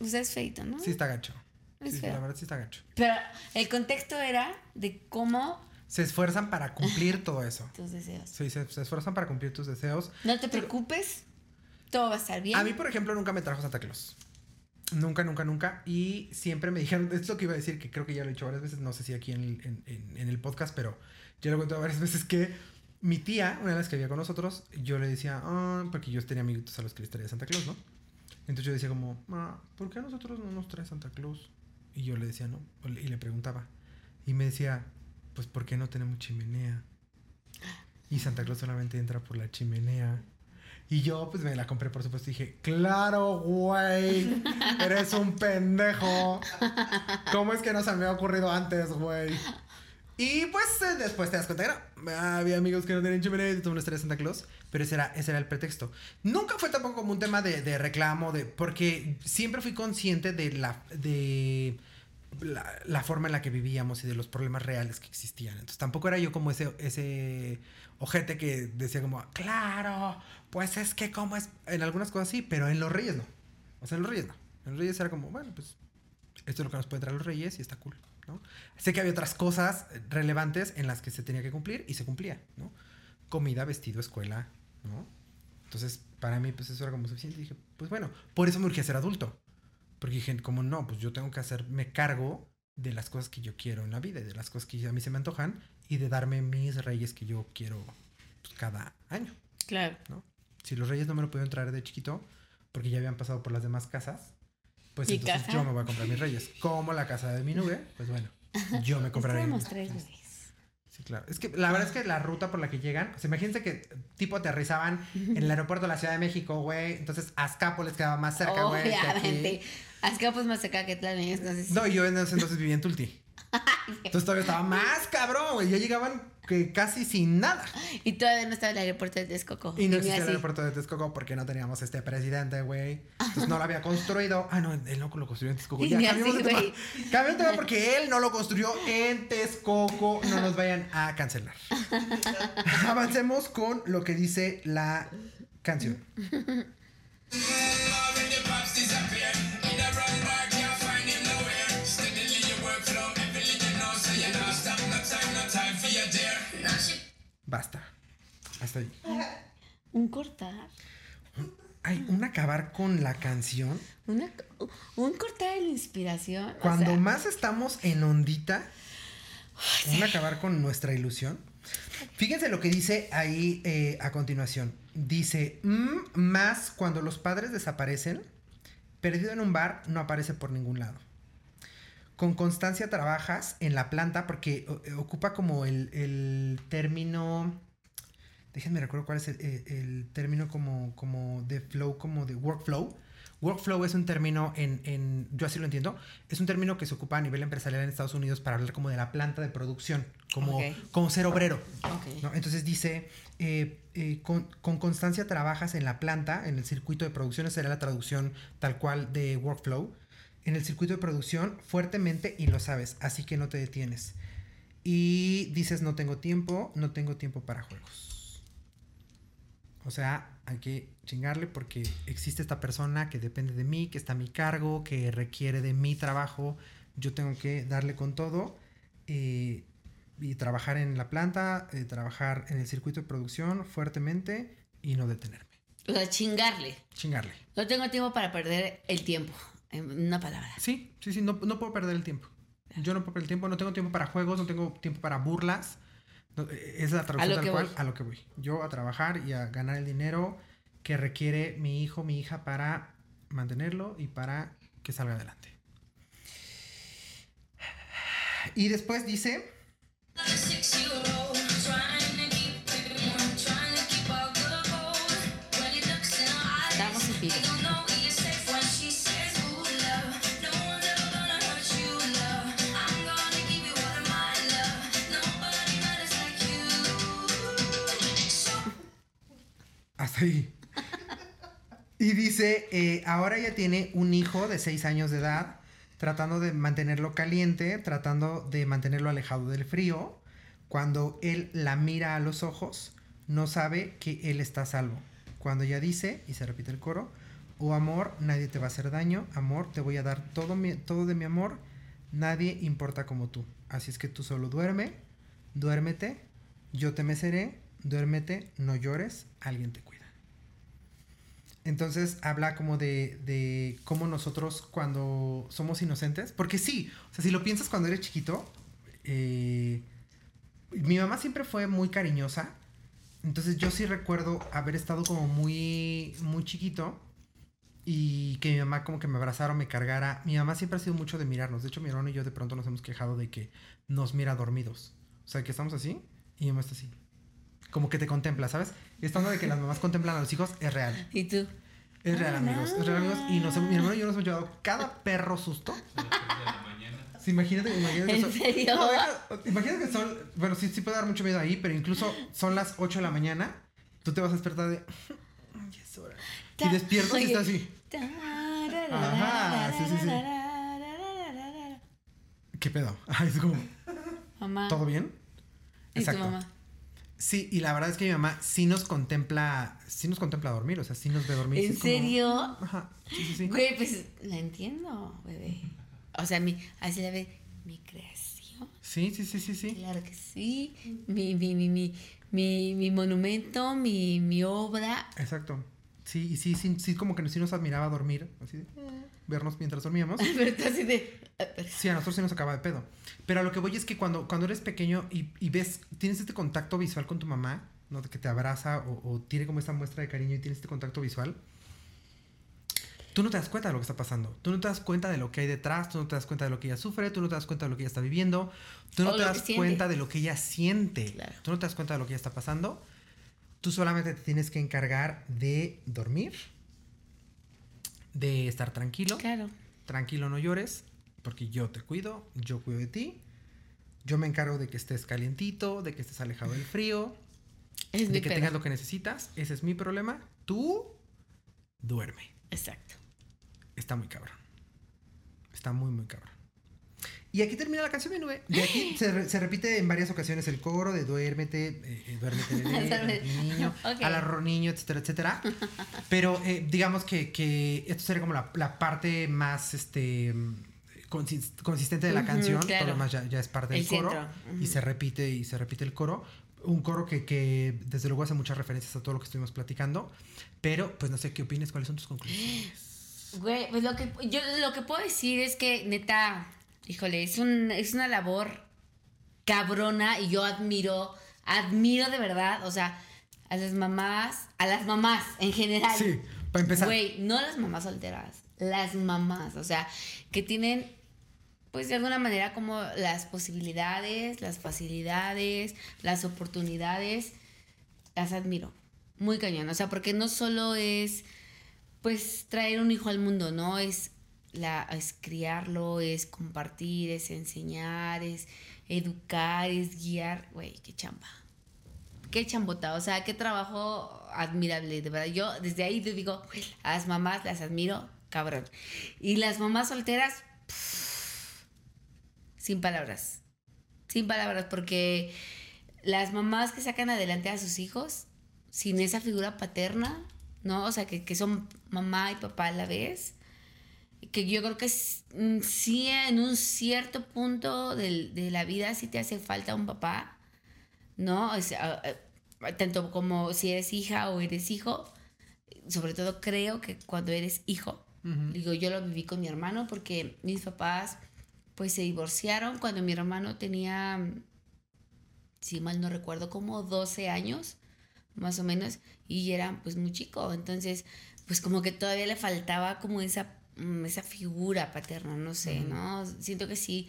O sea, es feito, ¿no? Sí está gacho. es Sí, sí, feo. la verdad sí está gacho. Pero el contexto era de cómo Se esfuerzan para cumplir todo eso. tus deseos. Sí, se, se esfuerzan para cumplir tus deseos. No te preocupes, todo va a estar bien. A mí, por ejemplo, nunca me trajo Santa Claus. Nunca, nunca, nunca. Y siempre me dijeron, esto es lo que iba a decir, que creo que ya lo he dicho varias veces, no sé si aquí en el, en- en- el podcast, pero yo lo he contado varias veces que mi tía, una de las que vivía con nosotros, yo le decía, ah, porque yo tenía amiguitos a los que les traía Santa Claus, ¿no? Entonces yo decía como, ah, ¿por qué a nosotros no nos trae Santa Claus? Y yo le decía, no, y le preguntaba. Y me decía, pues, ¿por qué no tenemos chimenea? Y Santa Claus solamente entra por la chimenea. Y yo, pues, me la compré, por supuesto. Y dije, claro, güey, eres un pendejo. ¿Cómo es que no se me ha ocurrido antes, güey? Y pues eh, después te das cuenta que no. Había amigos que no tenían chimenea y tú no estarías Santa Claus. Pero ese era, ese era el pretexto. Nunca fue tampoco como un tema de, de reclamo, de, porque siempre fui consciente de la, de la, la forma en la que vivíamos y de los problemas reales que existían. Entonces tampoco era yo como ese, ese ojete que decía como, claro, pues es que como es, en algunas cosas sí, pero en los reyes no. O sea, en los reyes no. En los reyes era como, bueno, pues esto es lo que nos puede traer los reyes y está cool, ¿no? Sé que había otras cosas relevantes en las que se tenía que cumplir y se cumplía, ¿no? Comida, vestido, escuela, ¿no? Entonces, para mí, pues eso era como suficiente. Y dije, pues bueno, por eso me urgía ser adulto. Porque dije, como no, pues yo tengo que hacerme cargo de las cosas que yo quiero en la vida y de las cosas que a mí se me antojan y de darme mis reyes que yo quiero pues, cada año. Claro. Si los reyes no me lo pudieron traer de chiquito porque ya habían pasado por las demás casas, pues ¿Mi entonces casa? yo me voy a comprar mis reyes. Como la casa de mi nube, pues bueno, yo me compraré. Estábamos tres bebés. Sí, claro. Es que la verdad es que la ruta por la que llegan, sea, imagínense que tipo aterrizaban en el aeropuerto de la Ciudad de México, güey. Entonces Azcapo les quedaba más cerca, güey. Obviamente. Azcapo es más acá que Tlalnepantla. No, yo en ese entonces vivía en Tulti. Entonces todavía estaba más cabrón, güey. Ya llegaban que casi sin nada. Y todavía no estaba el aeropuerto de Texcoco. Y no existía el aeropuerto de Texcoco porque no teníamos este presidente, güey. Entonces no lo había construido. Ah, no, él no lo construyó en Texcoco. Ya, de tema. Cambiamos de tema porque él no lo construyó en Texcoco. No nos vayan a cancelar. Avancemos con lo que dice la canción. Basta. Hasta ahí. Un cortar. Hay un acabar con la canción. Una, un cortar de la inspiración. o Cuando sea, más estamos en ondita, un acabar con nuestra ilusión. Fíjense lo que dice ahí eh, a continuación. Dice, "Mm, más cuando los padres desaparecen, perdido en un bar no aparece por ningún lado. Con constancia trabajas en la planta porque eh, ocupa como el, el término... Déjenme recuerdo cuál es el, el- término como, como de flow, como de workflow. Workflow es un término en, en, yo así lo entiendo, es un término que se ocupa a nivel empresarial en Estados Unidos para hablar como de la planta de producción, como, como ser obrero. Entonces dice, eh, eh, con, con constancia trabajas en la planta, en el circuito de producción, esa será la traducción tal cual de workflow, en el circuito de producción fuertemente y lo sabes, así que no te detienes. Y dices, no tengo tiempo, no tengo tiempo para juegos. O sea, hay que chingarle porque existe esta persona que depende de mí, que está a mi cargo, que requiere de mi trabajo. Yo tengo que darle con todo eh, y trabajar en la planta, eh, trabajar en el circuito de producción fuertemente y no detenerme. O sea, chingarle. Chingarle. No tengo tiempo para perder el tiempo. En una palabra. Sí, sí, sí, no, no puedo perder el tiempo. Yo no puedo perder el tiempo, no tengo tiempo para juegos, no tengo tiempo para burlas. No, eh, es la traducción lo tal que cual voy. a lo que voy. Yo a trabajar y a ganar el dinero que requiere mi hijo, mi hija para mantenerlo y para que salga adelante. Y después dice, Y dice, eh, ahora ella tiene un hijo de 6 años de edad, tratando de mantenerlo caliente, tratando de mantenerlo alejado del frío. Cuando él la mira a los ojos, no sabe que él está salvo. Cuando ella dice, y se repite el coro, oh amor, nadie te va a hacer daño, amor, te voy a dar todo, mi- todo de mi amor, Nadie importa como tú. Así es que tú solo duerme, duérmete, yo te meceré, duérmete, no llores, alguien te cuida. Entonces habla como de, de cómo nosotros cuando somos inocentes, porque sí, o sea, si lo piensas cuando eres chiquito, eh, mi mamá siempre fue muy cariñosa, entonces yo sí recuerdo haber estado como muy, muy chiquito y que mi mamá como que me abrazara o me cargara. Mi mamá siempre ha sido mucho de mirarnos, de hecho mi hermano y yo de pronto nos hemos quejado de que nos mira dormidos, o sea, que estamos así y mi mamá está así. Como que te contempla, ¿sabes? Y estando de que las mamás contemplan a los hijos es real. ¿Y tú? Es real, amigos. Es real, amigos. Y nos, hemos- mi hermano y yo nos hemos llevado cada perro susto. A las tres de la mañana. Sí, imagínate, imagínate que ¿En son- serio? No, deja- imagínate que son. Bueno, sí, sí puede dar mucho miedo ahí, pero incluso son las 8 de la mañana. Tú te vas a despertar de. "Ay, es hora". Y despiertas y Oye. estás así. Ajá, sí, sí, sí. ¿Qué pedo? Ay, es como. Mamá. ¿Todo bien? ¿Y tu mamá? Sí, y la verdad es que mi mamá sí nos contempla. Sí nos contempla dormir, o sea, sí nos ve dormir. ¿En como- serio? Ajá. Sí, sí, sí. Güey, pues la entiendo, bebé. O sea, mi, así la ve, mi creación. Sí, sí, sí, sí, sí. Claro que sí. Mi, mi, mi, mi, mi, mi monumento, mi, mi obra. Exacto. Sí, y sí, sí, sí, como que sí nos admiraba dormir, así de vernos mientras dormíamos. Pero tú así de. ah, Sí, a nosotros sí nos acaba de pedo. Pero a lo que voy es que cuando, cuando eres pequeño y, y ves, tienes este contacto visual con tu mamá, ¿no? Que te abraza o, o tiene como esta muestra de cariño y tienes este contacto visual, tú no te das cuenta de lo que está pasando. Tú no te das cuenta de lo que hay detrás, tú no te das cuenta de lo que ella sufre, tú no te das cuenta de lo que ella está viviendo, tú no O te das cuenta de lo que ella siente, Claro. tú no te das cuenta de lo que ella está pasando. Tú solamente te tienes que encargar de dormir, de estar tranquilo Claro. tranquilo, no llores, porque yo te cuido, yo cuido de ti. Yo me encargo de que estés calientito, de que estés alejado del frío, Es de que pedo. tengas lo que necesitas. Ese es mi problema. Tú duerme. Exacto. Está muy cabrón. Está muy, muy cabrón. Y aquí termina la canción, mi nube. De aquí se, re- se repite en varias ocasiones el coro de duérmete, eh, eh, duérmete, bebé, niño, Ok. agarro niño, etcétera, etcétera. Pero eh, digamos que, que esto sería como la, la parte más este consis- consistente de la Ujú, canción. Todo claro. lo demás ya, ya es parte del El coro. centro, Y ujú. se repite y se repite el coro. Un coro que, que desde luego hace muchas referencias a todo lo que estuvimos platicando. Pero pues no sé qué opinas, cuáles son tus conclusiones. Güey, pues lo que yo lo que puedo decir es que neta, híjole, es un es una labor cabrona y yo admiro, admiro de verdad, o sea, a las mamás, a las mamás en general. Sí, para empezar. Güey, no las mamás solteras, las mamás, o sea, que tienen, pues de alguna manera como las posibilidades, las facilidades, las oportunidades, las admiro. Muy cañón, o sea, porque no solo es, pues, traer un hijo al mundo, ¿no? Es, la, es criarlo, es compartir, es enseñar, es educar, es guiar. Güey, qué chamba qué chambota, o sea, qué trabajo admirable, de verdad. Yo desde ahí te digo, a las mamás las admiro, cabrón. Y las mamás solteras, sin palabras, sin palabras, porque las mamás que sacan adelante a sus hijos sin esa figura paterna, ¿no? O sea, que, que son mamá y papá a la vez, que yo creo que mm, sí en un cierto punto de la vida sí te hace falta un papá, ¿no? O sea, eh, tanto como si eres hija o eres hijo, sobre todo creo que cuando eres hijo, Ujú. digo, yo lo viví con mi hermano porque mis papás pues se divorciaron cuando mi hermano tenía, si mal no recuerdo, como 12 años, más o menos, y era pues muy chico, entonces pues como que todavía le faltaba como esa, mm, esa figura paterna, no sé, ¿no? Siento que sí,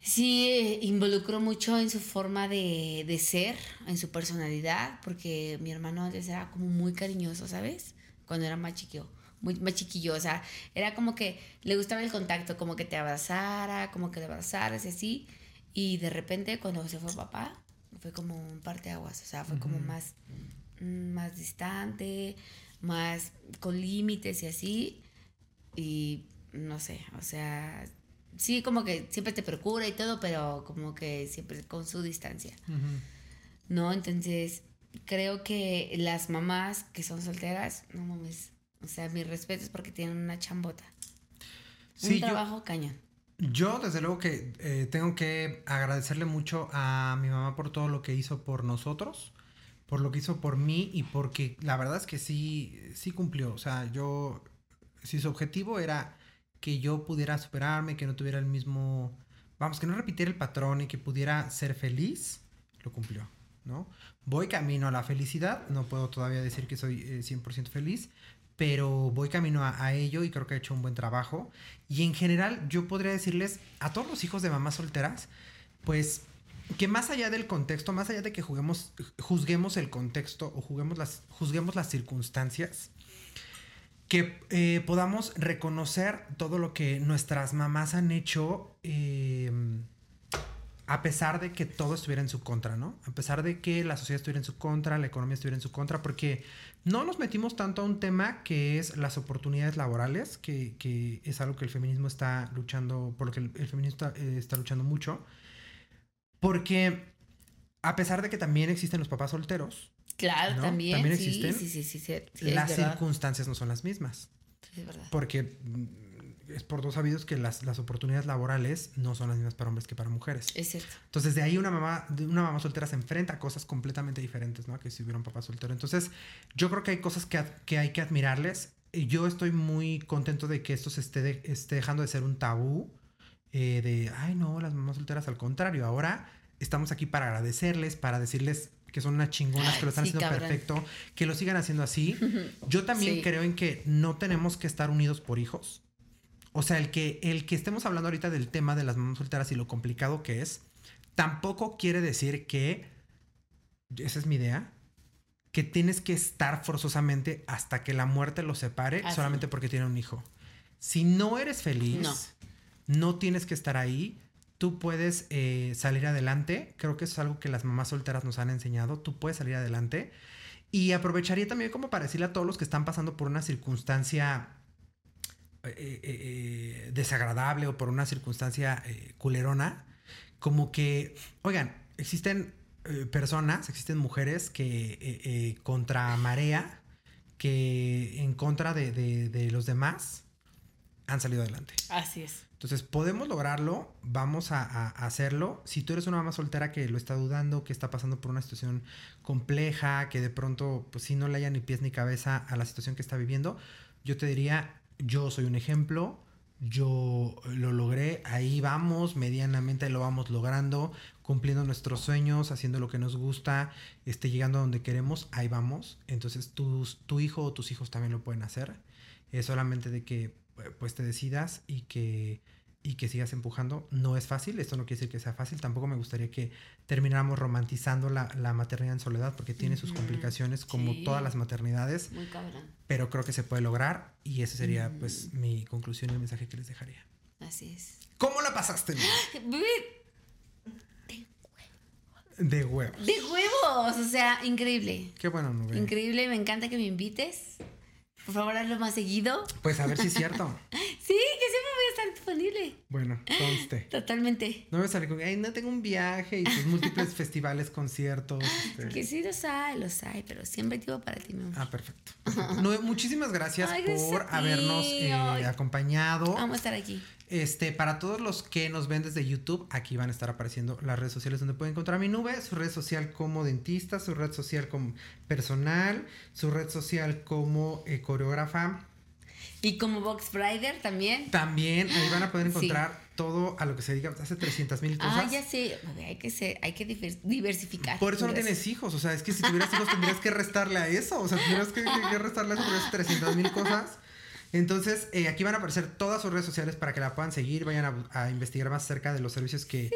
sí eh, involucró mucho en su forma de, de ser, en su personalidad, porque mi hermano antes era como muy cariñoso, ¿sabes? Cuando era más chiquillo, muy más chiquillo, o sea, era como que le gustaba el contacto, como que te abrazara, como que le abrazaras y así, y de repente cuando se fue papá, fue como un parteaguas, o sea, fue como más, mm, más distante, más con límites y así, y no sé, o sea, sí como que siempre te procura y todo, pero como que siempre con su distancia. ¿no? Entonces, creo que las mamás que son solteras, no mames, o sea, mis respetos porque tienen una chambota. Sí, un yo- trabajo cañón. Yo, desde luego que eh, tengo que agradecerle mucho a mi mamá por todo lo que hizo por nosotros, por lo que hizo por mí y porque la verdad es que sí, sí cumplió. O sea, yo, si su objetivo era que yo pudiera superarme, que no tuviera el mismo, vamos, que no repitiera el patrón y que pudiera ser feliz, lo cumplió, ¿no? Voy camino a la felicidad, no puedo todavía decir que soy eh, 100% feliz, pero voy camino a, ello y creo que ha hecho un buen trabajo. Y en general yo podría decirles a todos los hijos de mamás solteras, pues que más allá del contexto, más allá de que juguemos, juzguemos el contexto o juguemos juzguemos las circunstancias, que eh, podamos reconocer todo lo que nuestras mamás han hecho eh, a pesar de que todo estuviera en su contra, ¿no? A pesar de que la sociedad estuviera en su contra, la economía estuviera en su contra, porque no nos metimos tanto a un tema que es las oportunidades laborales, que, es algo que el feminismo está luchando, por lo que el, feminismo eh, está luchando mucho, porque a pesar de que también existen los papás solteros, Claro, ¿No? también. ¿También sí, existen? Sí, sí, sí, sí, las circunstancias no son las mismas. Sí, es verdad. Porque mm, es por dos sabidos que las, las oportunidades laborales no son las mismas para hombres que para mujeres. Es cierto. Entonces, de ahí una mamá, una mamá soltera se enfrenta a cosas completamente diferentes, ¿no? Que si hubiera un papá soltero. Entonces, yo creo que hay cosas que, que hay que admirarles. Y yo estoy muy contento de que esto se esté, de- esté dejando de ser un tabú. eh, de, ay, no, las mamás solteras, al contrario. Ahora estamos aquí para agradecerles, para decirles que son unas chingonas, que lo están Sí, haciendo cabrón. perfecto, que lo sigan haciendo así. Yo también Sí. creo en que no tenemos que estar unidos por hijos. O sea, el que, el que estemos hablando ahorita del tema de las mamás solteras y lo complicado que es, tampoco quiere decir que, esa es mi idea, que tienes que estar forzosamente hasta que la muerte los separe Así. solamente porque tiene un hijo. Si no eres feliz, No. no, tienes que estar ahí. Tú puedes eh, salir adelante. Creo que eso es algo que las mamás solteras nos han enseñado. Tú puedes salir adelante. Y aprovecharía también como para decirle a todos los que están pasando por una circunstancia eh, eh, desagradable o por una circunstancia culerona, como que, oigan, existen personas, existen mujeres que contra marea, que en contra de los demás han salido adelante. Así es. Entonces, podemos lograrlo, vamos a, hacerlo. Si tú eres una mamá soltera que lo está dudando, que está pasando por una situación compleja, que de pronto, pues sí, no le haya ni pies ni cabeza a la situación que está viviendo, yo te diría, yo soy un ejemplo, yo lo logré, ahí vamos, medianamente lo vamos logrando, cumpliendo nuestros sueños, haciendo lo que nos gusta, este, llegando a donde queremos, ahí vamos. Entonces, tus, tu hijo o tus hijos también lo pueden hacer. Es solamente de que pues te decidas y que y que sigas empujando. No es fácil, esto no quiere decir que sea fácil. Tampoco me gustaría que termináramos romantizando la, la maternidad en soledad porque tiene sus complicaciones como sí. todas las maternidades, Muy cabrón. pero creo que se puede lograr y ese sería Mm. pues mi conclusión y el mensaje que les dejaría. Así es. ¿Cómo la pasaste? De huevos. De huevos. O sea, increíble. Qué bueno, Nube. Increíble. Me encanta que me invites. Por favor, hazlo más seguido. Pues a ver si es cierto. Sí, que siempre voy a estar disponible. Bueno, conste. Totalmente. No me sale con, ay, no tengo un viaje y tus múltiples festivales, conciertos. este. Que sí los hay, los hay, pero siempre digo para ti, mi amor. Ah, perfecto. No, muchísimas gracias Ay, por habernos eh, acompañado. Vamos a estar aquí. Este, para todos los que nos ven desde YouTube, aquí van a estar apareciendo las redes sociales donde pueden encontrar mi nube, su red social como dentista, su red social como personal, su red social como eh, coreógrafa. Y como Box Rider también. También ahí van a poder Sí. encontrar todo a lo que se dedica, hace 300 mil cosas. Ah, ya sé. Hay que ser, hay que diver- diversificar. Por eso no tienes hijos, o sea, es que si tuvieras hijos tendrías que restarle a eso, o sea, tendrías que, restarle a eso porque es 300 mil cosas. Entonces, eh, aquí van a aparecer todas sus redes sociales para que la puedan seguir, vayan a, a investigar más acerca de los servicios que,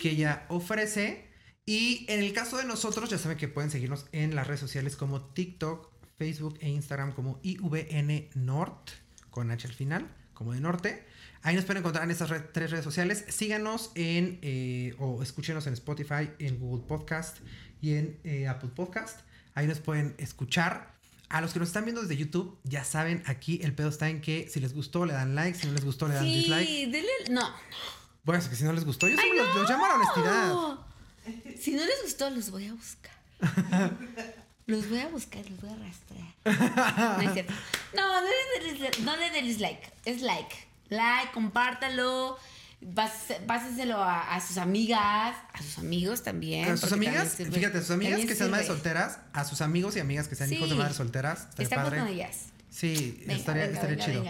que ella ofrece. Y en el caso de nosotros, ya saben que pueden seguirnos en las redes sociales como TikTok, Facebook e Instagram como IVN Nort, con H al final, como de norte. Ahí nos pueden encontrar en estas re- tres redes sociales. Síganos en, eh, o escúchenos en Spotify, en Google Podcast y en eh, Apple Podcast. Ahí nos pueden escuchar. A los que nos están viendo desde YouTube, ya saben, aquí el pedo está en que si les gustó le dan like, si no les gustó le dan dislike. Sí, dele. No. Bueno, es que si no les gustó, yo siempre los, los llamo a la honestidad. Si no les gustó, los voy a buscar. Los voy a buscar, los voy a arrastrar. No es cierto. No, no le, des- no le des like. Es like. Like, compártalo. Pásenselo a, a sus amigas, a sus amigos también. A sus también amigas, fíjate, a sus amigas que sean madres solteras, a sus amigos y amigas que sean hijos de Sí. madres solteras. Estamos padre. con ellas. Sí, Venga, estaría, venga, estaría venga, chido.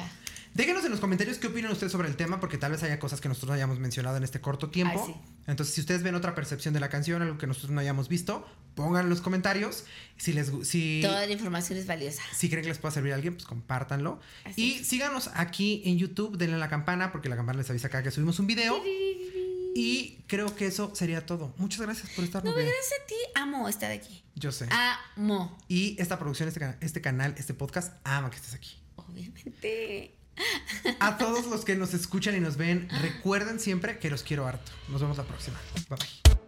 Déjenos en los comentarios qué opinan ustedes sobre el tema, porque tal vez haya cosas que nosotros no hayamos mencionado en este corto tiempo. Ay, sí. Entonces, si ustedes ven otra percepción de la canción, algo que nosotros no hayamos visto, pongan en los comentarios. Si les si, Toda la información es valiosa. si creen que les pueda servir a alguien, pues compártanlo. Así y es. síganos aquí en YouTube, denle a la campana, porque la campana les avisa cada que subimos un video. Y creo que eso sería todo. Muchas gracias por estar No, gracias a ti. Amo estar aquí. Yo sé. Amo. Y esta producción, este, este canal, este podcast, ama que estés aquí. Obviamente. A todos los que nos escuchan y nos ven, recuerden siempre que los quiero harto. Nos vemos la próxima. Bye bye.